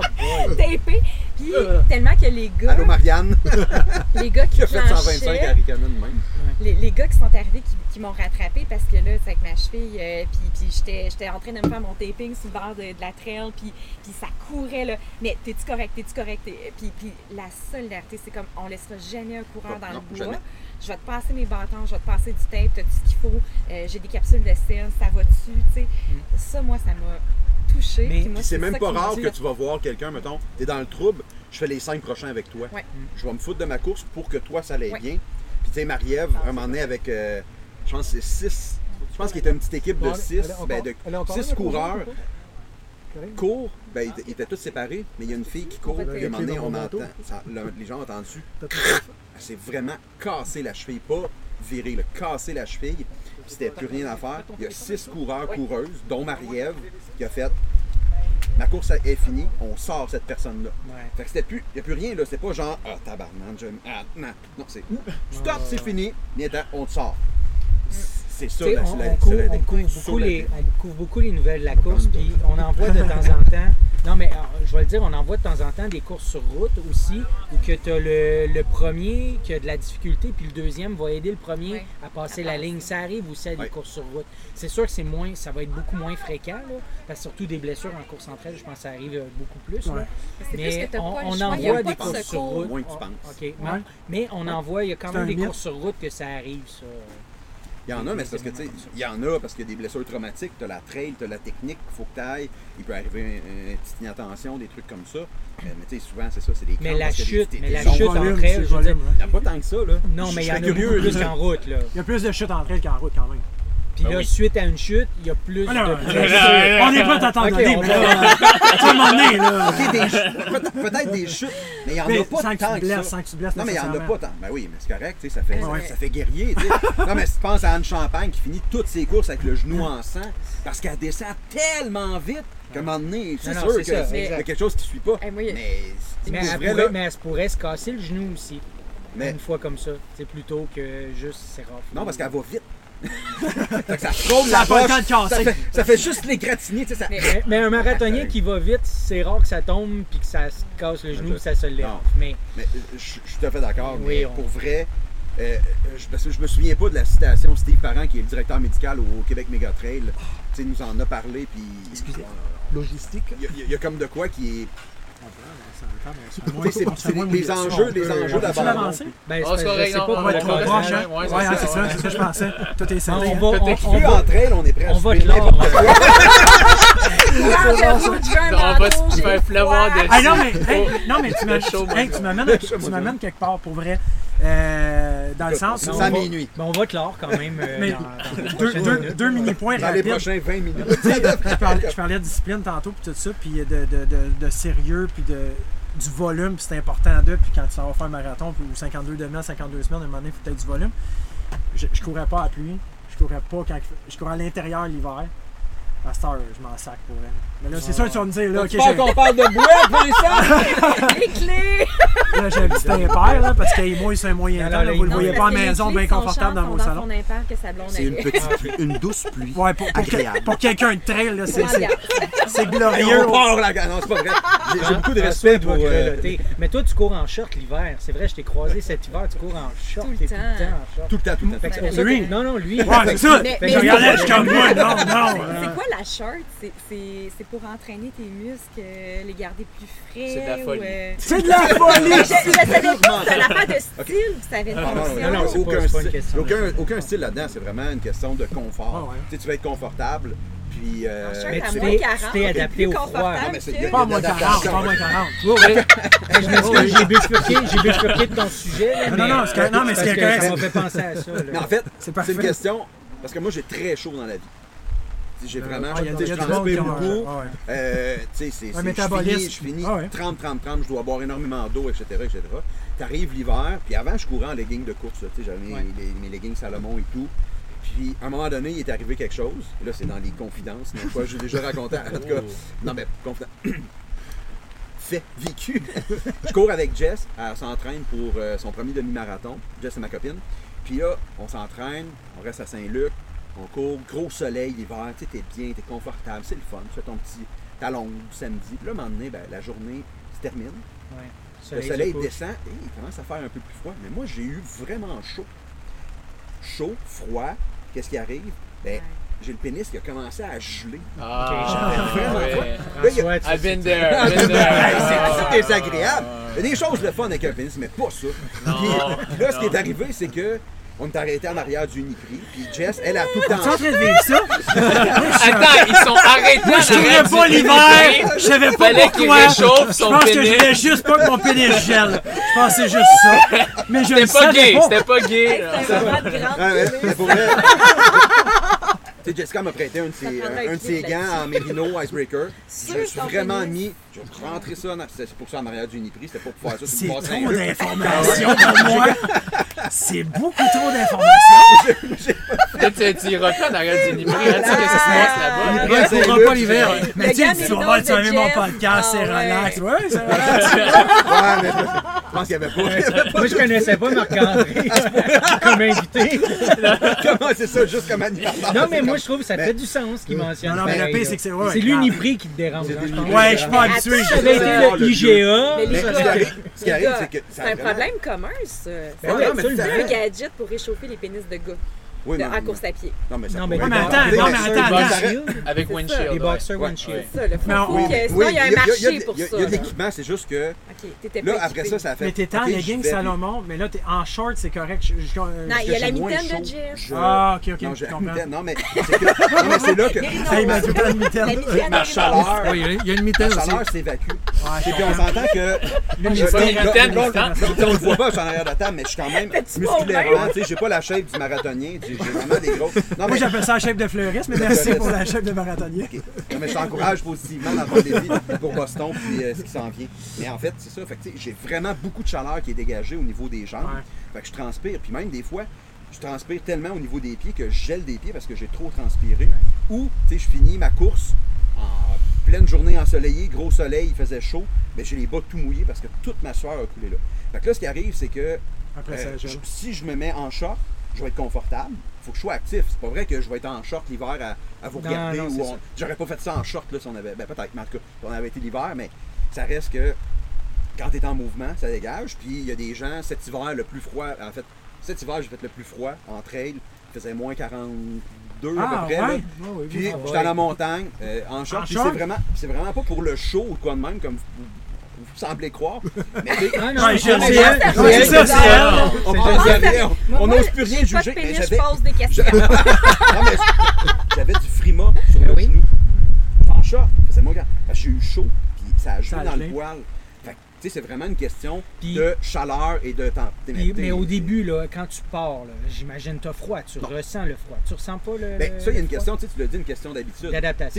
tapé. Puis tellement que les gars, Allô, Marianne, les gars qui qui a fait 125 planchaient, à Ricanon de même. les, les gars qui sont arrivés qui, qui m'ont rattrapé parce que là, c'est avec ma cheville, euh, puis, puis j'étais, j'étais en train de me faire mon taping sur le bord de, de la trail, puis, puis ça courait là. Mais t'es-tu correct, t'es-tu correct? T'es- Puis, puis la solidarité, c'est comme on laissera jamais un coureur dans non, le bois. jamais. Je vais te passer mes bâtons, je vais te passer du tape, t'as tout ce qu'il faut. Euh, j'ai des capsules de sel, ça va dessus, tu sais. Ça, moi, ça m'a touché. Mais- c'est même ça pas rare que tu vas voir quelqu'un, mettons, t'es dans le trouble, je fais les cinq prochains avec toi. Ouais. Je vais me foutre de ma course pour que toi, ça aille Ouais. bien. Puis tu sais, Marie-Ève, un moment donné, avec, euh, je pense que c'est six, je pense qu'il était une petite équipe de six, elle est encore- ben, de six coureurs courent, ben, ils, ils étaient tous séparés, mais il y a une fille qui court, puis à un moment donné, on entend, ça- le- les gens ont entendu, s'est vraiment cassé la cheville, pas virée, là, cassé la cheville, puis c'était plus rien à faire. Il y a six coureurs, coureuses, dont Marie-Ève, qui a fait ma course est finie, on sort cette personne-là. Ouais. Fait que c'était plus, il n'y a plus rien, là, c'est pas genre, ah, tabarnak, je, ah, non, non, c'est, stop, c'est fini, viens on te sort. C'est ça, la- on, la- on couvre, la- on couvre sur beaucoup la- les, on couvre beaucoup les nouvelles de la course, puis on envoie de temps en temps. Non, mais euh, je vais le dire, on envoie de temps en temps des courses sur route aussi, où que tu as le, le premier qui a de la difficulté, puis le deuxième va aider le premier à passer la ligne. Ça arrive aussi à des courses sur route. C'est sûr que c'est moins, ça va être beaucoup moins fréquent, là, parce que surtout des blessures en course entre elles, je pense que ça arrive euh, beaucoup plus. là. Mais on, on envoie des de courses sur route. Moins que tu On- penses. Mais on envoie, il y a quand même des mythe. courses sur route que ça arrive, ça. Il y en a, mais c'est parce que, tu sais, il y en a parce qu'il y a des blessures traumatiques. Tu as la trail, tu as la technique, il faut que tu ailles. Il peut arriver une, une petite inattention, des trucs comme ça. Euh, mais tu sais, souvent, c'est ça, c'est des Mais la chute, des- mais des la chute dire, volume, hein. Il n'y a pas tant que ça, là. Non, mais il y en a plus qu'en route, là. Il y a plus de chutes entre elles qu'en route quand même. Puis Ben là, oui. suite à une chute, il y a plus Ah, de euh, on n'est pas à t'en Ok, donner, on là, à un moment donné, là. Ok, des ch- peut-être des chutes, mais il n'y en Mais a pas sans que tant tu que blesses, ça. sans que tu blesses Non, mais il n'y en a pas tant. Ben oui, mais c'est correct, tu sais, ça fait, Ouais. ça fait guerrier, tu sais. Non, mais si tu penses à Anne Champagne qui finit toutes ses courses avec le genou en sang parce qu'elle descend tellement vite qu'à un moment donné, c'est sûr qu'il y a quelque chose qui ne suit pas. Eh, Mais, Mais elle, pourrait, là, mais elle se pourrait se casser le genou aussi. mais- Une fois comme ça. C'est plutôt que juste c'est rare. non, parce qu'elle va vite. Fait que ça frôle Ça la poche, temps de ça casser. fait, ça fait juste les gratigner, tu sais, ça... Mais, mais un marathonien qui va vite, c'est rare que ça tombe puis que ça se casse le genou puis ça se lève. Non. Mais Mais euh, je suis tout à fait d'accord. Oui, mais on- pour vrai, euh, je, parce que je me souviens pas de la citation Steve Parent, qui est le directeur médical au, au Québec Méga Trail. Tu sais, nous en a parlé. Puis, Excusez. Logistique. Il y, a- il y a comme de quoi qui est. C'est les, enjeux, les enjeux d'abandon. ben, Oh, c'est- pas on On pour être proche, ouais, c'est ça, c'est ça, je pensais. Tout est On va, on, on va, on est prêt on va te. Ah, On va se faire pleuvoir froid. de Ah non, mais, hey, non, mais tu hey, m'amènes quelque part pour vrai. Euh, dans le sens où. à minuit. Ben, on va te l'or quand même. euh, Mais dans- dans les deux, prochaines deux, minutes. deux mini-points Dans les rapides. prochains 20 minutes. je, parlais, je parlais de discipline tantôt, puis tout ça, puis de, de, de, de sérieux, puis de, du volume, c'est important d'eux, puis quand tu vas faire un marathon, ou 52 demi 52 semaines, à un moment donné, il faut peut-être du volume. Je, je courais pas à pluie, je courais pas quand. Je courais à l'intérieur l'hiver. À cette heure, je m'en sac pour elle. Mais là, c'est sûr que tu vas me dire, là, ok, j'ai- qu'on parle de bois, Vincent? Les clés! là, j'ai un petit impair, là, parce que moi, c'est un moyen Non, temps, là, là, vous le non, voyez pas que les maison, bien confortable dans char vos sont salons. son impair que sa blonde C'est une petite pluie, une douce pluie. Ouais, pour, pour, pour quelqu'un de trail, là, c'est, c'est, glorieux. on part la Non, c'est pas vrai. J'ai beaucoup de François respect pour. euh. Mais toi, tu cours en short l'hiver. C'est vrai, je t'ai croisé cet hiver, tu cours en short. Tout le t'es tout temps. le temps en short. Tout le temps, tout le temps. Pour ça Lui. Non, non, lui. Ouais, c'est ça. Je regardais, je suis comme moi, non, non. C'est quoi la short? C'est- C'est c'est pour entraîner tes muscles, euh, les garder plus frais? C'est de la folie. euh, C'est de la folie! Je, je savais pas que c'était l'affaire de style ou ça avait une Ah, non, non, non, non, c'est c'est pas- aucun, c'est pas une style- question de aucun, aucun style là-dedans, c'est vraiment une question de confort. Ah ouais. Tu sais, tu vas être confortable, puis... euh, Mais à tu t'es- 40, tu t'es adapté au froid. c'est- Pas moins 40, pas moins 40. Oui, oui. Je m'excuse, j'ai bifurqué, j'ai bifurqué de ton sujet. Non, non, non, c'est mais c'est que correct. Ça m'a fait penser à ça. là. Mais en fait, C'est c'est une question... Parce que moi, j'ai très chaud dans la vie. J'ai vraiment... Ah, il y a- ont- beaucoup. Euh, tu sais, c'est, je finis, je finis Ah ouais. 30, 30, 30, je dois boire énormément d'eau, etc., etc. T'arrives l'hiver, puis avant, je courais en leggings de course, j'avais mes, leggings Salomon et tout. Puis, à un moment donné, il est arrivé quelque chose. Là, c'est dans les confidences, mais quoi, j'ai déjà raconté. En tout cas, non, mais confidence. Fait, vécu. je cours avec Jess, elle s'entraîne pour euh, son premier demi-marathon. Jess, c'est ma copine. Puis là, on s'entraîne, on reste à Saint-Luc, on court, gros soleil l'hiver, tu sais, t'es bien, t'es confortable, c'est le fun, tu fais ton petit talon du samedi. Puis là, à un moment donné, ben, la journée se termine, Ouais. le soleil descend et il commence à faire un peu plus froid. Mais moi, j'ai eu vraiment chaud. Chaud, froid, qu'est-ce qui arrive? Ben, j'ai le pénis qui a commencé à geler. Ah, j'avais vraiment ouais. froid. François, Là, il y a- tu- I've been tu- there. Ah, I've been c'est c'est désagréable. Il y a des choses le fun avec un pénis, mais pas ça. Non, Puis, puis là, ce qui est arrivé, c'est que on est arrêté en arrière du Uniprix. Puis Jess, elle a tout le Tu es en temps. train de vivre ça? Attends, ils sont arrêtés. Moi, je courais pas l'hiver, je savais pas pourquoi. Je pense que je voulais juste pas que mon pénis gèle. Je pensais juste ça. Mais je C'était pas gay, pas. c'était pas gay. Vraiment de grande sais, Jessica m'a prêté un de ses, Ça prendrait un un de ses gants en mérino Icebreaker. Je suis ton vraiment mis. Je vais rentrer ça. dans- C'est pour ça en arrière du Uniprix. C'était pour pouvoir faire ça C'est sur le trop bassin. d'informations pour moi. C'est beaucoup trop d'informations. Tu iras pas dans le Uniprix, hein, tu sais qu'est-ce qui se passe là-bas. Pourra là, pas l'hiver. Mais tu sais, tu vas voir, tu vas mon podcast, c'est Ah, relax. Ouais, c'est relax. Ouais, mais je pense qu'il n'y avait pas. il y avait pas Moi, je connaissais pas Marc-André comme invité. Comment c'est ça, juste comme animateur? Non, mais moi, je trouve que ça fait du sens qu'il mentionne. Non, non, mais le pareil, pire, c'est que c'est- C'est l'Uniprix qui te dérange. hein. Ouais, je suis pas habitué. Avait été IGA. Ce qui arrive, c'est que. c'est un problème commun, ça. C'est un- mais c'est un gadget pour réchauffer les pénis de gars Oui, de- non, en mais- course à pied. Non, mais ça Non, mais mais attends, non, mais attends, attends. Avec Windshield. Les boxers Ouais. windshield. C'est ça, le faut oui, sinon, Oui, il y a un a- marché a- pour a- ça. Il y a de l'équipement, c'est juste que. Ok, t'étais Là, pas après ça, ça fait. Mais t'es en vais, Salomon, mais là, t'es en short, c'est correct. Non, il y a la mitaine de Jeff. je- Ah, ok, ok, Non, je j'ai la comprends. mitaine. Non, mais c'est là que. Ça, il m'a temps une mitaine. La chaleur. Oui, il y a- a une La mitaine aussi. chaleur s'évacue. Et puis on s'entend que. Là, On le voit pas, je suis en arrière de la table, mais je suis quand même musculairement. Tu sais, j'ai pas la shape du marathonien. J'ai vraiment des gros. Non, Moi, j'appelle ça la chef de fleuriste, mais merci pour la chef de marathonnier. Ok. Non, mais je t'encourage positivement dans ton défi pour Boston puis euh, ce qui s'en vient. Mais en fait, c'est ça. Fait j'ai vraiment beaucoup de chaleur qui est dégagée au niveau des jambes. Ouais. Fait que je transpire. Puis même des fois, je transpire tellement au niveau des pieds que je gèle des pieds parce que j'ai trop transpiré. Ou, tu sais, je finis ma course en pleine journée ensoleillée, gros soleil, il faisait chaud. Mais j'ai les bas tout mouillés parce que toute ma sueur a coulé là. Fait que là, ce qui arrive, c'est que Après, euh, ça gèle. je- si je me mets en short, je vais être confortable. faut que je sois actif. C'est pas vrai que je vais être en short l'hiver à, à vous regarder. non, on-. J'aurais pas fait ça en short là, si on avait. Ben peut-être, mais en tout cas, si on avait été l'hiver, mais ça reste que quand tu es en mouvement, ça dégage. Puis il y a des gens, cet hiver, le plus froid, en fait, cet hiver, j'ai fait le plus froid en trail. Il faisait moins 42 à Ah, peu près. là. ouais? Ah oui, Puis j'étais à la montagne, euh, en short. C'est vraiment, c'est vraiment pas pour le show ou quoi de même, comme vous semblez croire. On n'ose plus rien j'ai pas de juger. je j'avais- pose des questions. j'avais du frima sur le oui. genou. En short, c'est mon gars. Parce que j'ai eu chaud, puis ça a joué dans le poil. C'est vraiment une question de chaleur et de temps. Puis- mais au début, là, quand tu pars, j'imagine que tu as froid, tu Non. ressens le froid. Tu ressens pas le. Ben, le- ça, il y a une le froid? question, tu sais, tu l'as dit, une question d'habitude.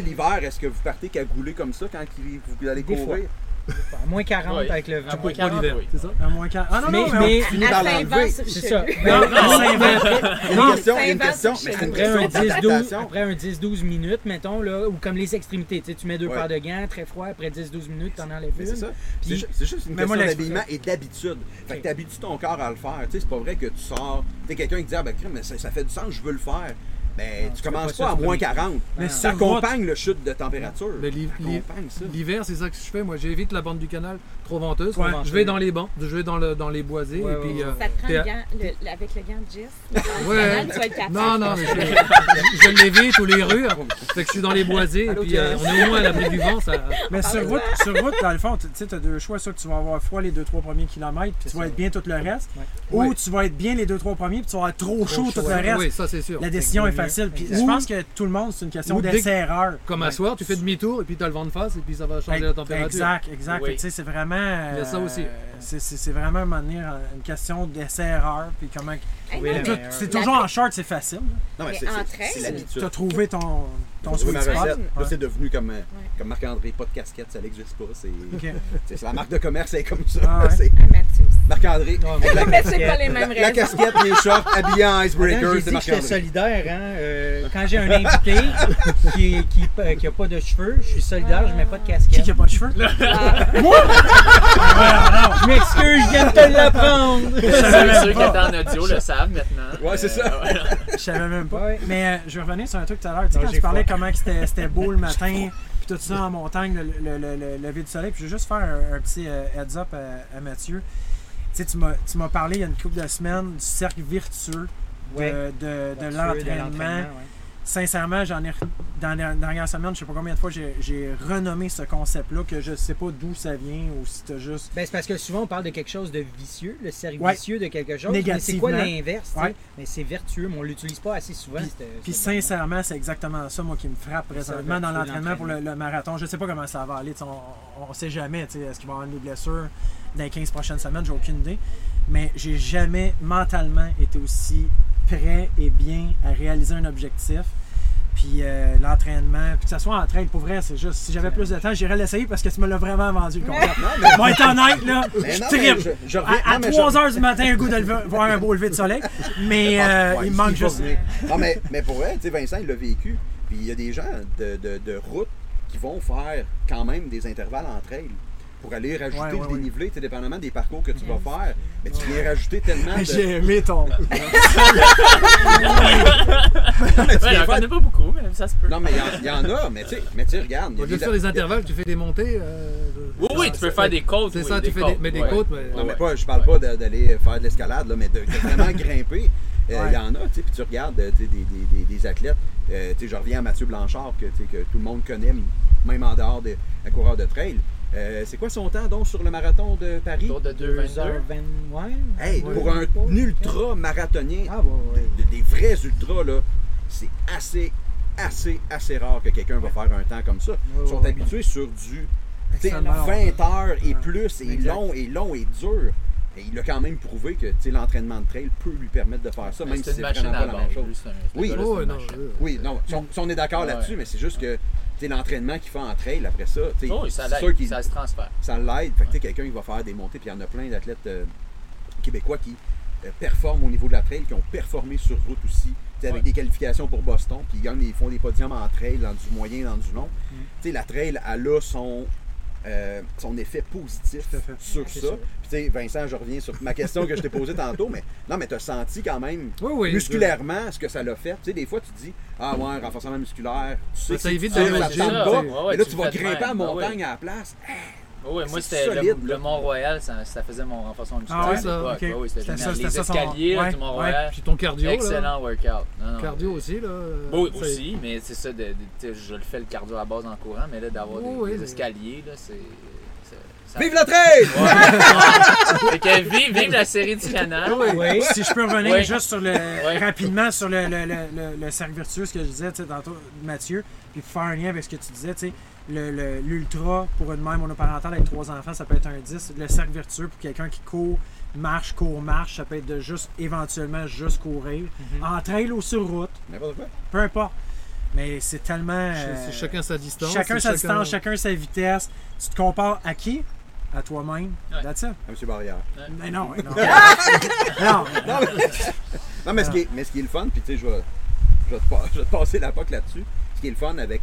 L'hiver, est-ce que vous partez cagoulé comme ça quand il- vous allez Des courir? À moins 40 Oui. avec le vent. À moins Pas 40, l'hiver, oui. c'est ça? À moins qu'à- Ah non, Mais- non, mais, mais- on- Fini À par Saint-Van l'enlever. sur C'est ça. Non, non, Non, question, il y a une question, c'est mais c'est une Après un question 10-12 d'adaptation. après un 10-12 minutes, mettons, là, ou comme les extrémités, tu sais, tu mets deux Ouais. paires de gants, très froid, après 10-12 minutes, t'en enlèves Mais une. c'est ça. Puis- C'est ju- c'est juste une question d'habillement et d'habitude. Fait que t'habitues ton corps à le faire? Tu sais, c'est pas vrai que tu sors. T'es quelqu'un qui dit Ah ben crème, mais ça, ça fait du sens, je veux le faire. Ben, Non, tu commences pas à moins le- 40. Mais ça accompagne le chute de température. L'hiver, c'est ça que je fais. Moi, j'évite la bande du canal trop venteuse. Ouais. je vais dans les bancs, je vais dans, le, dans les boisés. Ouais, et ouais, puis, ouais. euh, Ça te prend le gant, le- avec le gant de Jess. Ouais. Tu vas être capable. Non, non, mais je, je l'évite ou les rues. Fait que je suis dans les boisés. Et puis, euh, on est au moins à l'abri du vent. Ça... Mais sur route, sur route, dans le fond, tu sais, as deux choix. Soit tu vas avoir froid les deux, trois premiers kilomètres, puis tu vas être bien tout le reste. Ou tu vas être bien les deux, trois premiers, puis tu vas avoir trop chaud tout le reste. Oui, ça, c'est sûr. La décision est facile. Puis je pense que tout le monde, c'est une question d'essai-erreur. Comme à soir, tu fais demi-tour et puis tu as le vent de face et puis ça va changer la température. Exact, exact. Tu sais, c'est vraiment. Il y a ça euh, aussi. C'est c'est- vraiment à un moment donné, une question d'essai-erreur. Puis comment. C'est toujours en short, c'est facile. Non, Mais c'est- Tu as trouvé ton, ton sweet ma spot? recette. Là, c'est devenu comme, euh, comme Marc-André, pas de casquette, ça n'existe pas. C'est la marque de commerce, c'est comme ça. Ah Ah, Mathieu aussi. Marc-André. Non, la Mais c'est pas casquette. les mêmes la casquette, les shorts, habillé en icebreaker, c'est dit que j'étais Marc-André. solidaire. Hein? euh, quand j'ai un invité qui n'a qui, qui a pas de cheveux, je suis solidaire, je mets pas de casquette. qui a pas de cheveux? Je m'excuse, je viens de te l'apprendre. Ceux, ceux qui étaient en audio le savent maintenant. Ouais, c'est ça. Euh. Je savais même pas. Ouais. Mais euh, je vais revenir sur un truc tout à l'heure. Tu sais, Non, quand tu parlais froid. comment c'était c'était beau le matin, puis tout ça en montagne, le, le, le- le lever du soleil. Puis je vais juste faire un, un petit euh, heads up à, à Mathieu. Tu sais, tu m'as parlé il y a une couple de semaines du cercle vertueux de, Ouais. de, l'entraînement. Sincèrement, j'en ai dans la dernière semaine, je sais pas combien de fois j'ai renommé ce concept-là, que je sais pas d'où ça vient ou si t'as juste. Ben, c'est parce que souvent on parle de quelque chose de vicieux, le cercle Ouais. vicieux de quelque chose. Mais c'est quoi l'inverse? Ouais. Mais c'est vertueux, mais on l'utilise pas assez souvent. Puis- sincèrement, c'est exactement ça, moi, qui me frappe présentement dans l'entraînement pour le, marathon. Je sais pas comment ça va aller. On, on sait jamais. tu sais, Est-ce qu'il va y avoir des blessures dans les 15 prochaines semaines? J'ai aucune idée. Mais j'ai jamais mentalement été aussi prêt et bien à réaliser un objectif. Puis euh, l'entraînement, puis que ça soit en train, pour vrai, c'est juste, si j'avais plus de temps, j'irais l'essayer parce que tu me l'as vraiment vendu le concept. Moi, être honnête, là, Mais je non, mais tripe. je- je À, reviens- à non, mais 3 je- heures du matin, le goût de lever- voir un beau lever de soleil. Mais euh, Ouais, il me manque juste. Non, mais, mais pour vrai, tu sais, Vincent, il l'a vécu. Puis il y a des gens de, de, de route qui vont faire quand même des intervalles entre elles pour aller rajouter Ouais, ouais, le dénivelé, dépendamment des parcours que tu vas faire. Mais tu viens rajouter tellement de. J'ai aimé ton. Mais tu Ouais, faire- connais pas beaucoup, mais ça se peut. Non, mais il y en- il y, en a, mais tu sais, mais tu sais, regarde. il y Au a lieu de des- faire des intervalles, tu fais des montées. euh, Oui, oui, tu peux faire des côtes. C'est oui, ça, tu fais des, mais des ouais. côtes. mais- Non, mais pas, je parle pas d'aller faire de l'escalade, là, mais de, de vraiment grimper. Euh, Il Ouais. y en a, tu sais, puis tu regardes euh, des, des, des, des athlètes. euh, tu sais, je reviens à Mathieu Blanchard, que, que tout le monde connaît, même en dehors des des coureurs de trail. Euh, c'est quoi son temps, donc, sur le marathon de Paris? Autour de 2,22. 2h20, ouais. Hey, Ouais. pour un ultra marathonien, Ah, ouais, ouais. de- des vrais ultras, là, c'est assez, assez, assez rare que quelqu'un va faire un temps comme ça. Ils sont habitués sur du tu sais, Extrêmement 20 heures et plus, et Exact. long, et long, et dur. Et il a quand même prouvé que tu sais, l'entraînement de trail peut lui permettre de faire ça, Mais même si C'est vraiment pas la même chose. Oui. Oh, non, Oui, non, si on, si on est d'accord Ouais. là-dessus, mais c'est juste que l'entraînement qu'il fait en trail après ça, Oh, ça c'est sûr qu'il ça se transfère. ça l'aide. Fait que quelqu'un qui va faire des montées, puis il y en a plein d'athlètes euh, québécois qui euh, performent au niveau de la trail, qui ont performé sur route aussi, avec des qualifications pour Boston, puis ils gagnent, ils font des podiums en trail, dans du moyen, dans du long. Mm. Tu sais, la trail, elle a son, euh, son effet positif sur C'est ça. sûr. Puis tu sais, Vincent, je reviens sur ma question que je t'ai posée tantôt, mais non, mais tu as senti quand même Oui, oui. musculairement ce que ça l'a fait. Tu sais, des fois, tu te dis, ah ouais, renforcement musculaire, tu sais Ça évite au ça pas. Ouais, ouais, et là, tu vas de grimper en Ah ouais. montagne à la place. Oui, moi, c'était le. Mont-Royal, ça, ça faisait mon renforcement musculaire. Ah ouais, ça, l'époque. ok. Ouais, oui, c'était génial. ça, c'était Les son- escaliers ouais, du Mont-Royal. Puis ton cardio. là. Excellent workout. Non, non. Cardio aussi, là. Oui, aussi, mais c'est ça, de, je le fais le cardio à base en courant, mais là, d'avoir Oui, des, oui, des escaliers, là, c'est. ça- Vive la! Ouais. que vive, vive la série du canal. Oui. Si je peux revenir Ouais. juste sur le, rapidement sur le, le, le, le- le cercle vertueux, ce que je disais tantôt, Mathieu, puis faire un lien avec ce que tu disais, tu sais, l'ultra pour une mère monoparentale avec trois enfants, ça peut être un 10. Le cercle vertueux pour quelqu'un qui court, marche, court, marche, ça peut être de juste éventuellement juste courir. En trail ou sur route, N'importe quoi. peu importe. Mais c'est tellement. C'est- euh, c'est chacun sa distance. chacun sa distance, chacun sa vitesse. Tu te compares à qui? À toi-même. Ouais. That's it. À M. Barrière. Mais non, mais non. non, Non, mais, non, mais ce, qui est, mais ce qui est le fun, puis tu sais, je vais, je, vais te, pa- je vais te passer la POC là-dessus. Ce qui est le fun avec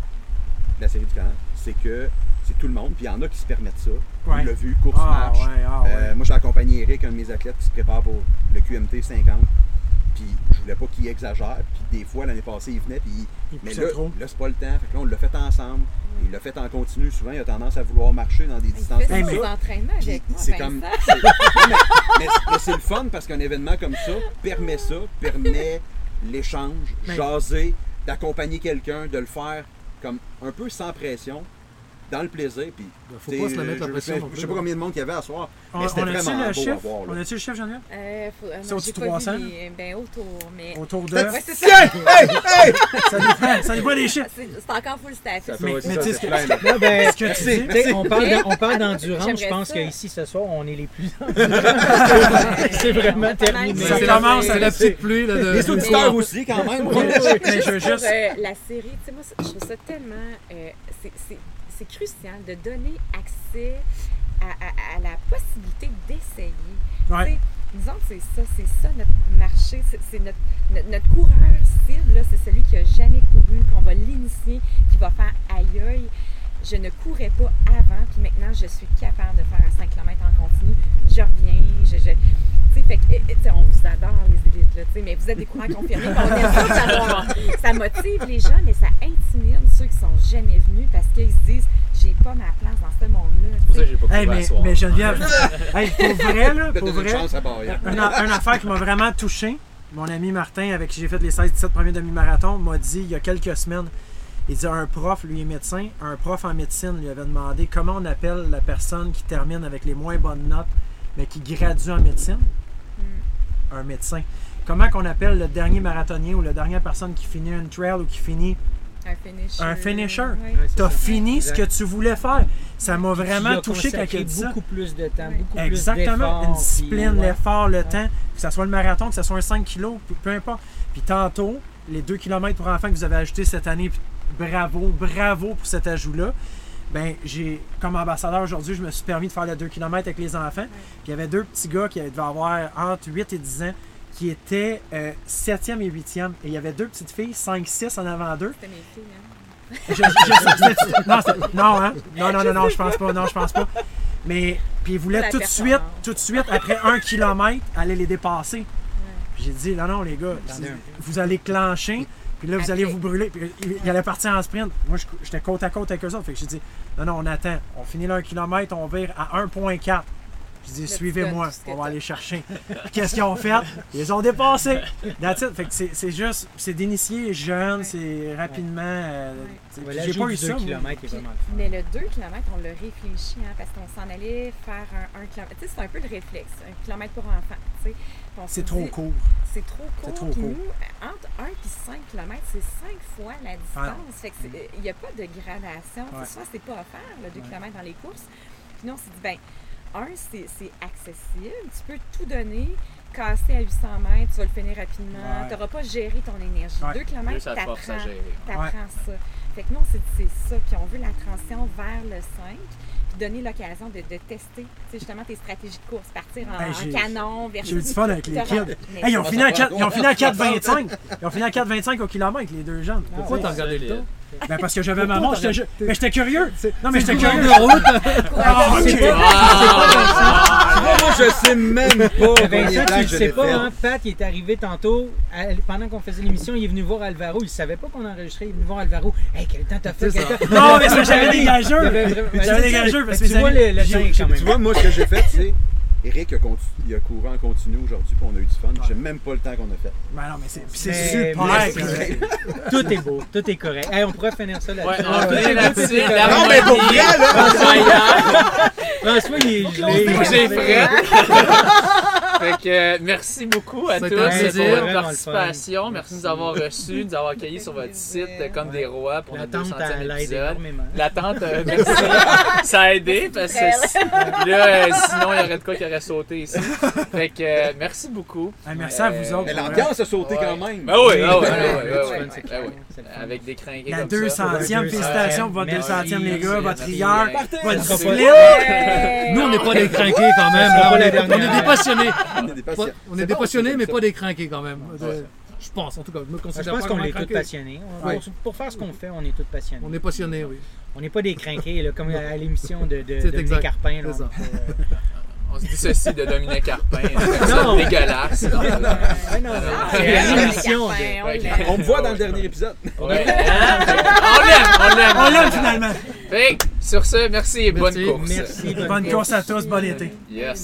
la série du canal, c'est que c'est tout le monde, puis il y en a qui se permettent ça. Ouais. On l'a vu, course Ah, marche. ouais, ah, ouais. Euh, moi, j'ai accompagné Eric, un de mes athlètes, qui se prépare pour le QMT 50. Puis je voulais pas qu'il exagère. Puis des fois, l'année passée, il venait, puis il- mais là, trop. là c'est pas le temps. Fait que là, on l'a fait ensemble. Il l'a fait en continu. Souvent, il a tendance à vouloir marcher dans des Il distances fait comme Hey, ses mais- ça. entraînements Puis avec moi, c'est comme. mais mais- mais c'est le fun parce qu'un événement comme ça permet ça, permet l'échange, Mais- jaser, d'accompagner quelqu'un, de le faire comme un peu sans pression, dans le plaisir. Puis, Faut t'sais, pas se la mettre la pression Je, plus, sais pas combien de monde qu'il y avait à soir, On, mais c'était on a-tu vraiment le beau à chiffre? voir. là. On a-tu le chiffre, Geneviève? Euh, faut, euh, au-dessus de pas 300? vu les- ben autour, mais... Autour de. Ouais, c'est ça. Ça dépend, ça dépend des chiffres. C'est encore full staff. Ça Mais- mais ça, tu sais ce que- ben, on parle d'endurance. Je pense ça. qu'ici, ce soir, on est les plus endurants. c'est vraiment terminé. Ça C'est commence à c'est la petite pluie. Les auditeurs aussi, quand même. Mais je veux Pour juste. euh, la série, tu sais, moi, je trouve ça tellement. euh, c'est- c'est crucial de donner accès à, à- à la possibilité d'essayer. Ouais. Disons que c'est ça, c'est ça notre marché, c'est notre, notre, notre coureur cible, c'est celui qui a jamais couru, qu'on va l'initier, qui va faire aïe. Je ne courais pas avant, puis maintenant je suis capable de faire un 5 km en continu. Je reviens, je, je- tu sais, fait que, sais, on vous adore les élites, là, tu sais, mais vous êtes des courants confirmés, puis on ça. Ça motive les gens, mais ça intimide ceux qui sont jamais venus parce qu'ils se disent j'ai pas ma place dans ce monde-là. C'est pour ça que j'ai pas Hey, mais, soir. mais Geneviève, hey, pour vrai, là, pour vrai, une, une affaire qui m'a vraiment touché, mon ami Martin, avec qui j'ai fait les 16-17 premiers demi-marathons, m'a dit il y a quelques semaines, il dit un prof, lui est médecin, un prof en médecine lui avait demandé comment on appelle la personne qui termine avec les moins bonnes notes, mais qui gradue en médecine? Un médecin. Comment qu'on appelle le dernier marathonien ou la dernière personne qui finit un trail ou qui finit. Un finisher. Un finisher. T'as ça. fini ce que tu voulais faire. Ça m'a vraiment touché quand il a dit ça. beaucoup plus de temps, beaucoup Exactement. plus. Une discipline, ouais. l'effort, le temps, que ce soit le marathon, que ce soit un 5 kilos, peu, peu importe. Puis tantôt, les 2 km pour enfants que vous avez ajouté cette année, puis bravo, bravo pour cet ajout-là. Ben, j'ai, comme ambassadeur aujourd'hui, je me suis permis de faire le 2 km avec les enfants. Puis il y avait deux petits gars qui devaient avoir entre 8 et 10 ans qui étaient euh, 7e et 8e. Et il y avait deux petites filles, 5-6 en avant d'eux. C'était mes filles, hein. Je- je- je- non, hein? non, non, non, non, je pense pas, non, je pense pas. Mais, puis ils voulaient La tout de suite, tout de suite, après un kilomètre, aller les dépasser. J'ai dit, non, non, les gars, vous allez clencher, puis là, vous allez vous brûler. Puis il, il allait partir en sprint. Moi, j'étais côte à côte avec eux autres. Fait que j'ai dit, non, non, on attend. On finit le 1 km, on vire à 1,4. Là, tu suivez-moi, on va aller chercher. Qu'est-ce qu'ils ont fait? Ils ont. That's it. Fait que c'est c'est juste, c'est d'initier jeunes, c'est rapidement. euh, J'ai pas eu ça. 2 moi. km. Mais le 2 km, on l'a réfléchi, hein, parce qu'on s'en allait faire un, 1 km. Tu sais, c'est un peu le réflexe, un kilomètre pour enfant. C'est trop dit, court. C'est trop court. trop court. nous, entre 1 et 5 km, c'est 5 fois la distance. fait que c'est- il n'y a pas de gradation. Souvent, c'est pas offert, le 2 km dans les courses. Puis nous, on s'est dit, ben, un, c'est c'est accessible. Tu peux tout donner, casser à 800 mètres, tu vas le finir rapidement. Ouais. Tu n'auras pas géré ton énergie. Ouais. 2 km, Plus ça te force à t'apprends gérer. t'apprends ça. Fait que nous, on s'est dit, c'est ça. Puis on veut la transition vers le 5, puis donner l'occasion de, de tester, tu justement, tes stratégies de course. Partir en, Ben, en canon, versus... J'ai eu du fun avec les kids. Hey, ils ont fini à prend 4, compte. ils ont fini à 4,25. Ils ont fini à 4,25 au kilomètre, les deux jeunes. Pourquoi ouais, t'as regardé le temps? Ben parce que j'avais ma montre, j'étais ju- mais j'étais curieux. Non mais j'étais curieux. de route. Ah, ok. Pas- Tu vois, moi, je sais même pas combien Vincent, de temps tu le je sais l'ai pas, fait. hein? Pat, il est arrivé tantôt, à- pendant qu'on faisait l'émission, il est venu voir Alvaro. Il savait pas qu'on enregistrait, il est venu voir Alvaro. Hey, quel temps t'as fait? Quel ça. temps- Non, mais c'est que j'avais des gageurs. J'avais des gageurs parce que Tu mes vois amis- le, temps quand même. Tu vois, moi, ce que j'ai fait, c'est. Eric a, il a couru en continu aujourd'hui, puis on a eu du fun. Je sais même pas le temps qu'on a fait. Ben non mais c'est Mais- super. mais-. Tout est beau, tout est correct. Hey, on pourrait finir ça Ouais, là-dessus. on Tout est est beau, là-dessus. tout est correct. La Non, mais pour vrai, là! François. François, il est gelé. J'ai frais. fait que euh, merci beaucoup à tous pour votre participation. Merci de nous avoir reçus, de nous avoir accueillis sur votre site euh, comme des rois pour notre L'attente, 200e elle aide épisode. L'attente, euh, merci. ça a aidé parce que là, euh, sinon, il y aurait de quoi qui aurait sauté ici. Fait que euh, merci beaucoup. Ah, merci à vous autres. Mais l'ambiance a sauté quand même. Ben oui. Avec des crinqués La comme ça. 200e, Ouais, félicitations pour votre merci, 200e les gars, votre rigueur, votre discipline. Nous, on n'est pas des crinqués quand même. On est, dernière. on est des passionnés. On est des passionnés, mais pas des crinqués quand même. Euh, Je pense, en tout cas. Je me Je considère pense pas qu'on est tous passionnés. Oui. on- Pour faire ce qu'on fait, on est tous passionnés. On est passionnés, oui. On n'est pas des crinqués, là, comme à l'émission de, de, de. Carpin. là. On se dit ceci de Dominique Carpin. Non. C'est dégueulasse. non, c'est ouais, l'émission Carpin, de- on me voit dans le dernier épisode. Ouais. on l'aime, on l'aime. On l'aime finalement. Fait sur ce, merci et bonne Merci. course. Merci. Bonne course à tous, bon été. Yes.